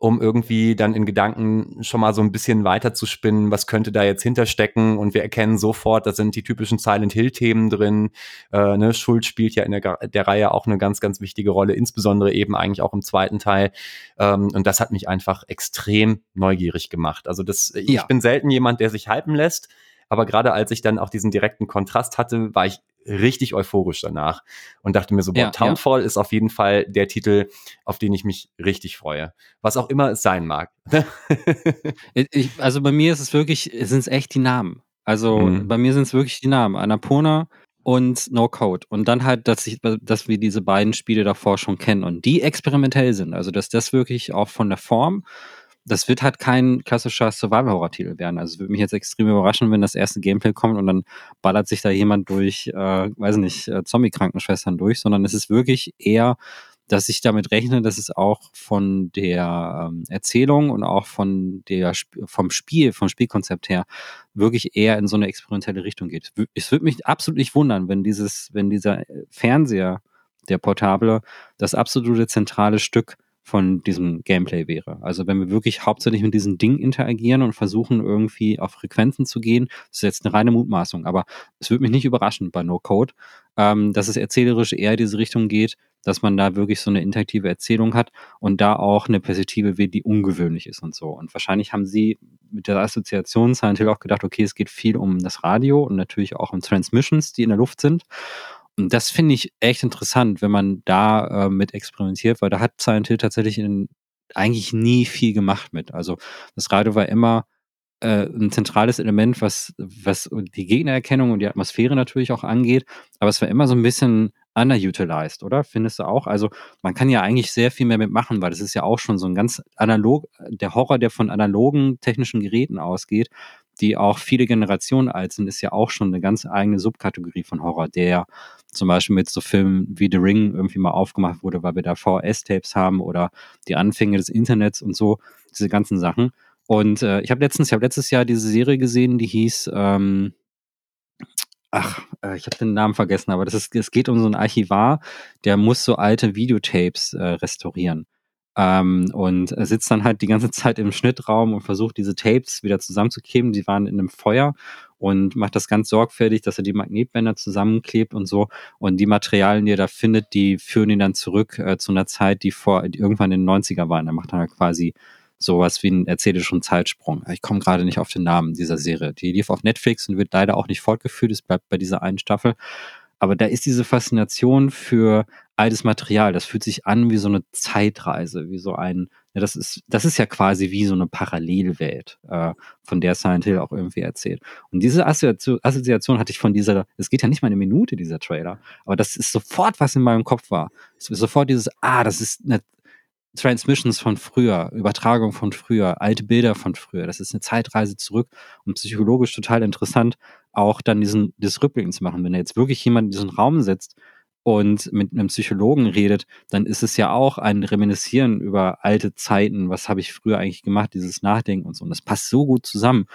um irgendwie dann in Gedanken schon mal so ein bisschen weiter zu spinnen, was könnte da jetzt hinterstecken und wir erkennen sofort, da sind die typischen Silent Hill Themen drin. Äh, ne? Schuld spielt ja in der, der Reihe auch eine ganz, ganz wichtige Rolle, insbesondere eben eigentlich auch im zweiten Teil. Ähm, und das hat mich einfach extrem neugierig gemacht. Also das, ja. ich bin selten jemand, der sich hypen lässt. Aber gerade als ich dann auch diesen direkten Kontrast hatte, war ich richtig euphorisch danach und dachte mir so, boah, ja, Townfall ja. ist auf jeden Fall der Titel, auf den ich mich richtig freue. Was auch immer es sein mag. ich, also bei mir ist es wirklich, sind es echt die Namen. Also mhm. bei mir sind es wirklich die Namen. Annapurna und No Code. Und dann halt, dass, ich, dass wir diese beiden Spiele davor schon kennen und die experimentell sind. Also dass das wirklich auch von der Form das wird halt kein klassischer Survival-Horror-Titel werden. Also es würde mich jetzt extrem überraschen, wenn das erste Gameplay kommt und dann ballert sich da jemand durch, äh, weiß nicht, äh, Zombie-Krankenschwestern durch, sondern es ist wirklich eher, dass ich damit rechne, dass es auch von der ähm, Erzählung und auch von der vom Spiel, vom Spielkonzept her wirklich eher in so eine experimentelle Richtung geht. Es würde mich absolut nicht wundern, wenn dieses, wenn dieser Fernseher, der portable, das absolute zentrale Stück von diesem Gameplay wäre. Also wenn wir wirklich hauptsächlich mit diesem Ding interagieren und versuchen irgendwie auf Frequenzen zu gehen, das ist jetzt eine reine Mutmaßung, aber es würde mich nicht überraschen bei No Code, ähm, dass es erzählerisch eher diese Richtung geht, dass man da wirklich so eine interaktive Erzählung hat und da auch eine Perspektive wird, die ungewöhnlich ist und so. Und wahrscheinlich haben sie mit der Assoziation Silent Hill auch gedacht, okay, es geht viel um das Radio und natürlich auch um Transmissions, die in der Luft sind. Das finde ich echt interessant, wenn man da äh, mit experimentiert, weil da hat Silent Hill tatsächlich in, eigentlich nie viel gemacht mit. Also das Radio war immer äh, ein zentrales Element, was, was die Gegnererkennung und die Atmosphäre natürlich auch angeht, aber es war immer so ein bisschen underutilized, oder? Findest du auch? Also man kann ja eigentlich sehr viel mehr mitmachen, weil das ist ja auch schon so ein ganz analog, der Horror, der von analogen technischen Geräten ausgeht, die auch viele Generationen alt sind, ist ja auch schon eine ganz eigene Subkategorie von Horror, der zum Beispiel mit so Filmen wie The Ring irgendwie mal aufgemacht wurde, weil wir da VS-Tapes haben oder die Anfänge des Internets und so, diese ganzen Sachen. Und äh, ich habe letztens, ich habe letztes Jahr diese Serie gesehen, die hieß, ähm, ach, äh, ich habe den Namen vergessen, aber das ist, es geht um so einen Archivar, der muss so alte Videotapes äh, restaurieren. Ähm, und sitzt dann halt die ganze Zeit im Schnittraum und versucht diese Tapes wieder zusammenzukleben. Die waren in einem Feuer und macht das ganz sorgfältig, dass er die Magnetbänder zusammenklebt und so. Und die Materialien, die er da findet, die führen ihn dann zurück äh, zu einer Zeit, die vor irgendwann in den 90er waren. Er macht dann halt quasi sowas wie einen erzählischen Zeitsprung. Ich komme gerade nicht auf den Namen dieser Serie. Die lief auf Netflix und wird leider auch nicht fortgeführt. Es bleibt bei dieser einen Staffel. Aber da ist diese Faszination für altes Material. Das fühlt sich an wie so eine Zeitreise, wie so ein, ja, das ist, das ist ja quasi wie so eine Parallelwelt, äh, von der Silent Hill auch irgendwie erzählt. Und diese Assoziation, Assoziation hatte ich von dieser, es geht ja nicht mal eine Minute, dieser Trailer, aber das ist sofort, was in meinem Kopf war. Es ist sofort dieses, ah, das ist eine Transmissions von früher, Übertragung von früher, alte Bilder von früher. Das ist eine Zeitreise zurück und psychologisch total interessant, auch dann diesen Disrupting zu machen. Wenn er jetzt wirklich jemand in diesen Raum setzt und mit einem Psychologen redet, dann ist es ja auch ein Reminiszieren über alte Zeiten. Was habe ich früher eigentlich gemacht? Dieses Nachdenken und so. Und das passt so gut zusammen.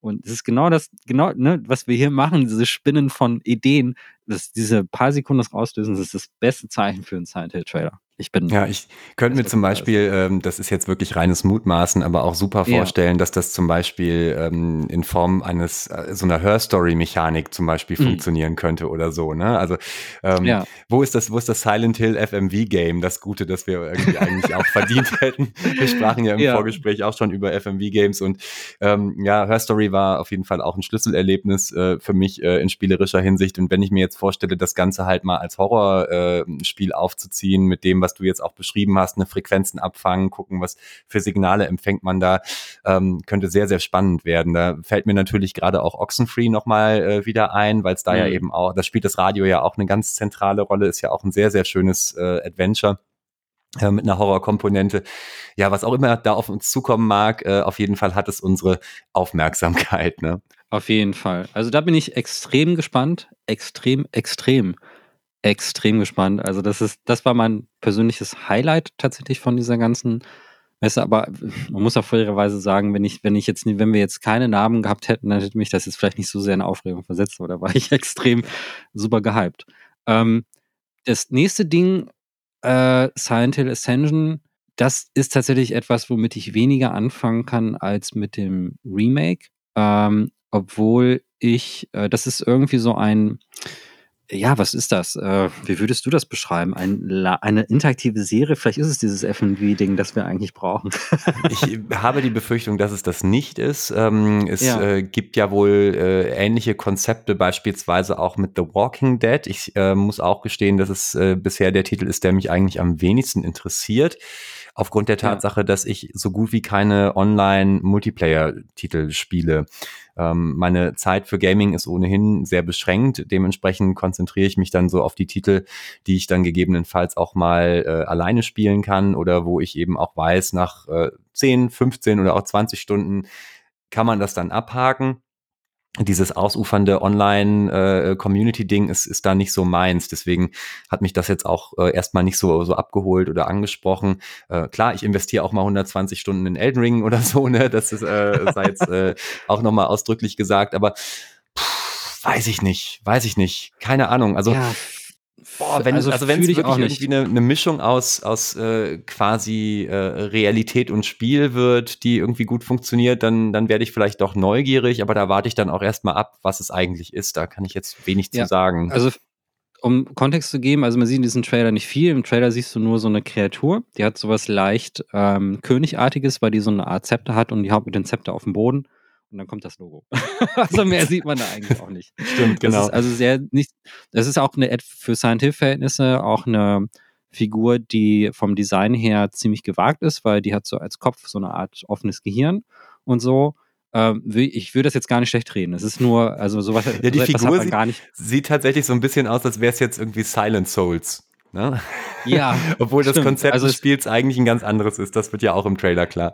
Und es ist genau das, genau, ne, was wir hier machen, diese Spinnen von Ideen, dass diese paar Sekunden das rauslösen, das ist das beste Zeichen für einen Silent Hill Trailer. Ich bin. Ja, ich könnte mir zum Beispiel, ähm, das ist jetzt wirklich reines Mutmaßen, aber auch super vorstellen, ja. dass das zum Beispiel ähm, in Form eines äh, so einer Hörstory-Mechanik zum Beispiel mhm. funktionieren könnte oder so. Ne? Also ähm, ja. wo ist das, wo ist das Silent Hill FMV-Game, das Gute, das wir irgendwie eigentlich auch verdient hätten? Wir sprachen ja im ja. Vorgespräch auch schon über FMV-Games und ähm, ja, Hörstory war auf jeden Fall auch ein Schlüsselerlebnis äh, für mich äh, in spielerischer Hinsicht. Und wenn ich mir jetzt vorstelle, das Ganze halt mal als Horrorspiel äh, aufzuziehen mit dem, was was du jetzt auch beschrieben hast, eine Frequenzen abfangen, gucken, was für Signale empfängt man da, ähm, könnte sehr, sehr spannend werden. Da fällt mir natürlich gerade auch Oxenfree nochmal äh, wieder ein, weil es da mhm. ja eben auch, da spielt das Radio ja auch eine ganz zentrale Rolle, ist ja auch ein sehr, sehr schönes äh, Adventure äh, mit einer Horrorkomponente. Ja, was auch immer da auf uns zukommen mag, äh, auf jeden Fall hat es unsere Aufmerksamkeit. Ne? Auf jeden Fall. Also da bin ich extrem gespannt, extrem, extrem extrem gespannt. Also das ist, das war mein persönliches Highlight tatsächlich von dieser ganzen Messe. Aber man muss auch fairerweise sagen, wenn ich, wenn ich jetzt, wenn wir jetzt keine Namen gehabt hätten, dann hätte mich das jetzt vielleicht nicht so sehr in Aufregung versetzt. Oder war ich extrem super gehypt. Ähm, das nächste Ding, äh, Silent Hill Ascension, das ist tatsächlich etwas, womit ich weniger anfangen kann als mit dem Remake. Ähm, obwohl ich, äh, das ist irgendwie so ein, ja, was ist das? Äh, wie würdest du das beschreiben? Ein, eine interaktive Serie? Vielleicht ist es dieses FMV-Ding, das wir eigentlich brauchen. ich habe die Befürchtung, dass es das nicht ist. Ähm, es ja. Äh, gibt ja wohl äh, ähnliche Konzepte, beispielsweise auch mit The Walking Dead. Ich äh, muss auch gestehen, dass es äh, bisher der Titel ist, der mich eigentlich am wenigsten interessiert. Aufgrund der Tatsache, ja. dass ich so gut wie keine Online-Multiplayer-Titel spiele. Ähm, meine Zeit für Gaming ist ohnehin sehr beschränkt. Dementsprechend konzentriere ich mich dann so auf die Titel, die ich dann gegebenenfalls auch mal äh, alleine spielen kann oder wo ich eben auch weiß, nach äh, 10, 15 oder auch 20 Stunden kann man das dann abhaken dieses ausufernde Online-Community-Ding äh, ist, ist da nicht so meins. Deswegen hat mich das jetzt auch äh, erstmal nicht so, so abgeholt oder angesprochen. Äh, klar, ich investiere auch mal 120 Stunden in Elden Ring oder so, ne? Das ist, äh, sei jetzt äh, auch nochmal ausdrücklich gesagt, aber pff, weiß ich nicht, weiß ich nicht. Keine Ahnung. Also ja. Boah, wenn, also, also wenn es wirklich irgendwie eine, eine, Mischung aus, aus äh, quasi äh, Realität und Spiel wird, die irgendwie gut funktioniert, dann, dann werde ich vielleicht doch neugierig, aber da warte ich dann auch erstmal ab, was es eigentlich ist. Da kann ich jetzt wenig ja, zu sagen. Also um Kontext zu geben, also man sieht in diesem Trailer nicht viel. Im Trailer siehst du nur so eine Kreatur, die hat sowas leicht ähm, Königartiges, weil die so eine Art Zepter hat und die haut mit dem Zepter auf den Boden und dann kommt das Logo. also mehr sieht man da eigentlich auch nicht. Stimmt, genau. Das ist also sehr nicht, das ist auch eine für Scientific-Verhältnisse auch eine Figur, die vom Design her ziemlich gewagt ist, weil die hat so als Kopf so eine Art offenes Gehirn und so. Ähm, ich würde das jetzt gar nicht schlecht reden. Es ist nur, also sowas. Ja, die so Figur sieht, gar nicht. sieht tatsächlich so ein bisschen aus, als wäre es jetzt irgendwie Silent Souls. Ne? Ja. Obwohl stimmt. das Konzept also des Spiels eigentlich ein ganz anderes ist. Das wird ja auch im Trailer klar.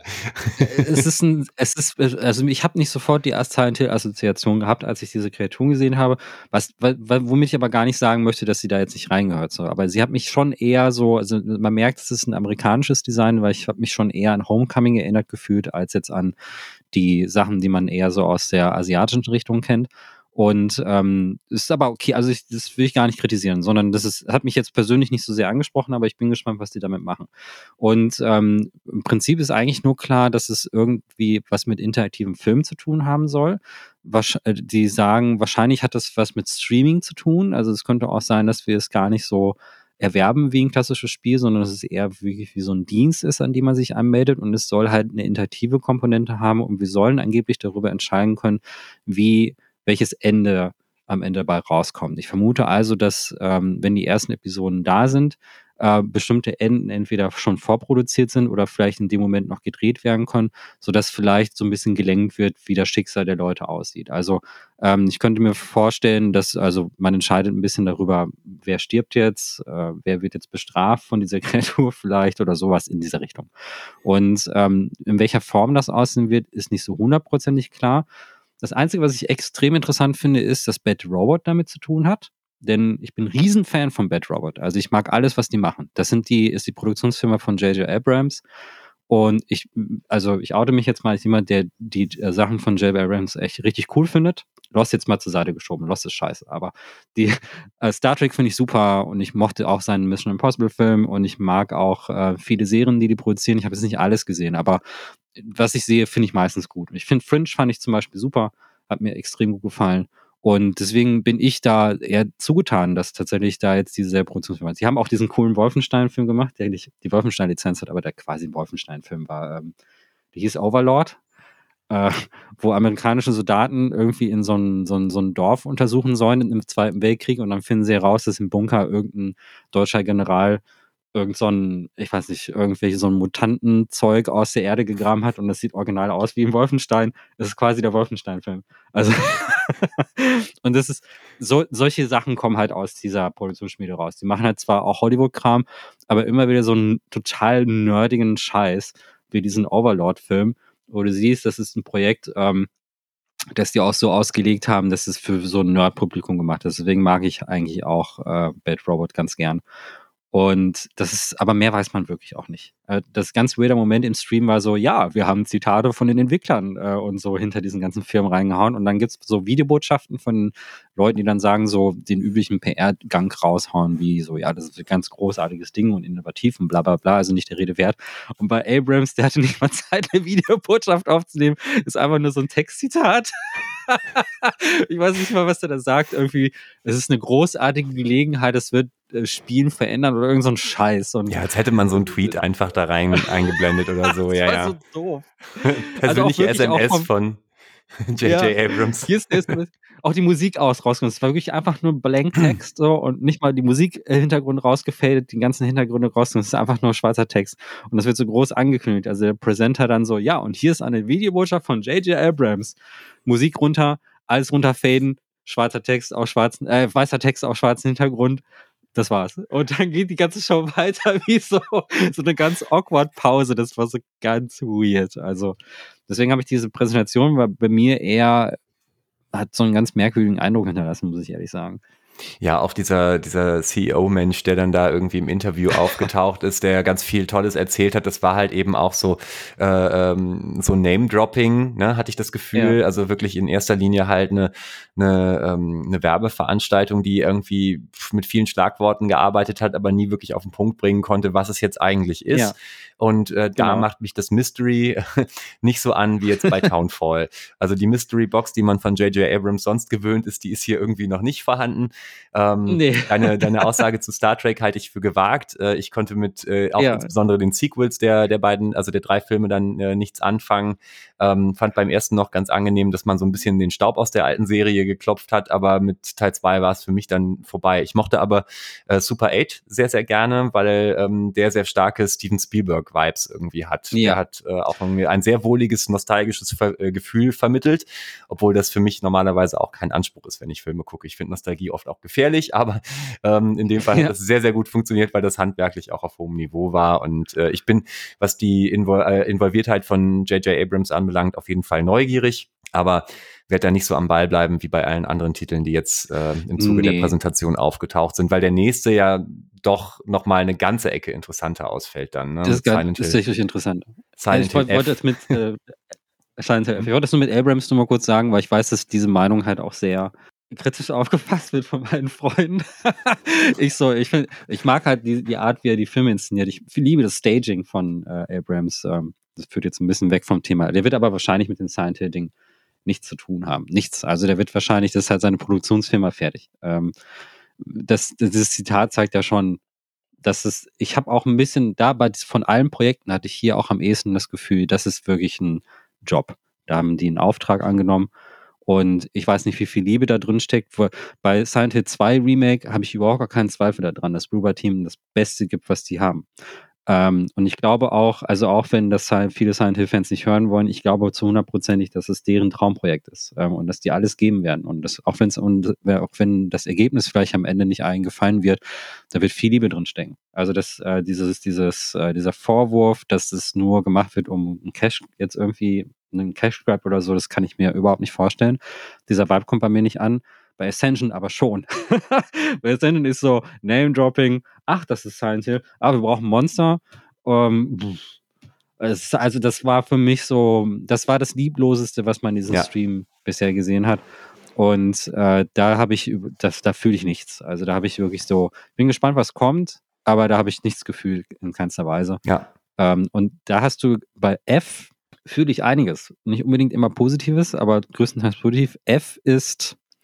es ist ein, es ist, also ich habe nicht sofort die Silent Hill Assoziation gehabt, als ich diese Kreaturen gesehen habe, was, womit ich aber gar nicht sagen möchte, dass sie da jetzt nicht reingehört. So. Aber sie hat mich schon eher so, also man merkt, es ist ein amerikanisches Design, weil ich habe mich schon eher an Homecoming erinnert gefühlt, als jetzt an die Sachen, die man eher so aus der asiatischen Richtung kennt. Und ähm, ist aber okay, also ich, das will ich gar nicht kritisieren, sondern das ist, hat mich jetzt persönlich nicht so sehr angesprochen, aber ich bin gespannt, was die damit machen. Und ähm, im Prinzip ist eigentlich nur klar, dass es irgendwie was mit interaktivem Film zu tun haben soll. Was, äh, die sagen, wahrscheinlich hat das was mit Streaming zu tun. Also es könnte auch sein, dass wir es gar nicht so erwerben wie ein klassisches Spiel, sondern dass es eher wirklich wie so ein Dienst ist, an dem man sich anmeldet und es soll halt eine interaktive Komponente haben und wir sollen angeblich darüber entscheiden können, wie welches Ende am Ende dabei rauskommt. Ich vermute also, dass ähm, wenn die ersten Episoden da sind, äh, bestimmte Enden entweder schon vorproduziert sind oder vielleicht in dem Moment noch gedreht werden können, sodass vielleicht so ein bisschen gelenkt wird, wie das Schicksal der Leute aussieht. Also ähm, ich könnte mir vorstellen, dass also man entscheidet ein bisschen darüber, wer stirbt jetzt, äh, wer wird jetzt bestraft von dieser Kreatur vielleicht oder sowas in dieser Richtung. Und ähm, in welcher Form das aussehen wird, ist nicht so hundertprozentig klar. Das Einzige, was ich extrem interessant finde, ist, dass Bad Robot damit zu tun hat. Denn ich bin Riesenfan von Bad Robot. Also ich mag alles, was die machen. Das sind die, ist die Produktionsfirma von J.J. Abrams. Und ich, also ich oute mich jetzt mal als jemand, der die äh, Sachen von J.J. Abrams echt richtig cool findet. Lost jetzt mal zur Seite geschoben. Lost ist scheiße. Aber die äh, Star Trek finde ich super und ich mochte auch seinen Mission Impossible Film und ich mag auch äh, viele Serien, die die produzieren. Ich habe jetzt nicht alles gesehen, aber was ich sehe, finde ich meistens gut. Ich finde Fringe fand ich zum Beispiel super, hat mir extrem gut gefallen. Und deswegen bin ich da eher zugetan, dass tatsächlich da jetzt diese Produktionsfirma. Sie haben auch diesen coolen Wolfenstein-Film gemacht, der nicht die Wolfenstein-Lizenz hat, aber der quasi ein Wolfenstein-Film war. Ähm, der hieß Overlord, äh, wo amerikanische Soldaten irgendwie in so ein, so, ein, so ein Dorf untersuchen sollen im Zweiten Weltkrieg und dann finden sie heraus, dass im Bunker irgendein deutscher General irgend so ein, ich weiß nicht, irgendwelche so ein Mutantenzeug aus der Erde gegraben hat und das sieht original aus wie im Wolfenstein. Das ist quasi der Wolfenstein-Film. Also und das ist, so, solche Sachen kommen halt aus dieser Produktionsschmiede raus. Die machen halt zwar auch Hollywood-Kram, aber immer wieder so einen total nerdigen Scheiß, wie diesen Overlord-Film, wo du siehst, das ist ein Projekt, ähm, das die auch so ausgelegt haben, dass es für so ein Nerd-Publikum gemacht ist. Deswegen mag ich eigentlich auch äh, Bad Robot ganz gern. Und das ist, aber mehr weiß man wirklich auch nicht. Äh, das ganz weirder Moment im Stream war so, ja, wir haben Zitate von den Entwicklern äh, und so hinter diesen ganzen Firmen reingehauen. Und dann gibt's so Videobotschaften von Leuten, die dann sagen, so den üblichen PR-Gang raushauen, wie so, ja, das ist ein ganz großartiges Ding und innovativ und bla bla bla, also nicht der Rede wert. Und bei Abrams, der hatte nicht mal Zeit, eine Videobotschaft aufzunehmen, ist einfach nur so ein Textzitat. ich weiß nicht mal, was der da sagt. Irgendwie, es ist eine großartige Gelegenheit, es wird Spielen verändern oder irgend so ein Scheiß. Und ja, als hätte man so einen Tweet einfach da rein eingeblendet oder so. ja, ja. so doof. Persönliche also SMS von J.J. Ja. Abrams. Hier ist, ist auch die Musik aus rausgenommen. Es war wirklich einfach nur Blank-Text so, und nicht mal die Musik-Hintergrund rausgefadet, die ganzen Hintergründe rausgenommen. Es ist einfach nur schwarzer Text. Und das wird so groß angekündigt. Also der Presenter dann so, ja, und hier ist eine Videobotschaft von J.J. Abrams. Musik runter, alles runterfaden, schwarzer Text auf schwarzen, äh, weißer Text auf schwarzen Hintergrund. Das war's. Und dann geht die ganze Show weiter wie so, so eine ganz awkward Pause. Das war so ganz weird. Also, deswegen habe ich diese Präsentation war bei mir eher, hat so einen ganz merkwürdigen Eindruck hinterlassen, muss ich ehrlich sagen. Ja, auch dieser, dieser CEO-Mensch, der dann da irgendwie im Interview aufgetaucht ist, der ganz viel Tolles erzählt hat, das war halt eben auch so, äh, ähm, so Name-Dropping, ne, hatte ich das Gefühl. Ja. Also wirklich in erster Linie halt eine, eine, ähm, eine Werbeveranstaltung, die irgendwie mit vielen Schlagworten gearbeitet hat, aber nie wirklich auf den Punkt bringen konnte, was es jetzt eigentlich ist. Ja. Und äh, da genau. macht mich das Mystery nicht so an wie jetzt bei Townfall. Also die Mystery Box, die man von J.J. Abrams sonst gewöhnt ist, die ist hier irgendwie noch nicht vorhanden. Ähm, nee. deine, deine Aussage zu Star Trek halte ich für gewagt. Äh, ich konnte mit äh, auch ja. insbesondere den Sequels der, der beiden, also der drei Filme dann äh, nichts anfangen. Ähm, fand beim ersten noch ganz angenehm, dass man so ein bisschen den Staub aus der alten Serie geklopft hat, aber mit Teil 2 war es für mich dann vorbei. Ich mochte aber äh, Super 8 sehr, sehr gerne, weil ähm, der sehr starke Steven Spielberg-Vibes irgendwie hat. Ja. Der hat äh, auch ein sehr wohliges, nostalgisches Ver äh, Gefühl vermittelt, obwohl das für mich normalerweise auch kein Anspruch ist, wenn ich Filme gucke. Ich finde Nostalgie oft auch gefährlich, aber ähm, in dem Fall ja. hat das sehr, sehr gut funktioniert, weil das handwerklich auch auf hohem Niveau war. Und äh, ich bin, was die Invol äh, Involviertheit von J.J. Abrams anbelangt, auf jeden Fall neugierig, aber werde da nicht so am Ball bleiben wie bei allen anderen Titeln, die jetzt äh, im Zuge nee. der Präsentation aufgetaucht sind, weil der nächste ja doch noch mal eine ganze Ecke interessanter ausfällt dann. Ne? Das ist, gar, ist richtig interessant. Silent also ich wollte jetzt mit äh, Silent Hill Ich wollte das nur mit Abrams nur mal kurz sagen, weil ich weiß, dass diese Meinung halt auch sehr kritisch aufgefasst wird von meinen Freunden. ich so, ich finde, ich mag halt die, die Art, wie er die Filme inszeniert. Ich liebe das Staging von äh, Abrams. Ähm, das führt jetzt ein bisschen weg vom Thema. Der wird aber wahrscheinlich mit dem Silent Hill Ding nichts zu tun haben. Nichts. Also der wird wahrscheinlich, das ist halt seine Produktionsfirma fertig. Ähm, das, dieses Zitat zeigt ja schon, dass es, ich habe auch ein bisschen, da bei von allen Projekten hatte ich hier auch am ehesten das Gefühl, das ist wirklich ein Job. Da haben die einen Auftrag angenommen und ich weiß nicht, wie viel Liebe da drin steckt. Bei Silent Hill 2 Remake habe ich überhaupt gar keinen Zweifel daran, dass Bruber-Team das Beste gibt, was die haben. Ähm, und ich glaube auch, also auch wenn das halt viele Silent Hill-Fans nicht hören wollen, ich glaube zu hundertprozentig, dass es deren Traumprojekt ist ähm, und dass die alles geben werden. Und das, auch wenn es und auch wenn das Ergebnis vielleicht am Ende nicht allen gefallen wird, da wird viel Liebe drin stecken. Also das, äh, dieses, dieses, äh, dieser Vorwurf, dass es nur gemacht wird, um ein Cash jetzt irgendwie einen Cash Grab oder so, das kann ich mir überhaupt nicht vorstellen. Dieser Vibe kommt bei mir nicht an. Bei Ascension aber schon. bei Ascension ist so Name-Dropping, ach, das ist Silent Hill, ah, wir brauchen Monster. Ähm, es, also das war für mich so, das war das Liebloseste, was man in diesem ja. Stream bisher gesehen hat. Und äh, da habe ich, das, da fühle ich nichts. Also da habe ich wirklich so, bin gespannt, was kommt, aber da habe ich nichts gefühlt in keinster Weise. Ja. Ähm, und da hast du bei F fühle ich einiges. Nicht unbedingt immer Positives, aber größtenteils positiv. F ist.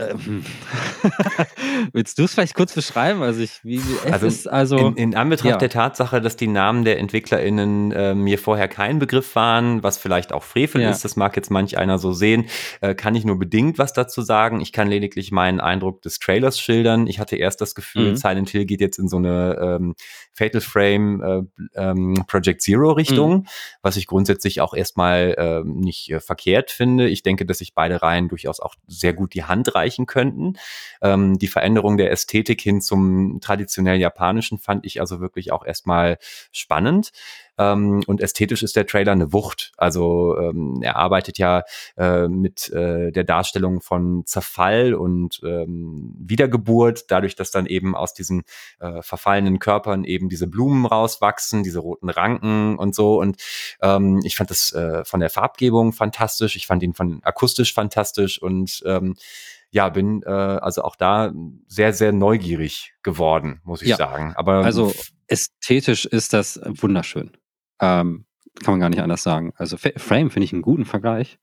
Ähm, willst du es vielleicht kurz beschreiben? Also, ich, wie, F also, ist also in, in Anbetracht ja. der Tatsache, dass die Namen der EntwicklerInnen äh, mir vorher kein Begriff waren, was vielleicht auch Frevel ja. ist, das mag jetzt manch einer so sehen, äh, kann ich nur bedingt was dazu sagen. Ich kann lediglich meinen Eindruck des Trailers schildern. Ich hatte erst das Gefühl, mhm. Silent Hill geht jetzt in so eine ähm, Fatal Frame äh, ähm, Project Zero Richtung, mhm. was ich grundsätzlich auch erstmal äh, nicht äh, verkehrt finde. Ich denke, dass sich beide Reihen durchaus auch sehr gut die Hand reichen könnten. Ähm, die Veränderung der Ästhetik hin zum traditionell japanischen fand ich also wirklich auch erstmal spannend. Ähm, und ästhetisch ist der Trailer eine Wucht. Also ähm, er arbeitet ja äh, mit äh, der Darstellung von Zerfall und ähm, Wiedergeburt, dadurch, dass dann eben aus diesen äh, verfallenen Körpern eben diese Blumen rauswachsen, diese roten Ranken und so. Und ähm, ich fand das äh, von der Farbgebung fantastisch, ich fand ihn von akustisch fantastisch und ähm, ja, bin äh, also auch da sehr, sehr neugierig geworden, muss ich ja. sagen. Aber also ästhetisch ist das wunderschön. Ähm, kann man gar nicht anders sagen. Also Frame finde ich einen guten Vergleich.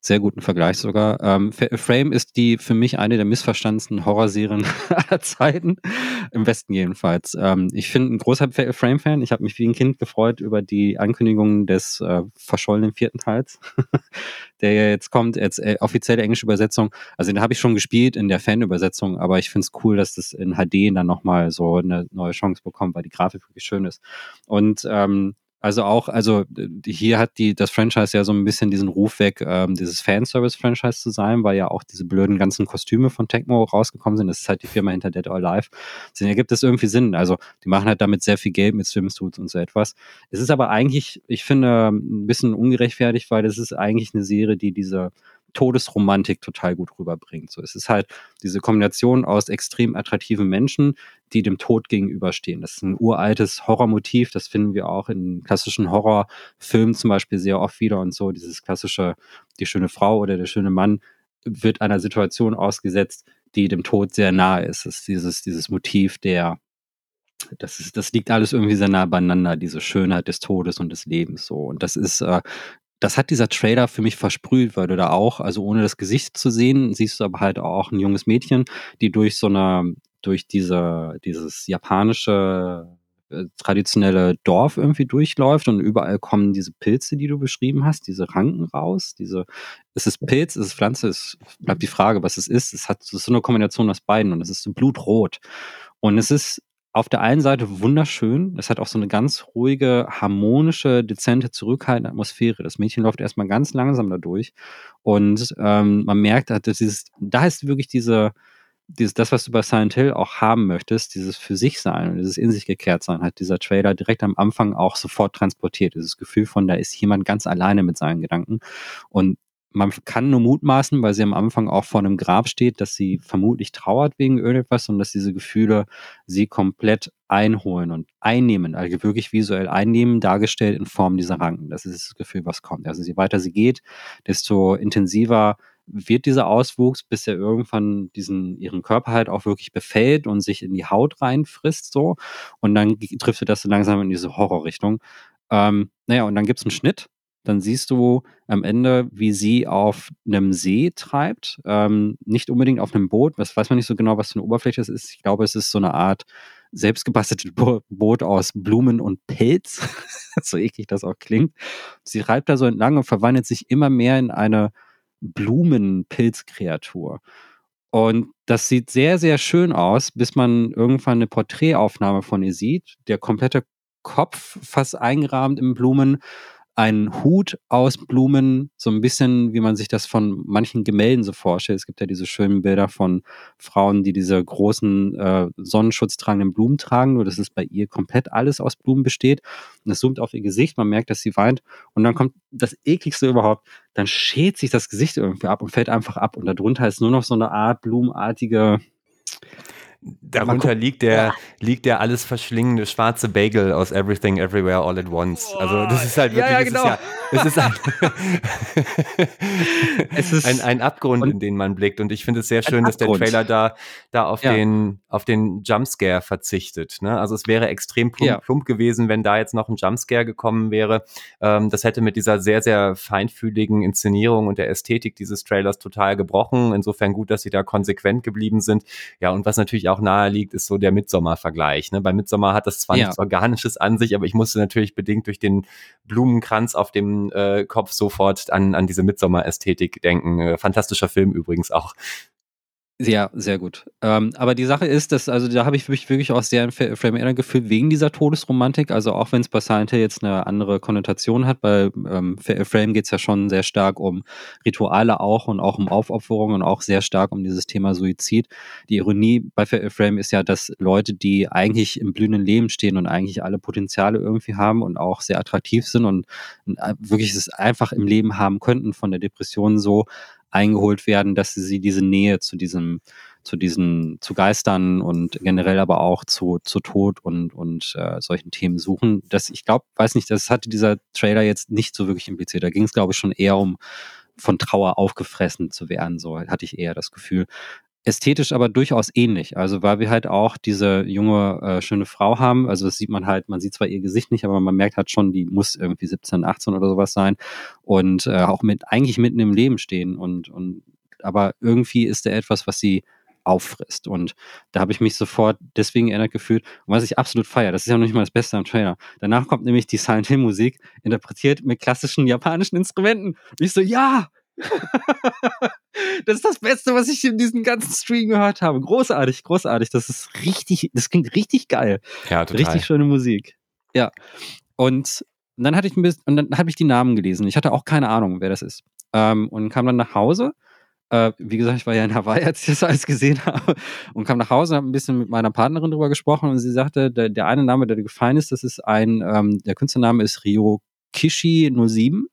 Sehr guten Vergleich sogar. Ähm, Frame ist die für mich eine der missverstandensten Horrorserien aller Zeiten. Im Westen jedenfalls. Ähm, ich bin ein großer Frame-Fan. Ich habe mich wie ein Kind gefreut über die Ankündigung des äh, verschollenen vierten Teils, der jetzt kommt, jetzt äh, offizielle englische Übersetzung. Also den habe ich schon gespielt in der Fan-Übersetzung, aber ich finde es cool, dass das in HD dann nochmal so eine neue Chance bekommt, weil die Grafik wirklich schön ist. Und ähm, also auch, also hier hat die das Franchise ja so ein bisschen diesen Ruf weg, ähm, dieses Fanservice-Franchise zu sein, weil ja auch diese blöden ganzen Kostüme von Tecmo rausgekommen sind. Das ist halt die Firma hinter Dead or Alive. Deswegen ergibt es irgendwie Sinn. Also die machen halt damit sehr viel Geld mit Swimsuits und so etwas. Es ist aber eigentlich, ich finde, ein bisschen ungerechtfertigt, weil das ist eigentlich eine Serie, die diese Todesromantik total gut rüberbringt. So, es ist halt diese Kombination aus extrem attraktiven Menschen, die dem Tod gegenüberstehen. Das ist ein uraltes Horrormotiv, das finden wir auch in klassischen Horrorfilmen zum Beispiel sehr oft wieder und so. Dieses klassische, die schöne Frau oder der schöne Mann wird einer Situation ausgesetzt, die dem Tod sehr nahe ist. Es ist dieses, dieses Motiv der, das, ist, das liegt alles irgendwie sehr nah beieinander, diese Schönheit des Todes und des Lebens so. Und das ist äh, das hat dieser Trailer für mich versprüht, weil du da auch, also ohne das Gesicht zu sehen, siehst du aber halt auch ein junges Mädchen, die durch so eine, durch diese, dieses japanische äh, traditionelle Dorf irgendwie durchläuft und überall kommen diese Pilze, die du beschrieben hast, diese Ranken raus, diese, ist es Pilz, ist es Pflanze, es bleibt die Frage, was es ist. Es hat ist so eine Kombination aus beiden und es ist so blutrot. Und es ist auf der einen Seite wunderschön. Es hat auch so eine ganz ruhige, harmonische, dezente, zurückhaltende Atmosphäre. Das Mädchen läuft erstmal ganz langsam dadurch. Und ähm, man merkt, dass dieses, da ist wirklich diese, dieses, das, was du bei Silent Hill auch haben möchtest, dieses für sich sein und dieses in sich gekehrt sein, hat dieser Trailer direkt am Anfang auch sofort transportiert. Dieses Gefühl von, da ist jemand ganz alleine mit seinen Gedanken. Und man kann nur mutmaßen, weil sie am Anfang auch vor einem Grab steht, dass sie vermutlich trauert wegen irgendetwas und dass diese Gefühle sie komplett einholen und einnehmen, also wirklich visuell einnehmen, dargestellt in Form dieser Ranken. Das ist das Gefühl, was kommt. Also je weiter sie geht, desto intensiver wird dieser Auswuchs, bis er irgendwann diesen, ihren Körper halt auch wirklich befällt und sich in die Haut reinfrisst, so. Und dann trifft das so langsam in diese Horrorrichtung. Ähm, naja, und dann gibt's einen Schnitt dann siehst du am Ende, wie sie auf einem See treibt. Ähm, nicht unbedingt auf einem Boot. Das weiß man nicht so genau, was für eine Oberfläche es ist. Ich glaube, es ist so eine Art selbstgebasteltes Bo Boot aus Blumen und Pelz. so eklig das auch klingt. Sie reibt da so entlang und verwandelt sich immer mehr in eine Blumenpilzkreatur. Und das sieht sehr, sehr schön aus, bis man irgendwann eine Porträtaufnahme von ihr sieht. Der komplette Kopf fast eingerahmt in Blumen ein Hut aus Blumen, so ein bisschen, wie man sich das von manchen Gemälden so vorstellt. Es gibt ja diese schönen Bilder von Frauen, die diese großen äh, sonnenschutztragenden Blumen tragen, nur dass es bei ihr komplett alles aus Blumen besteht. Und es zoomt auf ihr Gesicht, man merkt, dass sie weint. Und dann kommt das ekligste überhaupt, dann schält sich das Gesicht irgendwie ab und fällt einfach ab. Und darunter ist nur noch so eine Art blumenartige Darunter liegt der, liegt der alles verschlingende schwarze Bagel aus Everything Everywhere All at Once. Also das ist halt wirklich, ja, ja, genau. es ist ja, es ist, ein, ein, Abgrund, in den man blickt. Und ich finde es sehr schön, dass der Trailer da, da auf den, auf den Jumpscare verzichtet. Ne? Also es wäre extrem plump, plump, gewesen, wenn da jetzt noch ein Jumpscare gekommen wäre. Ähm, das hätte mit dieser sehr, sehr feinfühligen Inszenierung und der Ästhetik dieses Trailers total gebrochen. Insofern gut, dass sie da konsequent geblieben sind. Ja, und was natürlich auch nahe liegt, ist so der Midsommer-Vergleich. Ne? Bei Midsommer hat das zwar ja. nichts Organisches an sich, aber ich musste natürlich bedingt durch den Blumenkranz auf dem äh, Kopf sofort an, an diese Midsommer-Ästhetik denken. Äh, fantastischer Film übrigens auch. Ja, sehr gut. Ähm, aber die Sache ist, dass, also da habe ich mich wirklich auch sehr ein Frame Error gefühlt wegen dieser Todesromantik. Also auch wenn es bei Silent Hill jetzt eine andere Konnotation hat, bei ähm, Frame geht es ja schon sehr stark um Rituale auch und auch um Aufopferung und auch sehr stark um dieses Thema Suizid. Die Ironie bei Frame ist ja, dass Leute, die eigentlich im blühenden Leben stehen und eigentlich alle Potenziale irgendwie haben und auch sehr attraktiv sind und äh, wirklich es einfach im Leben haben könnten von der Depression so eingeholt werden, dass sie diese Nähe zu diesem, zu diesen, zu Geistern und generell aber auch zu, zu Tod und, und äh, solchen Themen suchen. Das, ich glaube, weiß nicht, das hatte dieser Trailer jetzt nicht so wirklich impliziert. Da ging es, glaube ich, schon eher um von Trauer aufgefressen zu werden, so hatte ich eher das Gefühl. Ästhetisch aber durchaus ähnlich. Also weil wir halt auch diese junge, äh, schöne Frau haben. Also das sieht man halt, man sieht zwar ihr Gesicht nicht, aber man merkt halt schon, die muss irgendwie 17, 18 oder sowas sein und äh, auch mit eigentlich mitten im Leben stehen. Und, und aber irgendwie ist da etwas, was sie auffrisst. Und da habe ich mich sofort deswegen erinnert gefühlt. Und was ich absolut feiere, das ist ja noch nicht mal das Beste am Trailer. Danach kommt nämlich die Silent Hill Musik, interpretiert mit klassischen japanischen Instrumenten. Und ich so, ja, das ist das Beste, was ich in diesem ganzen Stream gehört habe. Großartig, großartig. Das ist richtig, das klingt richtig geil. Ja, total. Richtig schöne Musik. Ja. Und dann hatte ich ein bisschen, und dann habe ich die Namen gelesen. Ich hatte auch keine Ahnung, wer das ist. Ähm, und kam dann nach Hause. Äh, wie gesagt, ich war ja in Hawaii, als ich das alles gesehen habe. Und kam nach Hause, habe ein bisschen mit meiner Partnerin drüber gesprochen und sie sagte, der, der eine Name, der dir gefallen ist, das ist ein, ähm, der Künstlername ist Ryo Kishi 07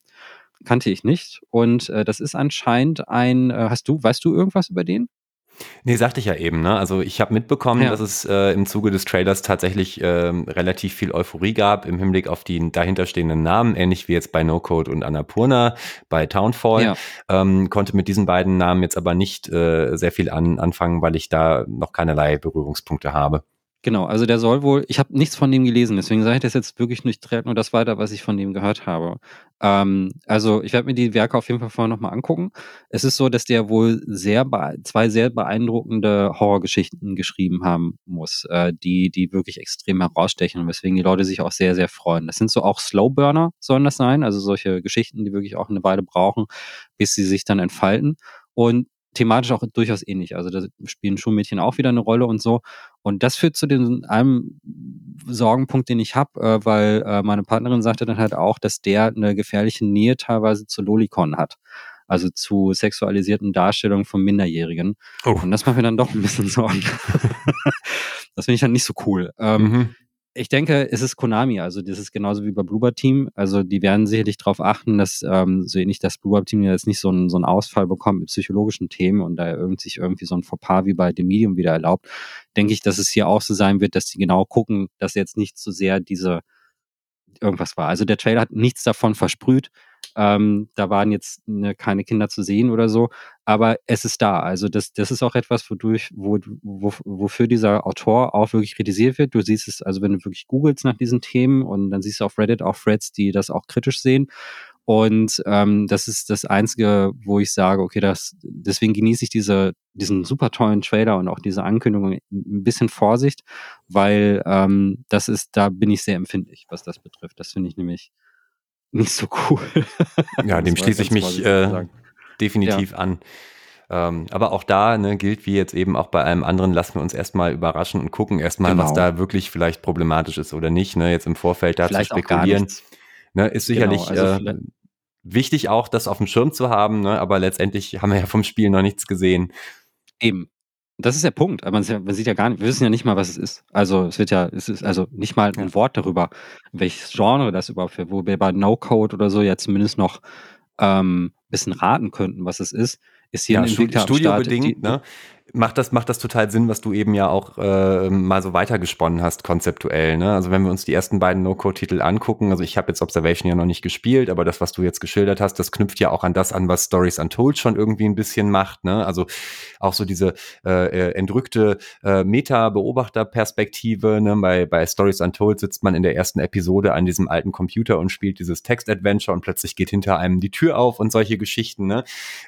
kannte ich nicht. Und äh, das ist anscheinend ein, äh, hast du, weißt du irgendwas über den? Nee, sagte ich ja eben, ne? Also ich habe mitbekommen, ja. dass es äh, im Zuge des Trailers tatsächlich äh, relativ viel Euphorie gab im Hinblick auf die dahinterstehenden Namen, ähnlich wie jetzt bei No Code und Annapurna, bei Townfall. Ja. Ähm, konnte mit diesen beiden Namen jetzt aber nicht äh, sehr viel an, anfangen, weil ich da noch keinerlei Berührungspunkte habe. Genau, also der soll wohl, ich habe nichts von dem gelesen, deswegen sage ich das jetzt wirklich nicht nur das weiter, was ich von dem gehört habe. Ähm, also ich werde mir die Werke auf jeden Fall vorher nochmal angucken. Es ist so, dass der wohl sehr zwei sehr beeindruckende Horrorgeschichten geschrieben haben muss, äh, die, die wirklich extrem herausstechen und weswegen die Leute sich auch sehr, sehr freuen. Das sind so auch Slowburner, sollen das sein, also solche Geschichten, die wirklich auch eine Weile brauchen, bis sie sich dann entfalten. Und thematisch auch durchaus ähnlich. Also da spielen Schulmädchen auch wieder eine Rolle und so. Und das führt zu dem einem Sorgenpunkt, den ich habe, äh, weil äh, meine Partnerin sagte dann halt auch, dass der eine gefährliche Nähe teilweise zu Lolicon hat. Also zu sexualisierten Darstellungen von Minderjährigen. Oh. Und das macht mir dann doch ein bisschen Sorgen. das finde ich dann nicht so cool. Ähm, mhm ich denke, es ist Konami, also das ist genauso wie bei Bluebird Team. Also die werden sicherlich darauf achten, dass ähm, so ähnlich das Bluebird Team jetzt nicht so einen, so einen Ausfall bekommt mit psychologischen Themen und da irgendwie sich irgendwie so ein Fauxpas wie bei The Medium wieder erlaubt. Denke ich, dass es hier auch so sein wird, dass die genau gucken, dass jetzt nicht zu so sehr diese irgendwas war. Also der Trailer hat nichts davon versprüht. Ähm, da waren jetzt ne, keine Kinder zu sehen oder so, aber es ist da. Also das, das ist auch etwas, wodurch, wo, wo, wofür dieser Autor auch wirklich kritisiert wird. Du siehst es, also wenn du wirklich googelst nach diesen Themen und dann siehst du auf Reddit auch Threads, die das auch kritisch sehen. Und ähm, das ist das Einzige, wo ich sage, okay, das, deswegen genieße ich diese, diesen super tollen Trailer und auch diese Ankündigung ein bisschen Vorsicht, weil ähm, das ist, da bin ich sehr empfindlich, was das betrifft. Das finde ich nämlich nicht so cool. ja, dem schließe ich mich äh, definitiv ja. an. Ähm, aber auch da ne, gilt wie jetzt eben auch bei allem anderen, lassen wir uns erstmal überraschen und gucken erstmal, genau. was da wirklich vielleicht problematisch ist oder nicht. Ne, jetzt im Vorfeld da vielleicht zu spekulieren, ne, ist sicherlich genau, also äh, wichtig auch, das auf dem Schirm zu haben, ne, aber letztendlich haben wir ja vom Spiel noch nichts gesehen. Eben. Das ist der Punkt. Man, man, sieht ja gar nicht, wir wissen ja nicht mal, was es ist. Also es wird ja, es ist also nicht mal ein Wort darüber, welches Genre das überhaupt wird, wo wir bei No Code oder so ja zumindest noch ähm, bisschen raten könnten, was es ist, ist hier ja, ein Entwickler Studiobedingt, ne? Macht das, macht das total Sinn, was du eben ja auch äh, mal so weitergesponnen hast, konzeptuell. Ne? Also wenn wir uns die ersten beiden No-Code-Titel angucken, also ich habe jetzt Observation ja noch nicht gespielt, aber das, was du jetzt geschildert hast, das knüpft ja auch an das an, was Stories Untold schon irgendwie ein bisschen macht. Ne? Also auch so diese äh, äh entrückte äh, Meta-Beobachter-Perspektive. Ne? Bei, bei Stories Untold sitzt man in der ersten Episode an diesem alten Computer und spielt dieses Text-Adventure und plötzlich geht hinter einem die Tür auf und solche Geschichten. Ne?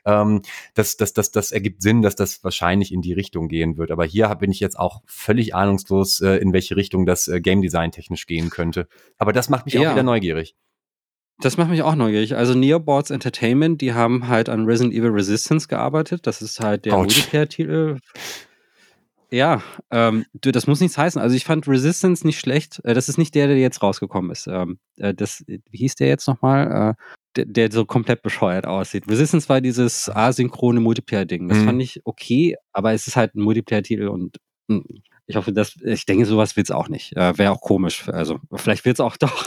Ähm, das, das, das, das ergibt Sinn, dass das wahrscheinlich in die Richtung gehen wird. Aber hier bin ich jetzt auch völlig ahnungslos, äh, in welche Richtung das äh, Game Design technisch gehen könnte. Aber das macht mich ja. auch wieder neugierig. Das macht mich auch neugierig. Also Neoboards Entertainment, die haben halt an Resident Evil Resistance gearbeitet. Das ist halt der Multiplayer-Titel. Ja, ähm, das muss nichts heißen. Also ich fand Resistance nicht schlecht. Äh, das ist nicht der, der jetzt rausgekommen ist. Ähm, äh, das, wie hieß der jetzt nochmal? Äh, der, der, so komplett bescheuert aussieht. Resistance war dieses asynchrone Multiplayer-Ding. Das mhm. fand ich okay, aber es ist halt ein Multiplayer-Titel und mh, hm, ich hoffe, dass ich denke, sowas wird es auch nicht. Äh, Wäre auch komisch. Also vielleicht wird es auch doch.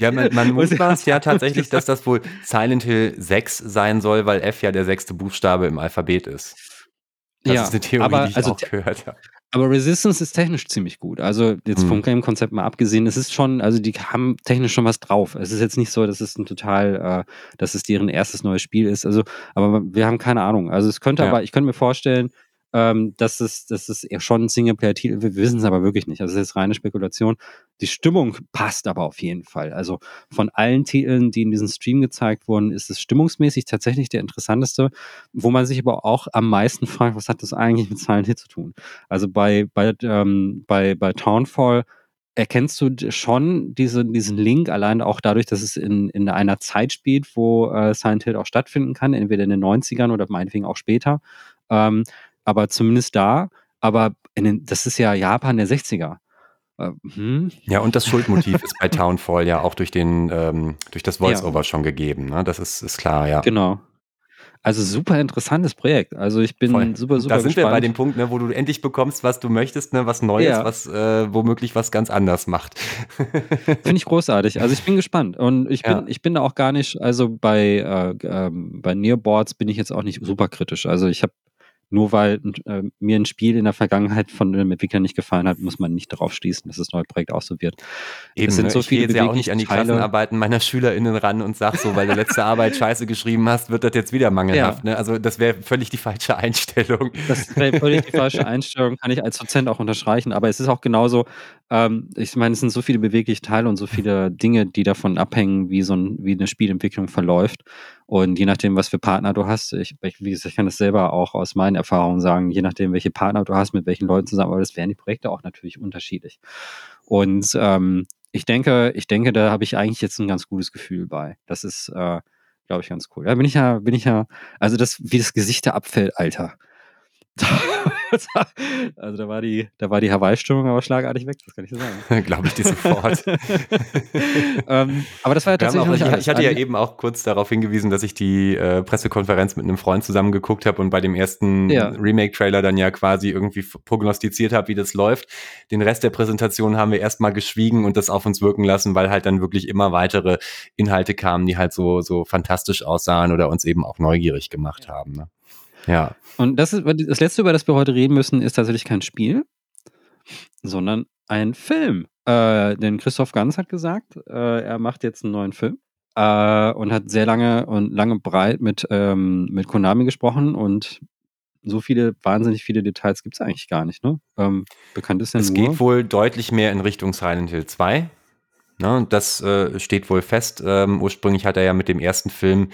Ja, man, man muss ja tatsächlich, dass das wohl Silent Hill 6 sein soll, weil F ja der sechste Buchstabe im Alphabet ist. Das ja, ist eine Theorie, aber, die ich also, auch gehört habe. Aber Resistance ist technisch ziemlich gut. Also jetzt vom hm. Game-Konzept mal abgesehen, es ist schon, also die haben technisch schon was drauf. Es ist jetzt nicht so, dass es ein total, äh, dass es deren erstes neues Spiel ist. Also, aber wir haben keine Ahnung. Also es könnte ja. aber, ich könnte mir vorstellen, ähm, dass es, dass es eher schon ein Singleplayer-Titel Wir wissen es aber wirklich nicht. Also, es ist reine Spekulation. Die Stimmung passt aber auf jeden Fall. Also, von allen Titeln, die in diesem Stream gezeigt wurden, ist es stimmungsmäßig tatsächlich der interessanteste, wo man sich aber auch am meisten fragt, was hat das eigentlich mit Silent Hill zu tun? Also, bei, bei, ähm, bei, bei Townfall erkennst du schon diese, diesen Link allein auch dadurch, dass es in, in einer Zeit spielt, wo äh, Silent Hill auch stattfinden kann, entweder in den 90ern oder meinetwegen auch später. Ähm, aber zumindest da. Aber den, das ist ja Japan der 60er. Äh, hm. Ja, und das Schuldmotiv ist bei Townfall ja auch durch den ähm, durch das Voice-Over ja. schon gegeben. Ne? Das ist, ist klar, ja. Genau. Also super interessantes Projekt. Also ich bin Voll. super, super Da sind gespannt. wir bei dem Punkt, ne, wo du endlich bekommst, was du möchtest, ne, was Neues, ja. was äh, womöglich was ganz anders macht. Finde ich großartig. Also ich bin gespannt. Und ich bin, ja. ich bin da auch gar nicht, also bei, äh, ähm, bei Nearboards bin ich jetzt auch nicht super kritisch. Also ich habe nur weil äh, mir ein Spiel in der Vergangenheit von einem Entwickler nicht gefallen hat, muss man nicht darauf schließen, dass das neue Projekt auch so wird. Eben, es sind ne? so ich viele jetzt ja auch nicht an die Teile. Klassenarbeiten meiner SchülerInnen ran und sag so, weil du letzte Arbeit scheiße geschrieben hast, wird das jetzt wieder mangelhaft. Ja. Ne? Also das wäre völlig die falsche Einstellung. Das wäre völlig die falsche Einstellung, kann ich als Dozent auch unterstreichen. Aber es ist auch genauso, ähm, ich meine, es sind so viele bewegliche Teile und so viele Dinge, die davon abhängen, wie so ein, wie eine Spielentwicklung verläuft. Und je nachdem, was für Partner du hast, ich, wie gesagt, ich kann das selber auch aus meinen Erfahrungen sagen, je nachdem, welche Partner du hast, mit welchen Leuten zusammenarbeitest, werden die Projekte auch natürlich unterschiedlich. Und ähm, ich denke, ich denke, da habe ich eigentlich jetzt ein ganz gutes Gefühl bei. Das ist, äh, glaube ich, ganz cool. Ja, bin ich ja, bin ich ja, also das, wie das Gesicht da abfällt, Alter. also da war die, da war die Hawaii-Stimmung aber schlagartig weg, das kann ich dir sagen. Glaube ich dir sofort. ähm, aber das war ja tatsächlich auch, ich, ich, hatte ja eben auch kurz darauf hingewiesen, dass ich die äh, Pressekonferenz mit einem Freund zusammen geguckt habe und bei dem ersten ja. Remake-Trailer dann ja quasi irgendwie prognostiziert habe, wie das läuft. Den Rest der Präsentation haben wir erstmal geschwiegen und das auf uns wirken lassen, weil halt dann wirklich immer weitere Inhalte kamen, die halt so, so fantastisch aussahen oder uns eben auch neugierig gemacht ja. haben. Ne? Ja. Und das ist das letzte, über das wir heute reden müssen, ist tatsächlich kein Spiel, sondern ein Film. Äh, denn Christoph Ganz hat gesagt, äh, er macht jetzt einen neuen Film äh, und hat sehr lange und lange breit mit, ähm, mit Konami gesprochen und so viele, wahnsinnig viele Details gibt es eigentlich gar nicht, ne? Ähm, bekannt ist ja Es nur, geht wohl deutlich mehr in Richtung Silent Hill 2. Ne? Das äh, steht wohl fest. Ähm, ursprünglich hat er ja mit dem ersten Film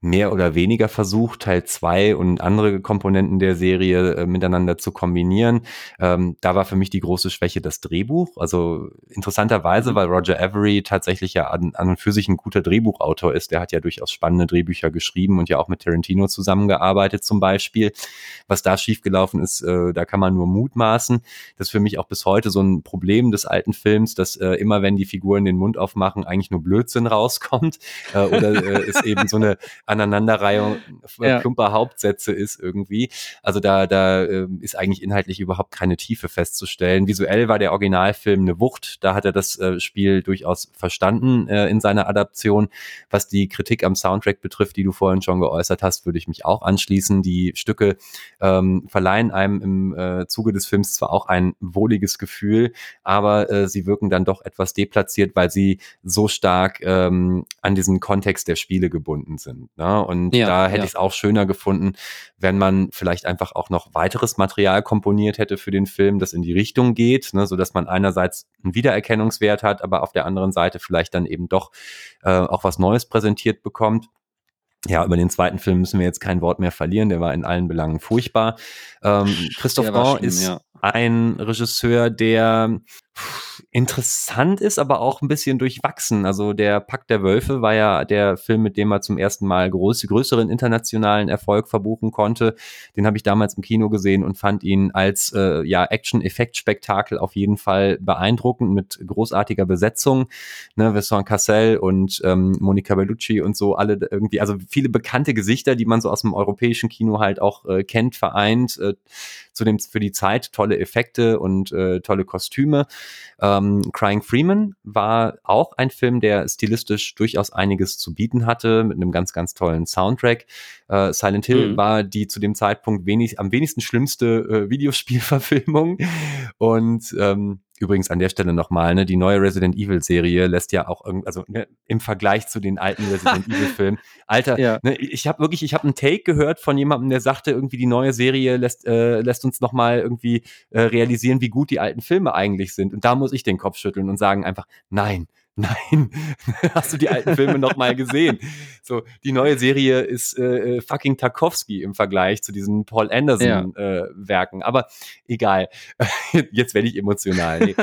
mehr oder weniger versucht, Teil zwei und andere Komponenten der Serie äh, miteinander zu kombinieren. Ähm, da war für mich die große Schwäche das Drehbuch. Also interessanterweise, mhm. weil Roger Avery tatsächlich ja an, an und für sich ein guter Drehbuchautor ist. Der hat ja durchaus spannende Drehbücher geschrieben und ja auch mit Tarantino zusammengearbeitet zum Beispiel. Was da schiefgelaufen ist, äh, da kann man nur mutmaßen. Das ist für mich auch bis heute so ein Problem des alten Films, dass äh, immer wenn die Figuren den Mund aufmachen, eigentlich nur Blödsinn rauskommt. Äh, oder äh, ist eben so eine Aneinanderreihung ja. plumper Hauptsätze ist irgendwie. Also da, da äh, ist eigentlich inhaltlich überhaupt keine Tiefe festzustellen. Visuell war der Originalfilm eine Wucht. Da hat er das äh, Spiel durchaus verstanden äh, in seiner Adaption. Was die Kritik am Soundtrack betrifft, die du vorhin schon geäußert hast, würde ich mich auch anschließen. Die Stücke ähm, verleihen einem im äh, Zuge des Films zwar auch ein wohliges Gefühl, aber äh, sie wirken dann doch etwas deplatziert, weil sie so stark ähm, an diesen Kontext der Spiele gebunden sind. Ne? Und ja, da hätte ja. ich es auch schöner gefunden, wenn man vielleicht einfach auch noch weiteres Material komponiert hätte für den Film, das in die Richtung geht, ne? so dass man einerseits einen Wiedererkennungswert hat, aber auf der anderen Seite vielleicht dann eben doch äh, auch was Neues präsentiert bekommt. Ja, über den zweiten Film müssen wir jetzt kein Wort mehr verlieren. Der war in allen Belangen furchtbar. Ähm, Christoph Bauer ist ja. ein Regisseur, der interessant ist, aber auch ein bisschen durchwachsen. Also der Pakt der Wölfe war ja der Film, mit dem er zum ersten Mal groß, größeren internationalen Erfolg verbuchen konnte. Den habe ich damals im Kino gesehen und fand ihn als äh, ja, Action-Effekt-Spektakel auf jeden Fall beeindruckend mit großartiger Besetzung. Ne, Vincent Cassel und ähm, Monica Bellucci und so alle irgendwie, also viele bekannte Gesichter, die man so aus dem europäischen Kino halt auch äh, kennt, vereint. Äh, zudem für die Zeit tolle Effekte und äh, tolle Kostüme. Ähm, Crying Freeman war auch ein Film, der stilistisch durchaus einiges zu bieten hatte, mit einem ganz, ganz tollen Soundtrack. Äh, Silent Hill mhm. war die zu dem Zeitpunkt wenig, am wenigsten schlimmste äh, Videospielverfilmung. Und ähm, Übrigens an der Stelle nochmal, ne, die neue Resident Evil Serie lässt ja auch irgendwie, also ne, im Vergleich zu den alten Resident Evil Filmen, Alter, ja. ne, ich habe wirklich, ich habe einen Take gehört von jemandem, der sagte, irgendwie die neue Serie lässt, äh, lässt uns nochmal irgendwie äh, realisieren, wie gut die alten Filme eigentlich sind. Und da muss ich den Kopf schütteln und sagen einfach, nein, Nein, hast du die alten Filme noch mal gesehen? So, die neue Serie ist äh, äh, fucking Tarkovsky im Vergleich zu diesen Paul Anderson ja. äh. Aber egal, jetzt werde ich emotional. Nee.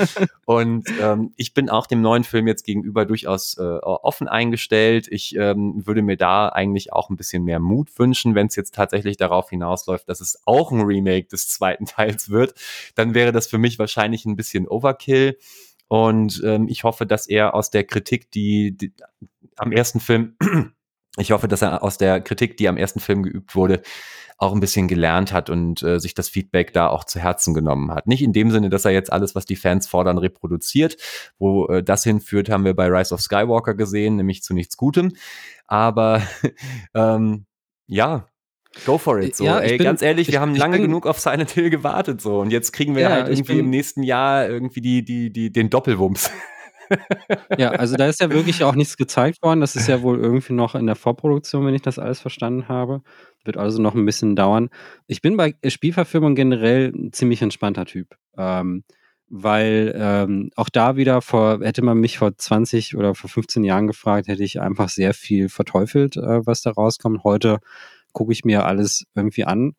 Und ähm, ich bin auch dem neuen Film jetzt gegenüber durchaus äh, offen eingestellt. Ich ähm, würde mir da eigentlich auch ein bisschen mehr Mut wünschen, wenn es jetzt tatsächlich darauf hinausläuft, dass es auch ein Remake des zweiten Teils wird. Dann wäre das für mich wahrscheinlich ein bisschen Overkill. Und ähm, ich hoffe, dass er aus der Kritik, die, die am ersten Film, ich hoffe, dass er aus der Kritik, die am ersten Film geübt wurde, auch ein bisschen gelernt hat und äh, sich das Feedback da auch zu Herzen genommen hat. Nicht in dem Sinne, dass er jetzt alles, was die Fans fordern, reproduziert. Wo äh, das hinführt, haben wir bei Rise of Skywalker gesehen, nämlich zu nichts Gutem. Aber ähm, ja, Go for it. So. Ja, Ey, bin, ganz ehrlich, wir haben lange bin, genug auf Silent Hill gewartet so und jetzt kriegen wir ja, halt irgendwie bin, im nächsten Jahr irgendwie die, die, die, den Doppelwumms. ja, also da ist ja wirklich auch nichts gezeigt worden. Das ist ja wohl irgendwie noch in der Vorproduktion, wenn ich das alles verstanden habe. Wird also noch ein bisschen dauern. Ich bin bei Spielverfilmung generell ein ziemlich entspannter Typ. Ähm, weil ähm, auch da wieder vor, hätte man mich vor 20 oder vor 15 Jahren gefragt, hätte ich einfach sehr viel verteufelt, äh, was da rauskommt. Heute gucke ich mir alles irgendwie an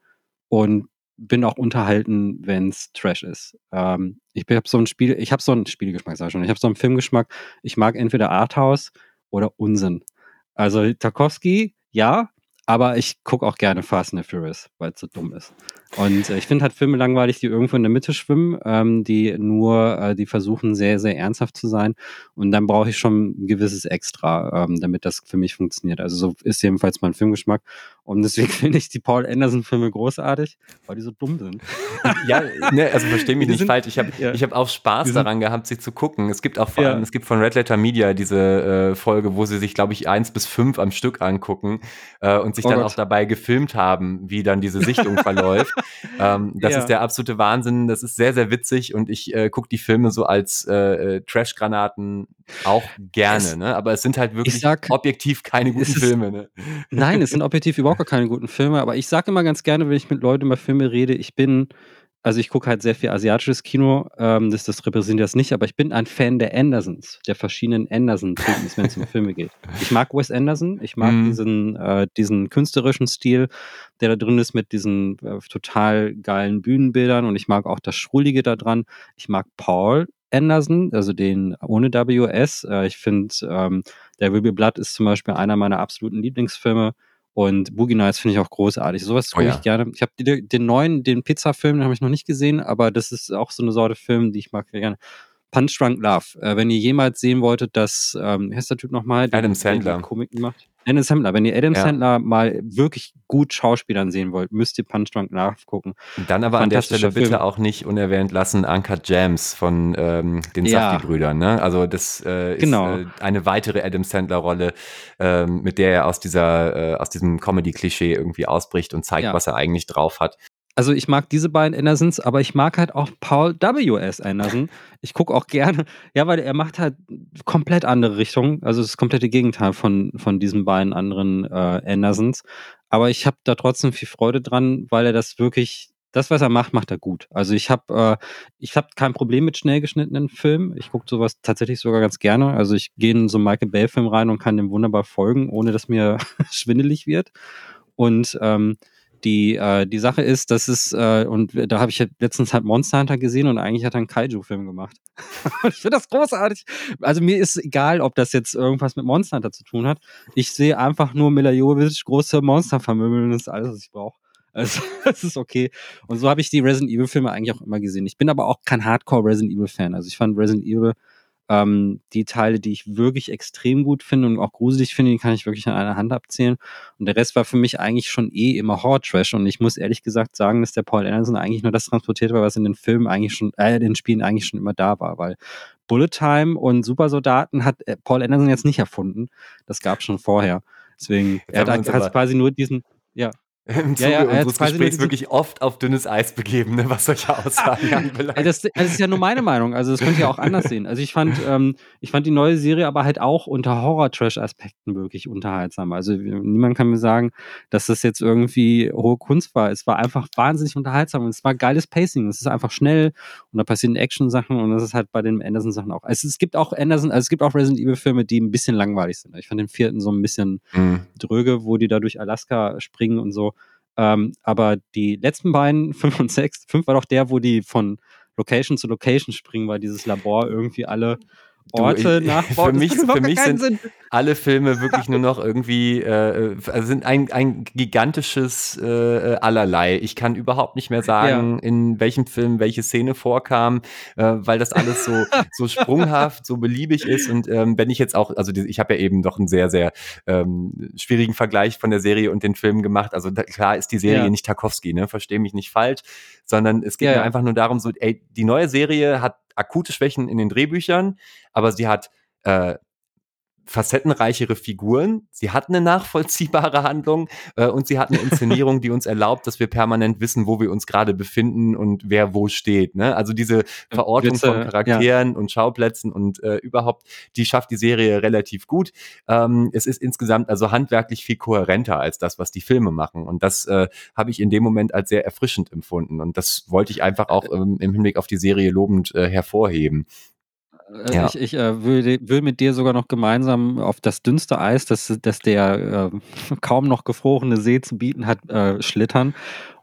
und bin auch unterhalten, wenn es Trash ist. Ähm, ich habe so ein Spiel, ich habe so einen Spielgeschmack, sag ich schon. Ich habe so einen Filmgeschmack. Ich mag entweder Arthouse oder Unsinn. Also Tarkovsky, ja, aber ich gucke auch gerne Fast and the Furious, weil es so dumm ist. Und äh, ich finde halt Filme langweilig, die irgendwo in der Mitte schwimmen, ähm, die nur, äh, die versuchen sehr, sehr ernsthaft zu sein. Und dann brauche ich schon ein gewisses Extra, ähm, damit das für mich funktioniert. Also so ist jedenfalls mein Filmgeschmack. Und deswegen finde ich die Paul Anderson-Filme großartig, weil die so dumm sind. ja, ne, also verstehe mich nicht sind, falsch. Ich habe ja. hab auch Spaß daran gehabt, sie zu gucken. Es gibt auch vor allem, ja. es gibt von Red Letter Media diese äh, Folge, wo sie sich, glaube ich, eins bis fünf am Stück angucken äh, und sich oh dann Gott. auch dabei gefilmt haben, wie dann diese Sichtung verläuft. Ähm, das ja. ist der absolute Wahnsinn. Das ist sehr, sehr witzig und ich äh, gucke die Filme so als äh, äh Trash-Granaten auch gerne, es, ne? Aber es sind halt wirklich sag, objektiv keine guten Filme, ne? Nein, es sind objektiv überhaupt keine guten Filme, aber ich sage immer ganz gerne, wenn ich mit Leuten über Filme rede, ich bin also ich gucke halt sehr viel asiatisches Kino, ähm, das, das repräsentiert das nicht, aber ich bin ein Fan der Andersons, der verschiedenen Anderson-Typen, wenn es um Filme geht. Ich mag Wes Anderson, ich mag mm. diesen, äh, diesen künstlerischen Stil, der da drin ist mit diesen äh, total geilen Bühnenbildern und ich mag auch das Schrullige da dran. Ich mag Paul Anderson, also den ohne WS. Äh, ich finde, ähm, der Ruby Blood ist zum Beispiel einer meiner absoluten Lieblingsfilme. Und Boogie Nights finde ich auch großartig. Sowas gucke oh, ja. ich gerne. Ich habe den neuen, den Pizza-Film, den habe ich noch nicht gesehen, aber das ist auch so eine Sorte Film, die ich mag gerne. Punch Drunk Love. Äh, wenn ihr jemals sehen wolltet, dass, ähm, wie heißt der Typ nochmal? Adam Sandler. Komik macht. Adam Sandler. Wenn ihr Adam ja. Sandler mal wirklich gut Schauspielern sehen wollt, müsst ihr Punch Drunk nachgucken. Dann aber an der Stelle bitte Film. auch nicht unerwähnt lassen Uncut Jams von ähm, den ja. Safdie-Brüdern. Ne? Also das äh, genau. ist äh, eine weitere Adam Sandler-Rolle, ähm, mit der er aus dieser äh, aus diesem Comedy-Klischee irgendwie ausbricht und zeigt, ja. was er eigentlich drauf hat also ich mag diese beiden Andersons, aber ich mag halt auch Paul W.S. Anderson. Ich gucke auch gerne, ja, weil er macht halt komplett andere Richtungen. Also das komplette Gegenteil von, von diesen beiden anderen äh, Andersons. Aber ich habe da trotzdem viel Freude dran, weil er das wirklich, das, was er macht, macht er gut. Also ich habe äh, ich hab kein Problem mit schnell geschnittenen Filmen. Ich gucke sowas tatsächlich sogar ganz gerne. Also ich gehe in so einen Michael Bay-Film rein und kann dem wunderbar folgen, ohne dass mir schwindelig wird. Und ähm, die, äh, die Sache ist, dass es, äh, und da habe ich letztens halt Monster Hunter gesehen und eigentlich hat er einen Kaiju-Film gemacht. ich finde das großartig. Also mir ist egal, ob das jetzt irgendwas mit Monster Hunter zu tun hat. Ich sehe einfach nur Mila Jovovich große Monster vermöbeln, das ist alles, was ich brauche. Also, das ist okay. Und so habe ich die Resident Evil Filme eigentlich auch immer gesehen. Ich bin aber auch kein Hardcore Resident Evil Fan. Also ich fand Resident Evil ähm, die Teile, die ich wirklich extrem gut finde und auch gruselig finde, die kann ich wirklich an einer Hand abzählen. Und der Rest war für mich eigentlich schon eh immer Horror-Trash. Und ich muss ehrlich gesagt sagen, dass der Paul Anderson eigentlich nur das transportiert war, was in den Filmen eigentlich schon, äh, in den Spielen eigentlich schon immer da war, weil Bullet Time und Supersoldaten hat äh, Paul Anderson jetzt nicht erfunden. Das gab schon vorher. Deswegen, er hat, hat quasi nur diesen, ja. Im Zuge Ja, ja, unseres Gesprächs wirklich oft auf dünnes Eis begeben, ne, was solche Aussagen anbelangt. Das, das ist ja nur meine Meinung. Also das könnt ihr auch anders sehen. Also ich fand, ähm, ich fand die neue Serie aber halt auch unter Horror-Trash-Aspekten wirklich unterhaltsam. Also niemand kann mir sagen, dass das jetzt irgendwie hohe Kunst war. Es war einfach wahnsinnig unterhaltsam und es war geiles Pacing. Es ist einfach schnell und da passieren Action-Sachen und das ist halt bei den Anderson-Sachen auch. Also es gibt auch Anderson, also es gibt auch Resident Evil-Filme, die ein bisschen langweilig sind. Ich fand den vierten so ein bisschen Mhm. dröge, wo die da durch Alaska springen und so. Ähm, aber die letzten beiden, fünf und sechs, fünf war doch der, wo die von Location zu Location springen, weil dieses Labor irgendwie alle Orte ich- nachbaut. für mich- für mich sind- Sinn. alle Filme wirklich nur noch irgendwie, äh, also sind ein, ein gigantisches äh, Allerlei. Ich kann überhaupt nicht mehr sagen, in welchem Film welche Szene vorkam, äh, weil das alles so, so sprunghaft, so beliebig ist. Und ähm, wenn ich jetzt auch, also ich habe ja eben doch einen sehr, sehr ähm, schwierigen Vergleich von der Serie und den Filmen gemacht. Also da, klar ist die Serie Ja. nicht Tarkovsky, ne? Verstehe mich nicht falsch, sondern es geht Ja, mir ja. einfach nur darum, so, ey, die neue Serie hat akute Schwächen in den Drehbüchern, aber sie hat äh, facettenreichere Figuren, sie hat eine nachvollziehbare Handlung äh, und sie hat eine Inszenierung, die uns erlaubt, dass wir permanent wissen, wo wir uns gerade befinden und wer wo steht. Ne? Also diese Verortung Witze, von Charakteren und Schauplätzen und äh, überhaupt, die schafft die Serie relativ gut. Ähm, es ist insgesamt also handwerklich viel kohärenter als das, was die Filme machen. Und das äh, habe ich in dem Moment als sehr erfrischend empfunden. Und das wollte ich einfach auch ähm, im Hinblick auf die Serie lobend äh, hervorheben. Ja. Ich, ich äh, will, will mit dir sogar noch gemeinsam auf das dünnste Eis, das, das der äh, kaum noch gefrorene See zu bieten hat, äh, schlittern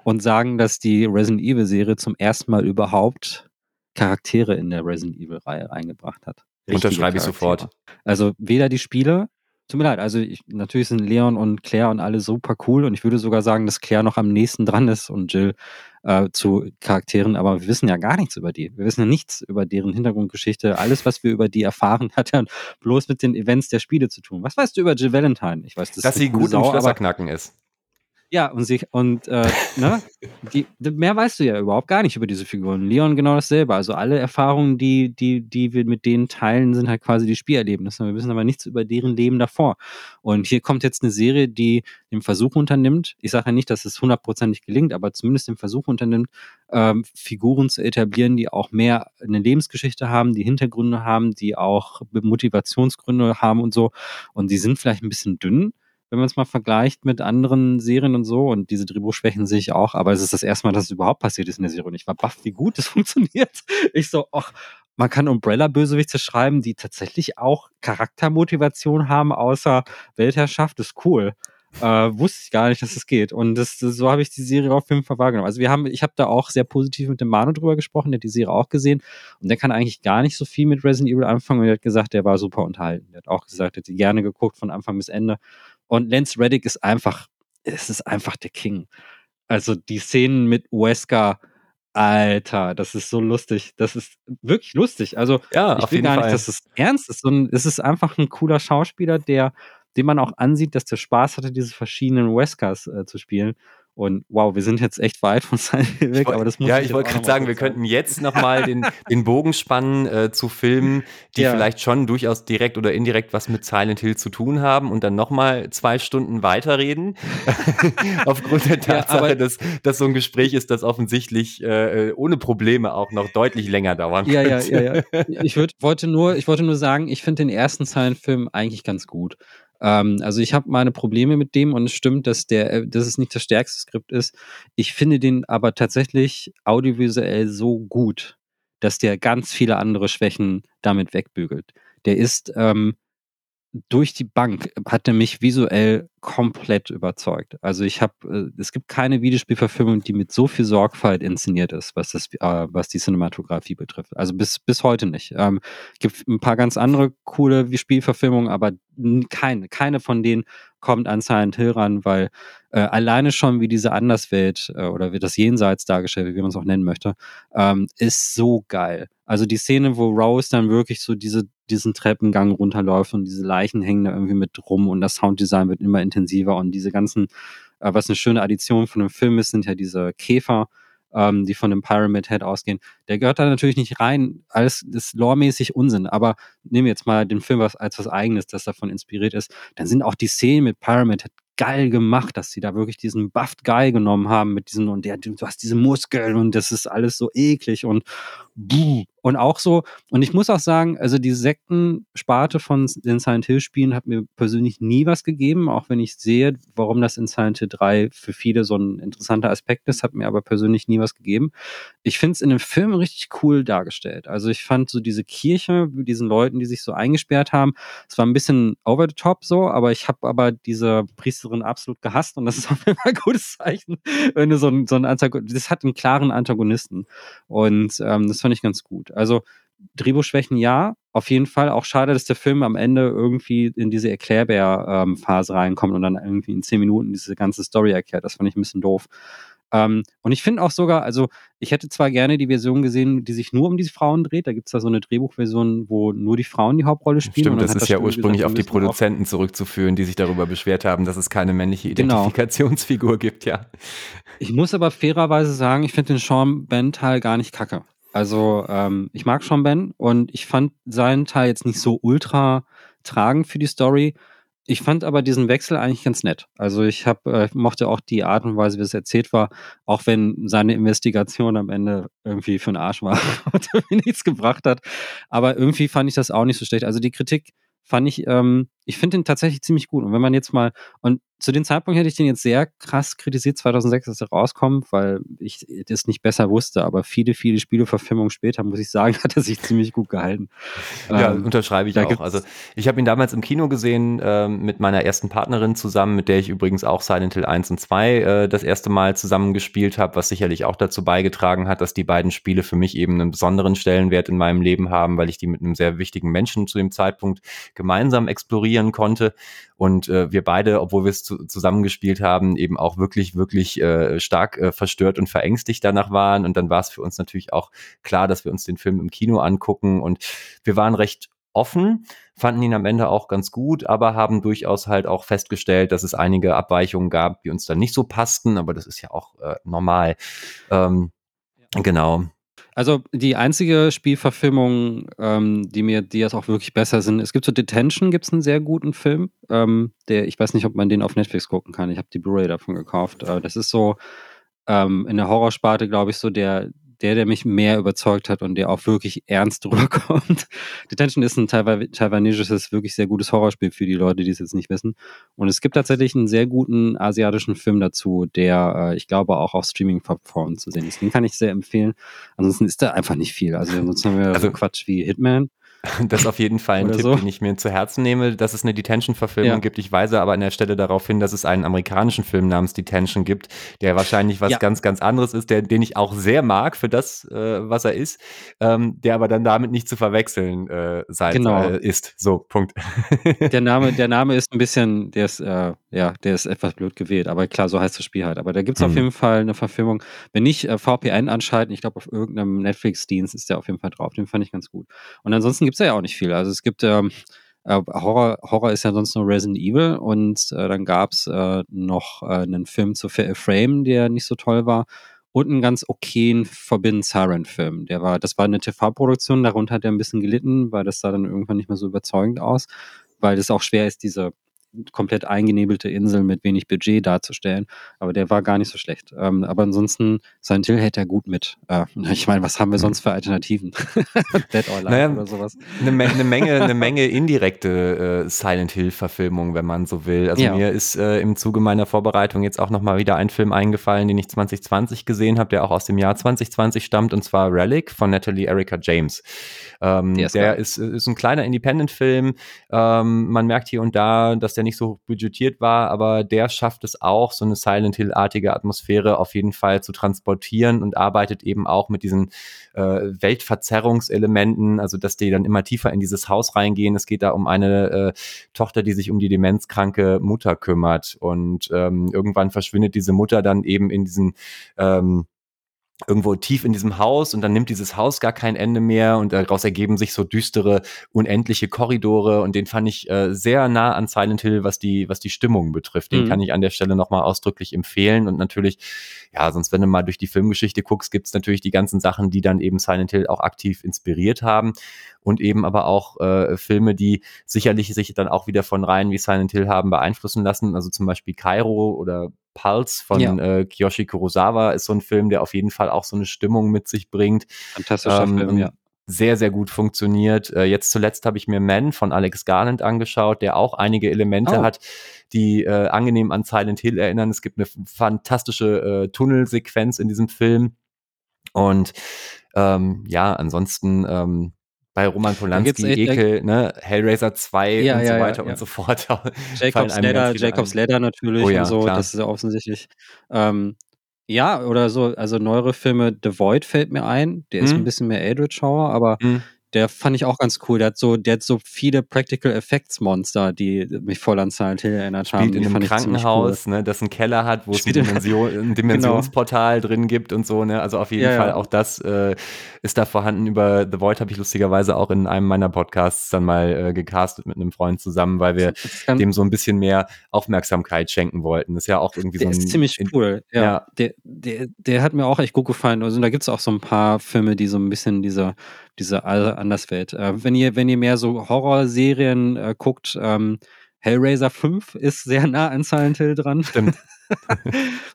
und sagen, dass die Resident Evil Serie zum ersten Mal überhaupt Charaktere in der Resident Evil Reihe reingebracht hat. Richtige Unterschreibe ich Charaktere. sofort. Also weder die Spiele, tut mir leid, also ich, natürlich sind Leon und Claire und alle super cool und ich würde sogar sagen, dass Claire noch am nächsten dran ist und Jill äh, zu Charakteren, aber wir wissen ja gar nichts über die. Wir wissen ja nichts über deren Hintergrundgeschichte. Alles, was wir über die erfahren, hat ja bloß mit den Events der Spiele zu tun. Was weißt du über Jill Valentine? Ich weiß, das Dass ist sie gut im Sau, aber Schlösserknacken ist. Ja, und sie, und äh, ne, die- mehr weißt du ja überhaupt gar nicht über diese Figuren. Leon genau dasselbe. Also alle Erfahrungen, die, die, die wir mit denen teilen, sind halt quasi die Spielerlebnisse. Wir wissen aber nichts über deren Leben davor. Und hier kommt jetzt eine Serie, die den Versuch unternimmt, ich sage ja nicht, dass es hundertprozentig gelingt, aber zumindest den Versuch unternimmt, ähm, Figuren zu etablieren, die auch mehr eine Lebensgeschichte haben, die Hintergründe haben, die auch Motivationsgründe haben und so. Und die sind vielleicht ein bisschen dünn, wenn man es mal vergleicht mit anderen Serien und so. Und diese Drehbuchschwächen sehe ich auch. Aber es ist das erste Mal, dass es überhaupt passiert ist in der Serie. Und ich war baff, wie gut das funktioniert. Ich so, ach, man kann Umbrella-Bösewichte schreiben, die tatsächlich auch Charaktermotivation haben, außer Weltherrschaft. Das ist cool. Äh, wusste ich gar nicht, dass es geht. Und das, das, so habe ich die Serie auf jeden Fall wahrgenommen. Also wir haben, ich habe da auch sehr positiv mit dem Manu drüber gesprochen, der hat die Serie auch gesehen. Und der kann eigentlich gar nicht so viel mit Resident Evil anfangen. Und der hat gesagt, der war super unterhalten. Der hat auch gesagt, er hat die gerne geguckt von Anfang bis Ende. Und Lance Reddick ist einfach, es ist einfach der King. Also die Szenen mit Wesker, Alter, das ist so lustig. Das ist wirklich lustig. Also Ja, ich will gar Fall. nicht, dass es ernst ist, sondern es ist einfach ein cooler Schauspieler, der, dem man auch ansieht, dass der Spaß hatte, diese verschiedenen Weskers äh, zu spielen. Und wow, wir sind jetzt echt weit von Silent Hill weg, aber das muss ja, ich wollte gerade sagen, wir sagen. könnten jetzt nochmal den, den Bogen spannen äh, zu Filmen, die Ja. vielleicht schon durchaus direkt oder indirekt was mit Silent Hill zu tun haben und dann nochmal zwei Stunden weiterreden. Aufgrund der Ja, Tatsache, aber- dass das so ein Gespräch ist, das offensichtlich äh, ohne Probleme auch noch deutlich länger dauern Ja, ja, ja, ja. Ich würd, wollte nur, ich wollte nur sagen, ich finde den ersten Silent-Film eigentlich ganz gut. Ähm, also ich habe meine Probleme mit dem und es stimmt, dass der, äh, dass es nicht das stärkste Skript ist. Ich finde den aber tatsächlich audiovisuell so gut, dass der ganz viele andere Schwächen damit wegbügelt. Der ist ähm, durch die Bank hat er mich visuell komplett überzeugt. Also ich habe, äh, es gibt keine Videospielverfilmung, die mit so viel Sorgfalt inszeniert ist, was das, äh, was die Cinematografie betrifft. Also bis bis heute nicht. Ähm, gibt ein paar ganz andere coole Spielverfilmungen, aber keine, keine von denen kommt an Silent Hill ran, weil äh, alleine schon wie diese Anderswelt äh, oder wie das Jenseits dargestellt, wie man es auch nennen möchte, ähm, ist so geil. Also die Szene, wo Rose dann wirklich so diese, diesen Treppengang runterläuft und diese Leichen hängen da irgendwie mit rum und das Sounddesign wird immer intensiver und diese ganzen, äh, was eine schöne Addition von dem Film ist, sind ja diese Käfer, ähm, die von dem Pyramid Head ausgehen. Der gehört da natürlich nicht rein, alles ist loremäßig Unsinn, aber nehmen wir jetzt mal den Film was, als was eigenes, das davon inspiriert ist, dann sind auch die Szenen mit Pyramid Head geil gemacht, dass sie da wirklich diesen Buffed Guy genommen haben mit diesen und der, du hast diese Muskeln und das ist alles so eklig und buh. Und auch so, und ich muss auch sagen, also die Sektensparte von den Silent Hill Spielen hat mir persönlich nie was gegeben, auch wenn ich sehe, warum das in Silent Hill 3 für viele so ein interessanter Aspekt ist, hat mir aber persönlich nie was gegeben. Ich finde es in dem Film richtig cool dargestellt. Also ich fand so diese Kirche diesen Leuten, die sich so eingesperrt haben, es war ein bisschen over the top so, aber ich habe aber diese Priesterin absolut gehasst und das ist auf jeden Fall ein gutes Zeichen, wenn du so ein, so ein Antagonist, das hat einen klaren Antagonisten und ähm, das fand ich ganz gut. Also Drehbuchschwächen ja, auf jeden Fall. Auch schade, dass der Film am Ende irgendwie in diese Erklärbär-Phase reinkommt und dann irgendwie in zehn Minuten diese ganze Story erklärt. Das fand ich ein bisschen doof. Ähm, und ich finde auch sogar, also ich hätte zwar gerne die Version gesehen, die sich nur um diese Frauen dreht. Da gibt es da so eine Drehbuchversion, wo nur die Frauen die Hauptrolle spielen. Stimmt, das ist das ja ursprünglich gesagt, auf die Produzenten zurückzuführen, die sich darüber beschwert haben, dass es keine männliche genau. Identifikationsfigur genau. gibt, ja. Ich muss aber fairerweise sagen, ich finde den Sean Ben-Teil gar nicht kacke. Also ähm, ich mag schon Ben und ich fand seinen Teil jetzt nicht so ultra tragend für die Story. Ich fand aber diesen Wechsel eigentlich ganz nett. Also ich hab, äh, mochte auch die Art und Weise, wie es erzählt war, auch wenn seine Investigation am Ende irgendwie für den Arsch war und nichts gebracht hat. Aber irgendwie fand ich das auch nicht so schlecht. Also die Kritik fand ich, ähm, ich finde den tatsächlich ziemlich gut. Und wenn man jetzt mal, und zu dem Zeitpunkt hätte ich den jetzt sehr krass kritisiert, 2006, dass er rauskommt, weil ich das nicht besser wusste. Aber viele, viele Spieleverfilmungen später, muss ich sagen, hat er sich ziemlich gut gehalten. Ja, ähm, unterschreibe ich auch. Also ich habe ihn damals im Kino gesehen äh, mit meiner ersten Partnerin zusammen, mit der ich übrigens auch Silent Hill 1 und 2 äh, das erste Mal zusammen gespielt habe, was sicherlich auch dazu beigetragen hat, dass die beiden Spiele für mich eben einen besonderen Stellenwert in meinem Leben haben, weil ich die mit einem sehr wichtigen Menschen zu dem Zeitpunkt gemeinsam explorieren konnte. Und äh, wir beide, obwohl wir es zu, zusammengespielt haben, eben auch wirklich, wirklich äh, stark äh, verstört und verängstigt danach waren. Und dann war es für uns natürlich auch klar, dass wir uns den Film im Kino angucken. Und wir waren recht offen, fanden ihn am Ende auch ganz gut, aber haben durchaus halt auch festgestellt, dass es einige Abweichungen gab, die uns dann nicht so passten, aber das ist ja auch äh, normal. Ähm, ja. Genau. Also die einzige Spielverfilmung, ähm, die mir, die jetzt auch wirklich besser sind, es gibt so Detention, gibt es einen sehr guten Film, ähm, der, ich weiß nicht, ob man den auf Netflix gucken kann. Ich habe die Blu-ray davon gekauft. Äh, das ist so ähm, in der Horrorsparte, glaube ich, so der, der, der mich mehr überzeugt hat und der auch wirklich ernst drüber kommt. Detention ist ein taiwanesisches, wirklich sehr gutes Horrorspiel für die Leute, die es jetzt nicht wissen. Und es gibt tatsächlich einen sehr guten asiatischen Film dazu, der, äh, ich glaube, auch auf Streaming-Plattformen zu sehen ist. Den kann ich sehr empfehlen. Ansonsten ist da einfach nicht viel. Also ansonsten haben wir also, so Quatsch wie Hitman. Das ist auf jeden Fall ein Tipp, so. den ich mir zu Herzen nehme, dass es eine Detention-Verfilmung ja. gibt. Ich weise aber an der Stelle darauf hin, dass es einen amerikanischen Film namens Detention gibt, der wahrscheinlich was ja. ganz, ganz anderes ist, der, den ich auch sehr mag für das, äh, was er ist, ähm, der aber dann damit nicht zu verwechseln äh, sein genau. äh, ist. So, Punkt. der Name, der Name ist ein bisschen, der ist, äh, ja, der ist etwas blöd gewählt, aber klar, so heißt das Spiel halt. Aber da gibt es mhm. auf jeden Fall eine Verfilmung. Wenn nicht äh, VPN anschalten, ich glaube, auf irgendeinem Netflix-Dienst ist der auf jeden Fall drauf. Den fand ich ganz gut. Und ansonsten gibt es ja auch nicht viel. Also es gibt ähm, äh, Horror, Horror ist ja sonst nur Resident Evil und äh, dann gab es äh, noch äh, einen Film zu Frame, der nicht so toll war und einen ganz okayen Forbidden Siren Film. Der war, das war eine TV-Produktion, darunter hat er ein bisschen gelitten, weil das sah dann irgendwann nicht mehr so überzeugend aus, weil es auch schwer ist, diese komplett eingenebelte Insel mit wenig Budget darzustellen. Aber der war gar nicht so schlecht. Ähm, aber ansonsten, Silent Hill hält er gut mit. Äh, ich meine, was haben wir sonst für Alternativen? Dead or Alive naja, oder sowas. Eine, eine, Menge, eine Menge indirekte äh, Silent Hill-Verfilmungen, wenn man so will. Also ja. mir ist äh, im Zuge meiner Vorbereitung jetzt auch nochmal wieder ein Film eingefallen, den ich 2020 gesehen habe, der auch aus dem Jahr 2020 stammt, und zwar Relic von Natalie Erika James. Ähm, der ist, der ist, ist, ein kleiner Independent-Film. Ähm, man merkt hier und da, dass der nicht so budgetiert war, aber der schafft es auch, so eine Silent Hill-artige Atmosphäre auf jeden Fall zu transportieren und arbeitet eben auch mit diesen äh, Weltverzerrungselementen, also dass die dann immer tiefer in dieses Haus reingehen. Es geht da um eine äh, Tochter, die sich um die demenzkranke Mutter kümmert und ähm, irgendwann verschwindet diese Mutter dann eben in diesen ähm, irgendwo tief in diesem Haus und dann nimmt dieses Haus gar kein Ende mehr und daraus ergeben sich so düstere, unendliche Korridore und den fand ich äh, sehr nah an Silent Hill, was die, was die Stimmung betrifft. Den mhm. kann ich an der Stelle nochmal ausdrücklich empfehlen und natürlich, ja, sonst wenn du mal durch die Filmgeschichte guckst, gibt's natürlich die ganzen Sachen, die dann eben Silent Hill auch aktiv inspiriert haben und eben aber auch äh, Filme, die sicherlich sich dann auch wieder von Reihen wie Silent Hill haben beeinflussen lassen, also zum Beispiel Cairo oder Pulse von ja. äh, Kiyoshi Kurosawa ist so ein Film, der auf jeden Fall auch so eine Stimmung mit sich bringt. Fantastischer ähm, Film, ja. Sehr, sehr gut funktioniert. Äh, jetzt zuletzt habe ich mir Man von Alex Garland angeschaut, der auch einige Elemente oh. hat, die äh, angenehm an Silent Hill erinnern. Es gibt eine fantastische äh, Tunnelsequenz in diesem Film. Und ähm, ja, ansonsten ähm, bei Roman Polanski, Ekel, ne, Hellraiser 2 ja, und so weiter ja, und so fort. Jacob's Ladder, Jacob's Ladder natürlich oh, und so, klar. das ist ja offensichtlich. Ähm, ja, oder so, also neuere Filme, The Void fällt mir ein, der hm. ist ein bisschen mehr Eldritch Horror, aber hm. Der fand ich auch ganz cool. Der hat so, der hat so viele Practical Effects Monster, die mich voll an Silent Hill erinnert Spielt haben. Spielt in einem Krankenhaus, cool. ne, das einen Keller hat, wo es ein, Dimension, ein. Dimensionsportal genau. drin gibt und so, ne. Also auf jeden ja, Fall ja. auch das äh, ist da vorhanden. Über The Void habe ich lustigerweise auch in einem meiner Podcasts dann mal äh, gecastet mit einem Freund zusammen, weil wir dem so ein bisschen mehr Aufmerksamkeit schenken wollten. Das ist ja auch irgendwie der so ein. Ist ziemlich cool, ja. ja. Der, der, der hat mir auch echt gut gefallen. Also da gibt es auch so ein paar Filme, die so ein bisschen diese diese Anderswelt. Äh, wenn ihr, wenn ihr mehr so Horrorserien äh, guckt, ähm, Hellraiser 5 ist sehr nah an Silent Hill dran. Stimmt.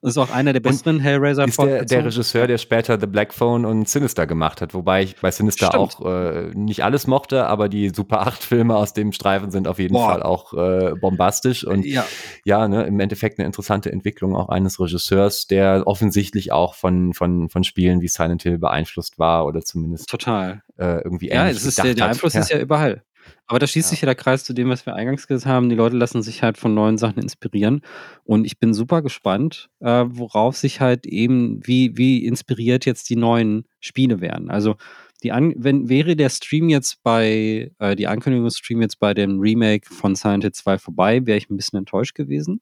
das ist auch einer der besseren Hellraiser ist der, der Regisseur, der später The Black Phone und Sinister gemacht hat, wobei ich bei Sinister Stimmt. auch äh, nicht alles mochte, aber die Super 8 Filme aus dem Streifen sind auf jeden Boah. Fall auch äh, bombastisch und ja, ja ne, im Endeffekt eine interessante Entwicklung auch eines Regisseurs, der offensichtlich auch von, von, von Spielen wie Silent Hill beeinflusst war oder zumindest total äh, irgendwie ähnlich Ja, es ist der, der Einfluss hat. ist ja überall. Aber da schließt ja. sich ja der Kreis zu dem, was wir eingangs gesagt haben. Die Leute lassen sich halt von neuen Sachen inspirieren. Und ich bin super gespannt, äh, worauf sich halt eben, wie, wie inspiriert jetzt die neuen Spiele werden. Also, die An wenn wäre der Stream jetzt bei, äh, die Ankündigungsstream jetzt bei dem Remake von Silent Hill 2 vorbei, wäre ich ein bisschen enttäuscht gewesen.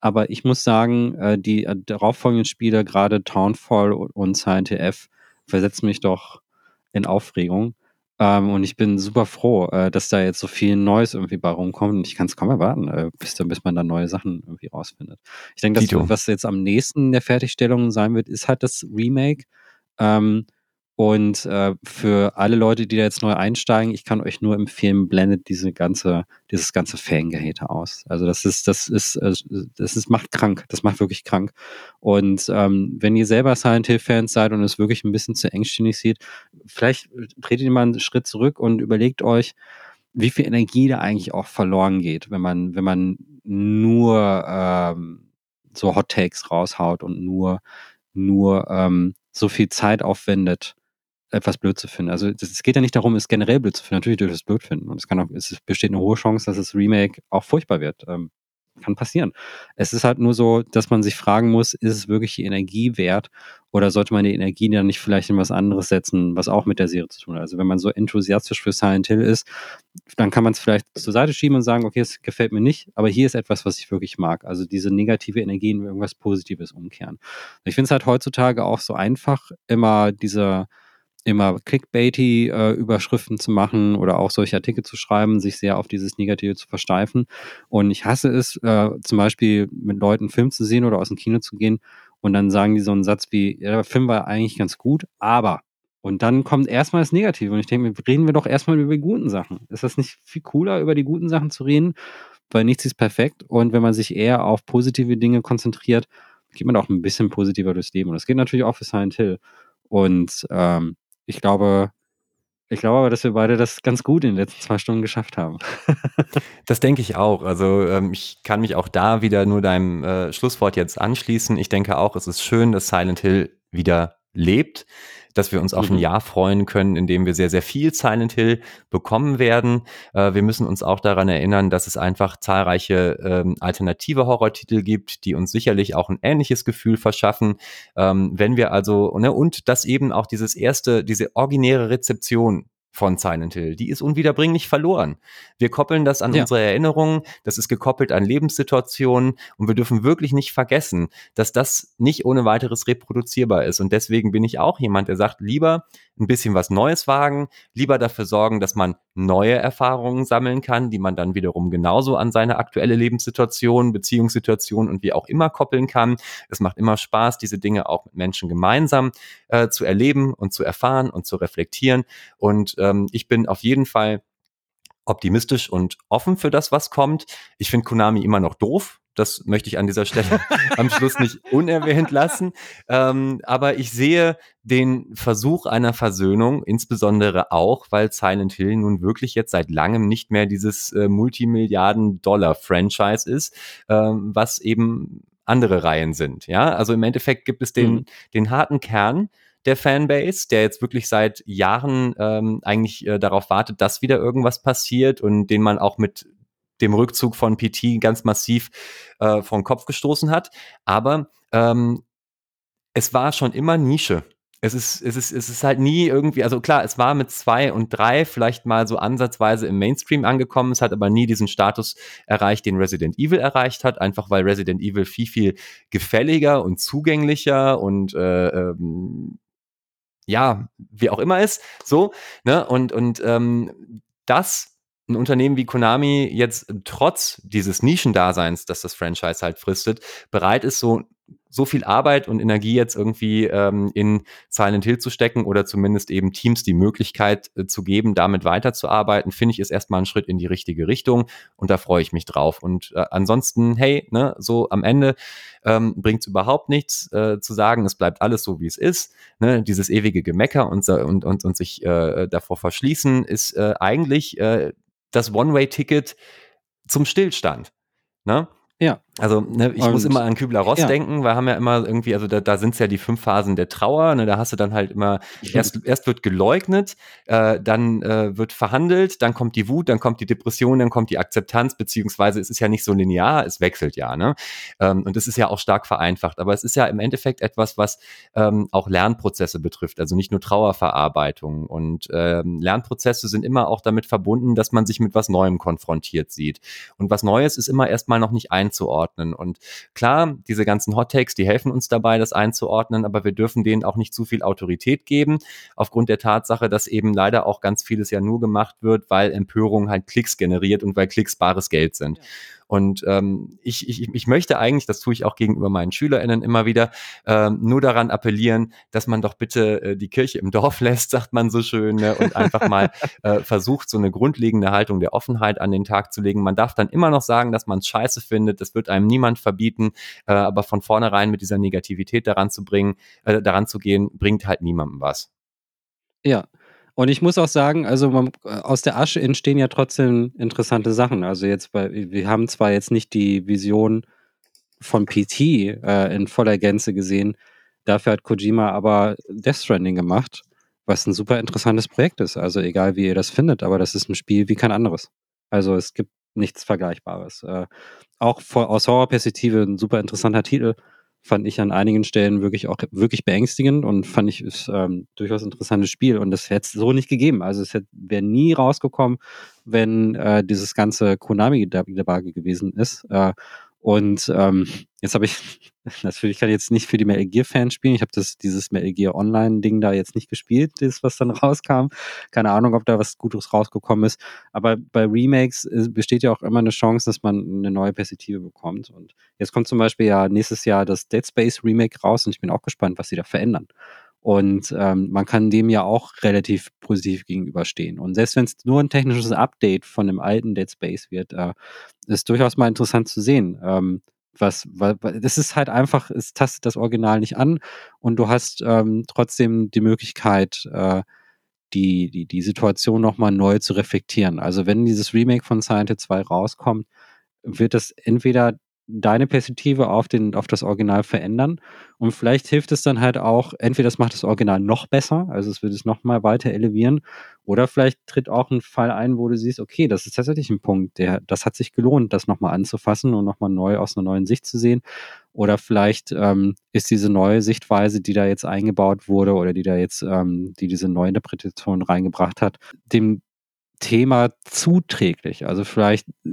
Aber ich muss sagen, äh, die äh, darauffolgenden Spiele, gerade Townfall und Silent Hill F, versetzen mich doch in Aufregung. Ähm, und ich bin super froh, äh, dass da jetzt so viel Neues irgendwie bei rumkommt. Und ich kann es kaum erwarten, äh, bis, bis man da neue Sachen irgendwie rausfindet. Ich denke, was jetzt am nächsten der Fertigstellung sein wird, ist halt das Remake. Ähm, und äh, für alle Leute, die da jetzt neu einsteigen, ich kann euch nur empfehlen, blendet diese ganze, dieses ganze Fangehate aus. Also das ist, das ist, äh, das ist, macht krank. Das macht wirklich krank. Und ähm, wenn ihr selber Silent Hill-Fans seid und es wirklich ein bisschen zu engstirnig sieht, vielleicht tretet ihr mal einen Schritt zurück und überlegt euch, wie viel Energie da eigentlich auch verloren geht, wenn man, wenn man nur ähm, so Hot Takes raushaut und nur, nur ähm, so viel Zeit aufwendet, etwas blöd zu finden. Also es geht ja nicht darum, es generell blöd zu finden. Natürlich dürft ihr es blöd finden. Und es kann auch, es besteht eine hohe Chance, dass das Remake auch furchtbar wird. Ähm, kann passieren. Es ist halt nur so, dass man sich fragen muss, ist es wirklich die Energie wert oder sollte man die Energie dann nicht vielleicht in was anderes setzen, was auch mit der Serie zu tun hat. Also wenn man so enthusiastisch für Silent Hill ist, dann kann man es vielleicht zur Seite schieben und sagen, okay, es gefällt mir nicht, aber hier ist etwas, was ich wirklich mag. Also diese negative Energie in irgendwas Positives umkehren. Ich finde es halt heutzutage auch so einfach, immer diese immer clickbaity äh, Überschriften zu machen oder auch solche Artikel zu schreiben, sich sehr auf dieses Negative zu versteifen. Und ich hasse es, äh, zum Beispiel mit Leuten einen Film zu sehen oder aus dem Kino zu gehen und dann sagen die so einen Satz wie, ja, der Film war eigentlich ganz gut, aber. Und dann kommt erstmal das Negative. Und ich denke mir, reden wir doch erstmal über die guten Sachen. Ist das nicht viel cooler, über die guten Sachen zu reden? Weil nichts ist perfekt. Und wenn man sich eher auf positive Dinge konzentriert, geht man auch ein bisschen positiver durchs Leben. Und das geht natürlich auch für Silent Hill. Und ähm, ich glaube, ich glaube aber, dass wir beide das ganz gut in den letzten zwei Stunden geschafft haben. das denke ich auch. Also ähm, ich kann mich auch da wieder nur deinem äh, Schlusswort jetzt anschließen. Ich denke auch, es ist schön, dass Silent Hill wieder lebt dass wir uns auf ein mhm. Jahr freuen können, in dem wir sehr, sehr viel Silent Hill bekommen werden. Äh, wir müssen uns auch daran erinnern, dass es einfach zahlreiche ähm, alternative Horrortitel gibt, die uns sicherlich auch ein ähnliches Gefühl verschaffen. Ähm, wenn wir also, ne, und dass eben auch dieses erste, diese originäre Rezeption von Silent Hill. Die ist unwiederbringlich verloren. Wir koppeln das an ja. unsere Erinnerungen, das ist gekoppelt an Lebenssituationen und wir dürfen wirklich nicht vergessen, dass das nicht ohne weiteres reproduzierbar ist. Und deswegen bin ich auch jemand, der sagt, lieber ein bisschen was Neues wagen, lieber dafür sorgen, dass man neue Erfahrungen sammeln kann, die man dann wiederum genauso an seine aktuelle Lebenssituation, Beziehungssituation und wie auch immer koppeln kann. Es macht immer Spaß, diese Dinge auch mit Menschen gemeinsam äh, zu erleben und zu erfahren und zu reflektieren. Und ähm, ich bin auf jeden Fall optimistisch und offen für das, was kommt. Ich finde Konami immer noch doof. Das möchte ich an dieser Stelle am Schluss nicht unerwähnt lassen. Ähm, aber ich sehe den Versuch einer Versöhnung, insbesondere auch, weil Silent Hill nun wirklich jetzt seit langem nicht mehr dieses äh, Multimilliarden-Dollar-Franchise ist, äh, was eben andere Reihen sind. Ja, also im Endeffekt gibt es den, mhm. den harten Kern, der Fanbase, der jetzt wirklich seit Jahren ähm, eigentlich äh, darauf wartet, dass wieder irgendwas passiert und den man auch mit dem Rückzug von PT ganz massiv äh, vom Kopf gestoßen hat. Aber ähm, es war schon immer Nische. Es ist, es ist, es ist halt nie irgendwie, also klar, es war mit zwei und drei vielleicht mal so ansatzweise im Mainstream angekommen, es hat aber nie diesen Status erreicht, den Resident Evil erreicht hat, einfach weil Resident Evil viel, viel gefälliger und zugänglicher und äh, ähm, ja, wie auch immer ist, so, ne, und, und ähm, das ein Unternehmen wie Konami jetzt trotz dieses Nischendaseins, das das Franchise halt fristet, bereit ist, so so viel Arbeit und Energie jetzt irgendwie ähm, in Silent Hill zu stecken oder zumindest eben Teams die Möglichkeit äh, zu geben, damit weiterzuarbeiten, finde ich, ist erstmal ein Schritt in die richtige Richtung und da freue ich mich drauf. Und äh, ansonsten, hey, ne, so am Ende ähm, bringt es überhaupt nichts äh, zu sagen, es bleibt alles so, wie es ist. Ne? Dieses ewige Gemecker und, und, und, und sich äh, davor verschließen ist äh, eigentlich äh, das One-Way-Ticket zum Stillstand. Ne? Ja. Also ne, ich und, muss immer an Kübler-Ross ja. denken, weil haben ja immer irgendwie, also da, da sind es ja die fünf Phasen der Trauer, ne, da hast du dann halt immer, erst, erst wird geleugnet, äh, dann äh, wird verhandelt, dann kommt die Wut, dann kommt die Depression, dann kommt die Akzeptanz, beziehungsweise es ist ja nicht so linear, es wechselt ja, ne? Ähm, und es ist ja auch stark vereinfacht, aber es ist ja im Endeffekt etwas, was ähm, auch Lernprozesse betrifft, also nicht nur Trauerverarbeitung und ähm, Lernprozesse sind immer auch damit verbunden, dass man sich mit was Neuem konfrontiert sieht. Und was Neues ist immer erstmal noch nicht einzuordnen einzuordnen. Und klar, diese ganzen Hot Takes, die helfen uns dabei, das einzuordnen, aber wir dürfen denen auch nicht zu viel Autorität geben, aufgrund der Tatsache, dass eben leider auch ganz vieles ja nur gemacht wird, weil Empörung halt Klicks generiert und weil Klicks bares Geld sind. Ja. Und ähm, ich, ich, ich möchte eigentlich, das tue ich auch gegenüber meinen SchülerInnen immer wieder, ähm, nur daran appellieren, dass man doch bitte äh, die Kirche im Dorf lässt, sagt man so schön, ne? und einfach mal äh, versucht, so eine grundlegende Haltung der Offenheit an den Tag zu legen. Man darf dann immer noch sagen, dass man es scheiße findet, das wird einem niemand verbieten, äh, aber von vornherein mit dieser Negativität daran zu bringen, äh, daran zu gehen, bringt halt niemandem was. Ja, und ich muss auch sagen, also man, aus der Asche entstehen ja trotzdem interessante Sachen. Also jetzt bei, wir haben zwar jetzt nicht die Vision von PT äh, in voller Gänze gesehen, dafür hat Kojima aber Death Stranding gemacht, was ein super interessantes Projekt ist. Also egal wie ihr das findet, aber das ist ein Spiel wie kein anderes. Also es gibt nichts Vergleichbares. Äh, auch vor, aus Horror-Perspektive ein super interessanter Titel fand ich an einigen Stellen wirklich auch wirklich beängstigend und fand ich ist ähm, durchaus interessantes Spiel und das hätte es so nicht gegeben. Also es wäre nie rausgekommen, wenn äh, dieses ganze Konami-Debakel gewesen ist. Äh, und ähm, jetzt habe ich, natürlich kann ich jetzt nicht für die Metal Gear Fans spielen. Ich habe das dieses Metal Gear Online Ding da jetzt nicht gespielt, das was dann rauskam. Keine Ahnung, ob da was Gutes rausgekommen ist. Aber bei Remakes äh, besteht ja auch immer eine Chance, dass man eine neue Perspektive bekommt. Und jetzt kommt zum Beispiel ja nächstes Jahr das Dead Space Remake raus und ich bin auch gespannt, was sie da verändern. Und ähm, man kann dem ja auch relativ positiv gegenüberstehen. Und selbst wenn es nur ein technisches Update von dem alten Dead Space wird, äh, ist durchaus mal interessant zu sehen. Ähm, was, weil, das ist halt einfach, es tastet das Original nicht an und du hast ähm, trotzdem die Möglichkeit, äh, die, die, die Situation nochmal neu zu reflektieren. Also wenn dieses Remake von Silent Hill 2 rauskommt, wird das entweder deine Perspektive auf, den, auf das Original verändern. Und vielleicht hilft es dann halt auch, entweder das macht das Original noch besser, also es wird es noch mal weiter elevieren, oder vielleicht tritt auch ein Fall ein, wo du siehst, okay, das ist tatsächlich ein Punkt, der, das hat sich gelohnt, das nochmal anzufassen und nochmal neu aus einer neuen Sicht zu sehen. Oder vielleicht ähm, ist diese neue Sichtweise, die da jetzt eingebaut wurde oder die da jetzt, ähm, die diese neue Interpretation reingebracht hat, dem Thema zuträglich. Also vielleicht äh,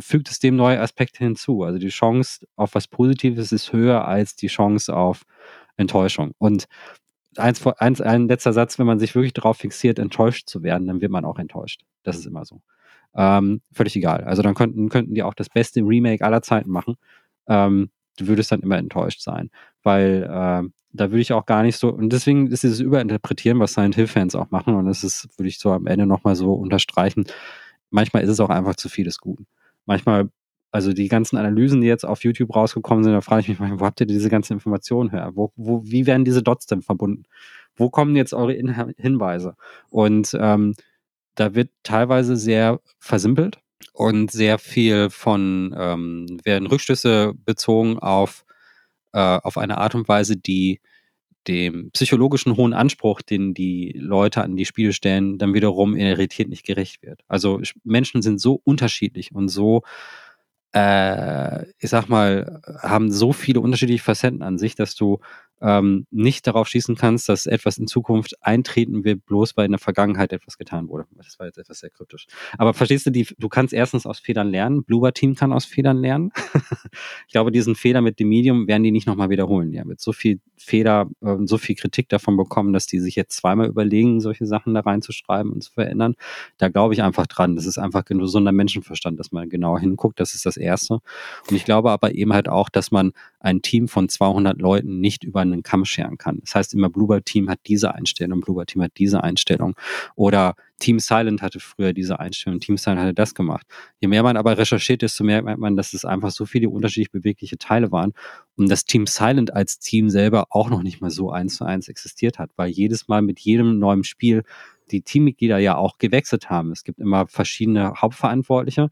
fügt es dem neue Aspekte hinzu. Also die Chance auf was Positives ist höher als die Chance auf Enttäuschung. Und eins, eins, ein letzter Satz, wenn man sich wirklich darauf fixiert, enttäuscht zu werden, dann wird man auch enttäuscht. Das ist immer so. Ähm, völlig egal. Also dann könnten, könnten die auch das beste Remake aller Zeiten machen. Ähm, du würdest dann immer enttäuscht sein. Weil äh, da würde ich auch gar nicht so, und deswegen ist dieses Überinterpretieren, was Silent Hill-Fans auch machen, und das ist, würde ich so am Ende nochmal so unterstreichen, manchmal ist es auch einfach zu vieles Guten. Manchmal, also die ganzen Analysen, die jetzt auf YouTube rausgekommen sind, da frage ich mich manchmal, wo habt ihr diese ganzen Informationen her? Wo, wo, wie werden diese Dots denn verbunden? Wo kommen jetzt eure In Hinweise? Und ähm, da wird teilweise sehr versimpelt und sehr viel von, ähm, werden Rückschlüsse bezogen auf äh, auf eine Art und Weise, die dem psychologischen hohen Anspruch, den die Leute an die Spiele stellen, dann wiederum irritiert nicht gerecht wird. Also Menschen sind so unterschiedlich und so äh, ich sag mal, haben so viele unterschiedliche Facetten an sich, dass du ähm, nicht darauf schließen kannst, dass etwas in Zukunft eintreten wird, bloß weil in der Vergangenheit etwas getan wurde. Das war jetzt etwas sehr kryptisch. Aber verstehst du, die, du kannst erstens aus Fehlern lernen. Bluber Team kann aus Fehlern lernen. ich glaube, diesen Fehler mit dem Medium werden die nicht nochmal wiederholen. Die haben jetzt so viel Fehler, äh, so viel Kritik davon bekommen, dass die sich jetzt zweimal überlegen, solche Sachen da reinzuschreiben und zu verändern. Da glaube ich einfach dran. Das ist einfach ein gesunder Menschenverstand, dass man genau hinguckt. Das ist das Erste. Und ich glaube aber eben halt auch, dass man ein Team von 200 Leuten nicht über einen Kamm scheren kann. Das heißt immer, Bluebird Team hat diese Einstellung, Bluebird Team hat diese Einstellung. Oder Team Silent hatte früher diese Einstellung, Team Silent hatte das gemacht. Je mehr man aber recherchiert, desto mehr merkt man, dass es einfach so viele unterschiedlich bewegliche Teile waren und das Team Silent als Team selber auch noch nicht mal so eins zu eins existiert hat, weil jedes Mal mit jedem neuen Spiel die Teammitglieder ja auch gewechselt haben. Es gibt immer verschiedene Hauptverantwortliche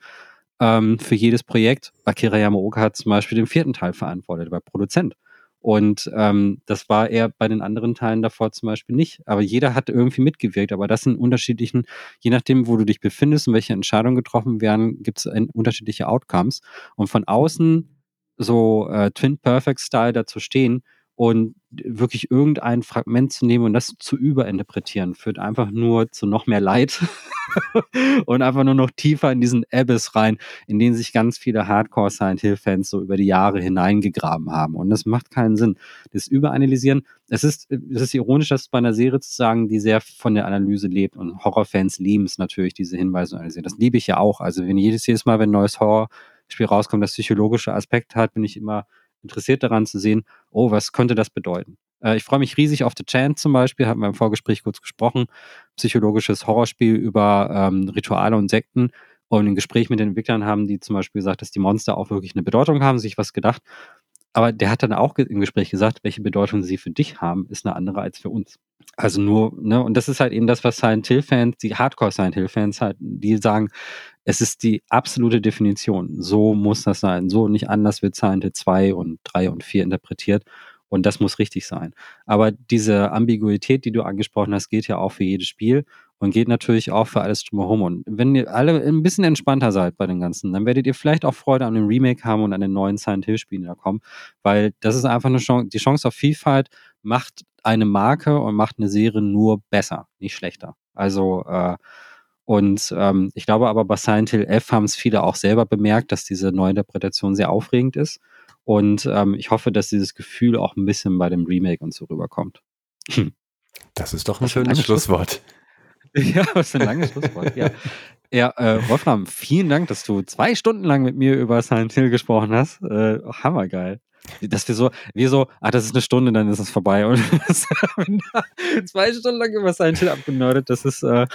ähm, für jedes Projekt. Akira Yamaoka hat zum Beispiel den vierten Teil verantwortet, war Produzent. Und ähm, das war er bei den anderen Teilen davor zum Beispiel nicht. Aber jeder hat irgendwie mitgewirkt. Aber das sind unterschiedlichen, je nachdem, wo du dich befindest und welche Entscheidungen getroffen werden, gibt es unterschiedliche Outcomes. Und von außen so äh, Twin Perfect Style dazu stehen und wirklich irgendein Fragment zu nehmen und das zu überinterpretieren, führt einfach nur zu noch mehr Leid und einfach nur noch tiefer in diesen Abyss rein, in den sich ganz viele Hardcore Silent Hill Fans so über die Jahre hineingegraben haben. Und das macht keinen Sinn. Das Überanalysieren, es ist, es ist ironisch, das bei einer Serie zu sagen, die sehr von der Analyse lebt und Horrorfans lieben es natürlich, diese Hinweise analysieren. Das liebe ich ja auch. Also wenn jedes, jedes Mal, wenn ein neues Horrorspiel rauskommt, das psychologische Aspekt hat, bin ich immer interessiert daran zu sehen, oh, was könnte das bedeuten? Äh, ich freue mich riesig auf The Chant zum Beispiel, hatten wir im Vorgespräch kurz gesprochen, psychologisches Horrorspiel über ähm, Rituale und Sekten. Und im Gespräch mit den Entwicklern haben die zum Beispiel gesagt, dass die Monster auch wirklich eine Bedeutung haben, sich was gedacht. Aber der hat dann auch im Gespräch gesagt, welche Bedeutung sie für dich haben, ist eine andere als für uns. Also nur, ne, und das ist halt eben das, was Silent Hill-Fans, die Hardcore Silent Hill-Fans halt, die sagen, es ist die absolute Definition. So muss das sein. So nicht anders wird Hill 2 und 3 und 4 interpretiert. Und das muss richtig sein. Aber diese Ambiguität, die du angesprochen hast, gilt ja auch für jedes Spiel und geht natürlich auch für alles drumherum. Und wenn ihr alle ein bisschen entspannter seid bei den Ganzen, dann werdet ihr vielleicht auch Freude an dem Remake haben und an den neuen Silent Hill Spielen, die da kommen, weil das ist einfach eine Chance, die Chance auf Vielfalt macht eine Marke und macht eine Serie nur besser, nicht schlechter. Also, äh, und ähm, ich glaube aber bei Silent Hill F haben es viele auch selber bemerkt, dass diese Neuinterpretation sehr aufregend ist. Und ähm, ich hoffe, dass dieses Gefühl auch ein bisschen bei dem Remake und so rüberkommt. Hm. Das ist doch ein schönes Schlusswort. Ja, was ist ein langes Schlusswort. Ja, ja äh, Wolfram, vielen Dank, dass du zwei Stunden lang mit mir über Silent Hill gesprochen hast. Äh, hammergeil. Dass wir so, wir so, ah, das ist eine Stunde, dann ist es vorbei. Und zwei Stunden lang über Silent Hill abgenördet, das ist äh,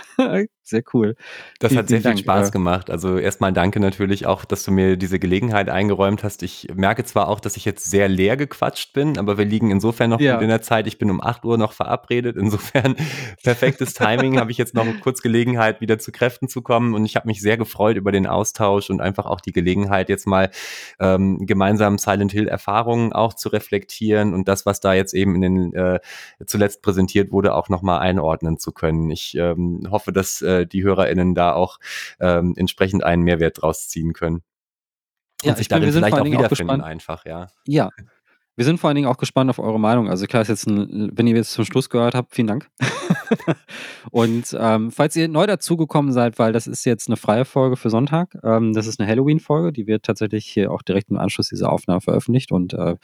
sehr cool. Das vielen, hat sehr viel Dank, Spaß gemacht. Also erstmal danke natürlich auch, dass du mir diese Gelegenheit eingeräumt hast. Ich merke zwar auch, dass ich jetzt sehr leer gequatscht bin, aber wir liegen insofern noch ja. in der Zeit. Ich bin um 8 Uhr noch verabredet. Insofern perfektes Timing. habe ich jetzt noch kurz Gelegenheit, wieder zu Kräften zu kommen. Und ich habe mich sehr gefreut über den Austausch und einfach auch die Gelegenheit, jetzt mal ähm, gemeinsam Silent Hill Erfahrungen auch zu reflektieren und das, was da jetzt eben in den äh, zuletzt präsentiert wurde, auch nochmal einordnen zu können. Ich ähm, hoffe, dass äh, die HörerInnen da auch ähm, entsprechend einen Mehrwert draus ziehen können. ja, und sich darin vielleicht auch wiederfinden einfach, ja. Ja, wir sind vor allen Dingen auch gespannt auf eure Meinung. Also klar ist jetzt ein, wenn ihr jetzt zum Schluss gehört habt, vielen Dank. und ähm, falls ihr neu dazugekommen seid, weil das ist jetzt eine freie Folge für Sonntag, ähm, das ist eine Halloween-Folge, die wird tatsächlich hier auch direkt im Anschluss dieser Aufnahme veröffentlicht. Und äh,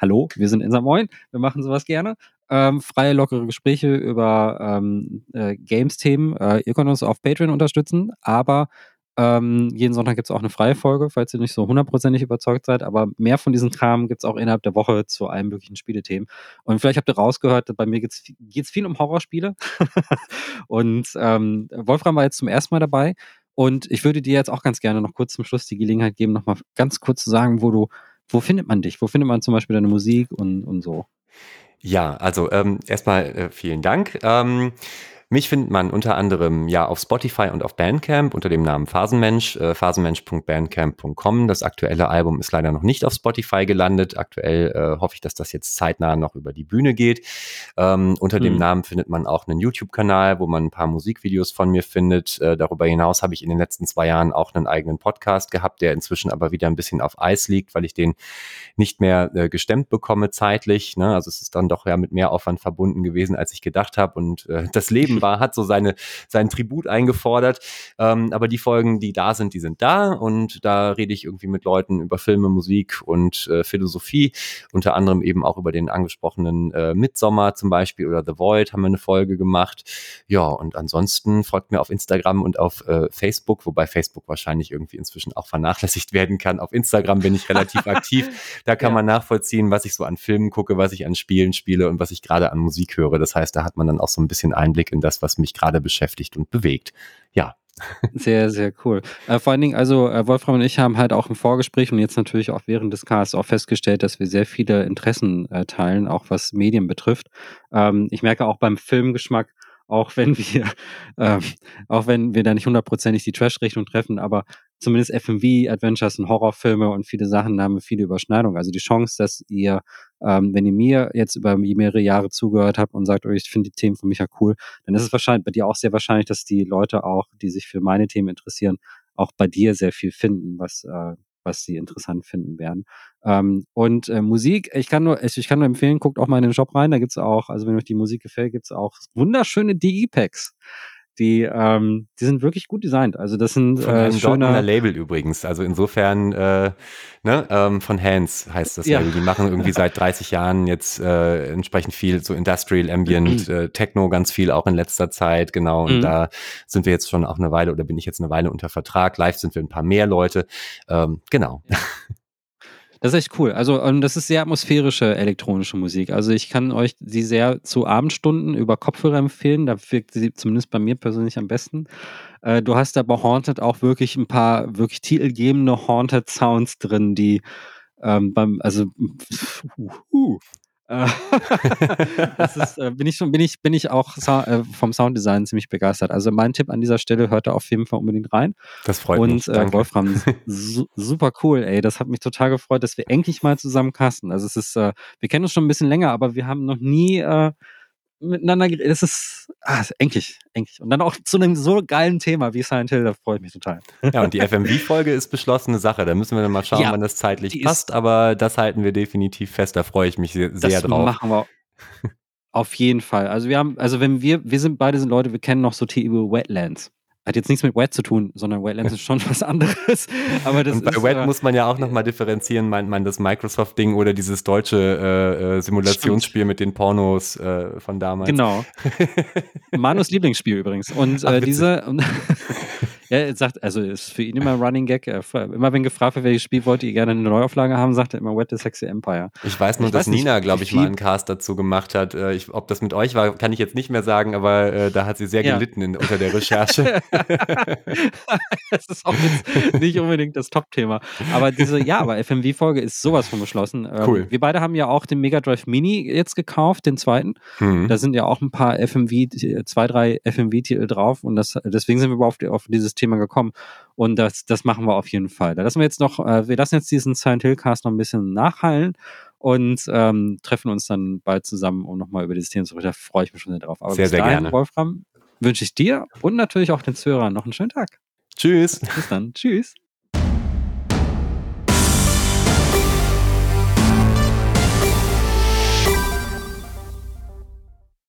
hallo, wir sind in Samoin, wir machen sowas gerne. Ähm, freie, lockere Gespräche über ähm, äh, Games-Themen. Äh, ihr könnt uns auf Patreon unterstützen, aber ähm, jeden Sonntag gibt es auch eine freie Folge, falls ihr nicht so hundertprozentig überzeugt seid. Aber mehr von diesen Kram gibt es auch innerhalb der Woche zu allen möglichen Spielethemen. Und vielleicht habt ihr rausgehört, bei mir geht es viel um Horrorspiele. und ähm, Wolfram war jetzt zum ersten Mal dabei. Und ich würde dir jetzt auch ganz gerne noch kurz zum Schluss die Gelegenheit geben, nochmal ganz kurz zu sagen, wo du, wo findet man dich? Wo findet man zum Beispiel deine Musik und, und so? Ja, also ähm, erstmal äh, vielen Dank. Ähm, mich findet man unter anderem ja auf Spotify und auf Bandcamp unter dem Namen Phasenmensch, äh, phasenmensch.bandcamp.com. Das aktuelle Album ist leider noch nicht auf Spotify gelandet. Aktuell äh, hoffe ich, dass das jetzt zeitnah noch über die Bühne geht. Ähm, unter hm. dem Namen findet man auch einen YouTube-Kanal, wo man ein paar Musikvideos von mir findet. Äh, darüber hinaus habe ich in den letzten zwei Jahren auch einen eigenen Podcast gehabt, der inzwischen aber wieder ein bisschen auf Eis liegt, weil ich den nicht mehr äh, gestemmt bekomme zeitlich. Ne? Also es ist dann doch ja mit mehr Aufwand verbunden gewesen, als ich gedacht habe. Und äh, das Leben war, hat so seine, seinen Tribut eingefordert. Ähm, aber die Folgen, die da sind, die sind da und da rede ich irgendwie mit Leuten über Filme, Musik und äh, Philosophie, unter anderem eben auch über den angesprochenen äh, Midsommer zum Beispiel oder The Void haben wir eine Folge gemacht. Ja, und ansonsten folgt mir auf Instagram und auf äh, Facebook, wobei Facebook wahrscheinlich irgendwie inzwischen auch vernachlässigt werden kann. Auf Instagram bin ich relativ aktiv. Da kann ja. man nachvollziehen, was ich so an Filmen gucke, was ich an Spielen spiele und was ich gerade an Musik höre. Das heißt, da hat man dann auch so ein bisschen Einblick in das, das, was mich gerade beschäftigt und bewegt. Ja. Sehr, sehr cool. Äh, vor allen Dingen, also äh, Wolfram und ich haben halt auch im Vorgespräch und jetzt natürlich auch während des Casts auch festgestellt, dass wir sehr viele Interessen äh, teilen, auch was Medien betrifft. Ähm, ich merke auch beim Filmgeschmack, auch wenn wir, ähm, auch wenn wir da nicht hundertprozentig die Trash-Richtung treffen, aber zumindest FMV-Adventures und Horrorfilme und viele Sachen haben viele Überschneidungen. Also die Chance, dass ihr, ähm, wenn ihr mir jetzt über mehrere Jahre zugehört habt und sagt, oh, ich finde die Themen von Micha cool, dann ist es wahrscheinlich bei dir auch sehr wahrscheinlich, dass die Leute auch, die sich für meine Themen interessieren, auch bei dir sehr viel finden, was äh, was sie interessant finden werden. Ähm, und äh, Musik, ich kann nur, ich, ich, kann nur empfehlen, guckt auch mal in den Shop rein, da gibt's auch, also wenn euch die Musik gefällt, gibt's auch wunderschöne DE-Packs. Die, ähm, die sind wirklich gut designt. Also das sind von äh, schöner Label übrigens. Also insofern äh, ne, ähm, von Hands heißt das ja. Label. Die machen irgendwie seit 30 Jahren jetzt äh, entsprechend viel so Industrial Ambient, mhm. äh, Techno ganz viel auch in letzter Zeit. Genau. Und mhm. da sind wir jetzt schon auch eine Weile oder bin ich jetzt eine Weile unter Vertrag. Live sind wir ein paar mehr Leute. Ähm, genau. Ja. Das ist echt cool. Also, das ist sehr atmosphärische elektronische Musik. Also, ich kann euch sie sehr zu Abendstunden über Kopfhörer empfehlen. Da wirkt sie zumindest bei mir persönlich am besten. Äh, du hast aber Haunted auch wirklich ein paar wirklich titelgebende Haunted Sounds drin, die ähm, beim, also, uh, uh, ist, äh, bin ich schon, bin ich, bin ich auch äh, vom Sounddesign ziemlich begeistert. Also mein Tipp an dieser Stelle, hört da auf jeden Fall unbedingt rein. Das freut Und, mich. Und äh, Wolfram, su super cool, ey. Das hat mich total gefreut, dass wir endlich mal zusammen casten. Also es ist, äh, wir kennen uns schon ein bisschen länger, aber wir haben noch nie äh, miteinander geredet. Das ist ah, endlich, endlich. Und dann auch zu einem so geilen Thema wie Silent Hill, da freue ich mich total. Ja, und die FMV-Folge ist beschlossene Sache. Da müssen wir dann mal schauen, ja, wann das zeitlich passt, aber das halten wir definitiv fest. Da freue ich mich sehr, sehr drauf. Das machen wir auf jeden Fall. Also wir haben, also wenn wir, wir sind beide sind Leute, wir kennen noch so TIBO Wetlands. Hat jetzt nichts mit Wet zu tun, sondern Wetlands ist schon was anderes. Aber das Und bei ist, Wet äh, muss man ja auch nochmal differenzieren, meint man das Microsoft-Ding oder dieses deutsche äh, äh Simulationsspiel stimmt. mit den Pornos äh, von damals. Genau. Manus Lieblingsspiel übrigens. Und Ach, äh, diese, Ja, er sagt, also ist für ihn immer ein Running Gag. Immer wenn gefragt wird, welches Spiel wollt ihr gerne eine Neuauflage haben, sagt er immer Wet the Sexy Empire. Ich weiß nur, ich dass weiß Nina, glaube ich, mal einen Cast dazu gemacht hat. Äh, ich, ob das mit euch war, kann ich jetzt nicht mehr sagen, aber äh, da hat sie sehr ja. gelitten in, unter der Recherche. das ist auch jetzt nicht unbedingt das Top-Thema. Aber diese, ja, aber FMV-Folge ist sowas von beschlossen. Ähm, cool. Wir beide haben ja auch den Mega Drive Mini jetzt gekauft, den zweiten. Mhm. Da sind ja auch ein paar FMV, zwei, drei FMV-Titel drauf und das, deswegen sind wir überhaupt auf dieses Thema gekommen. Und das, das machen wir auf jeden Fall. Da lassen wir jetzt noch, äh, wir lassen jetzt diesen Silent Hill Cast noch ein bisschen nachhallen und ähm, treffen uns dann bald zusammen, um nochmal über dieses Thema zu reden. Da freue ich mich schon sehr drauf. Aber sehr, sehr dahin, gerne. Wolfram, wünsche ich dir und natürlich auch den Zuhörern noch einen schönen Tag. Tschüss. Bis dann. Tschüss.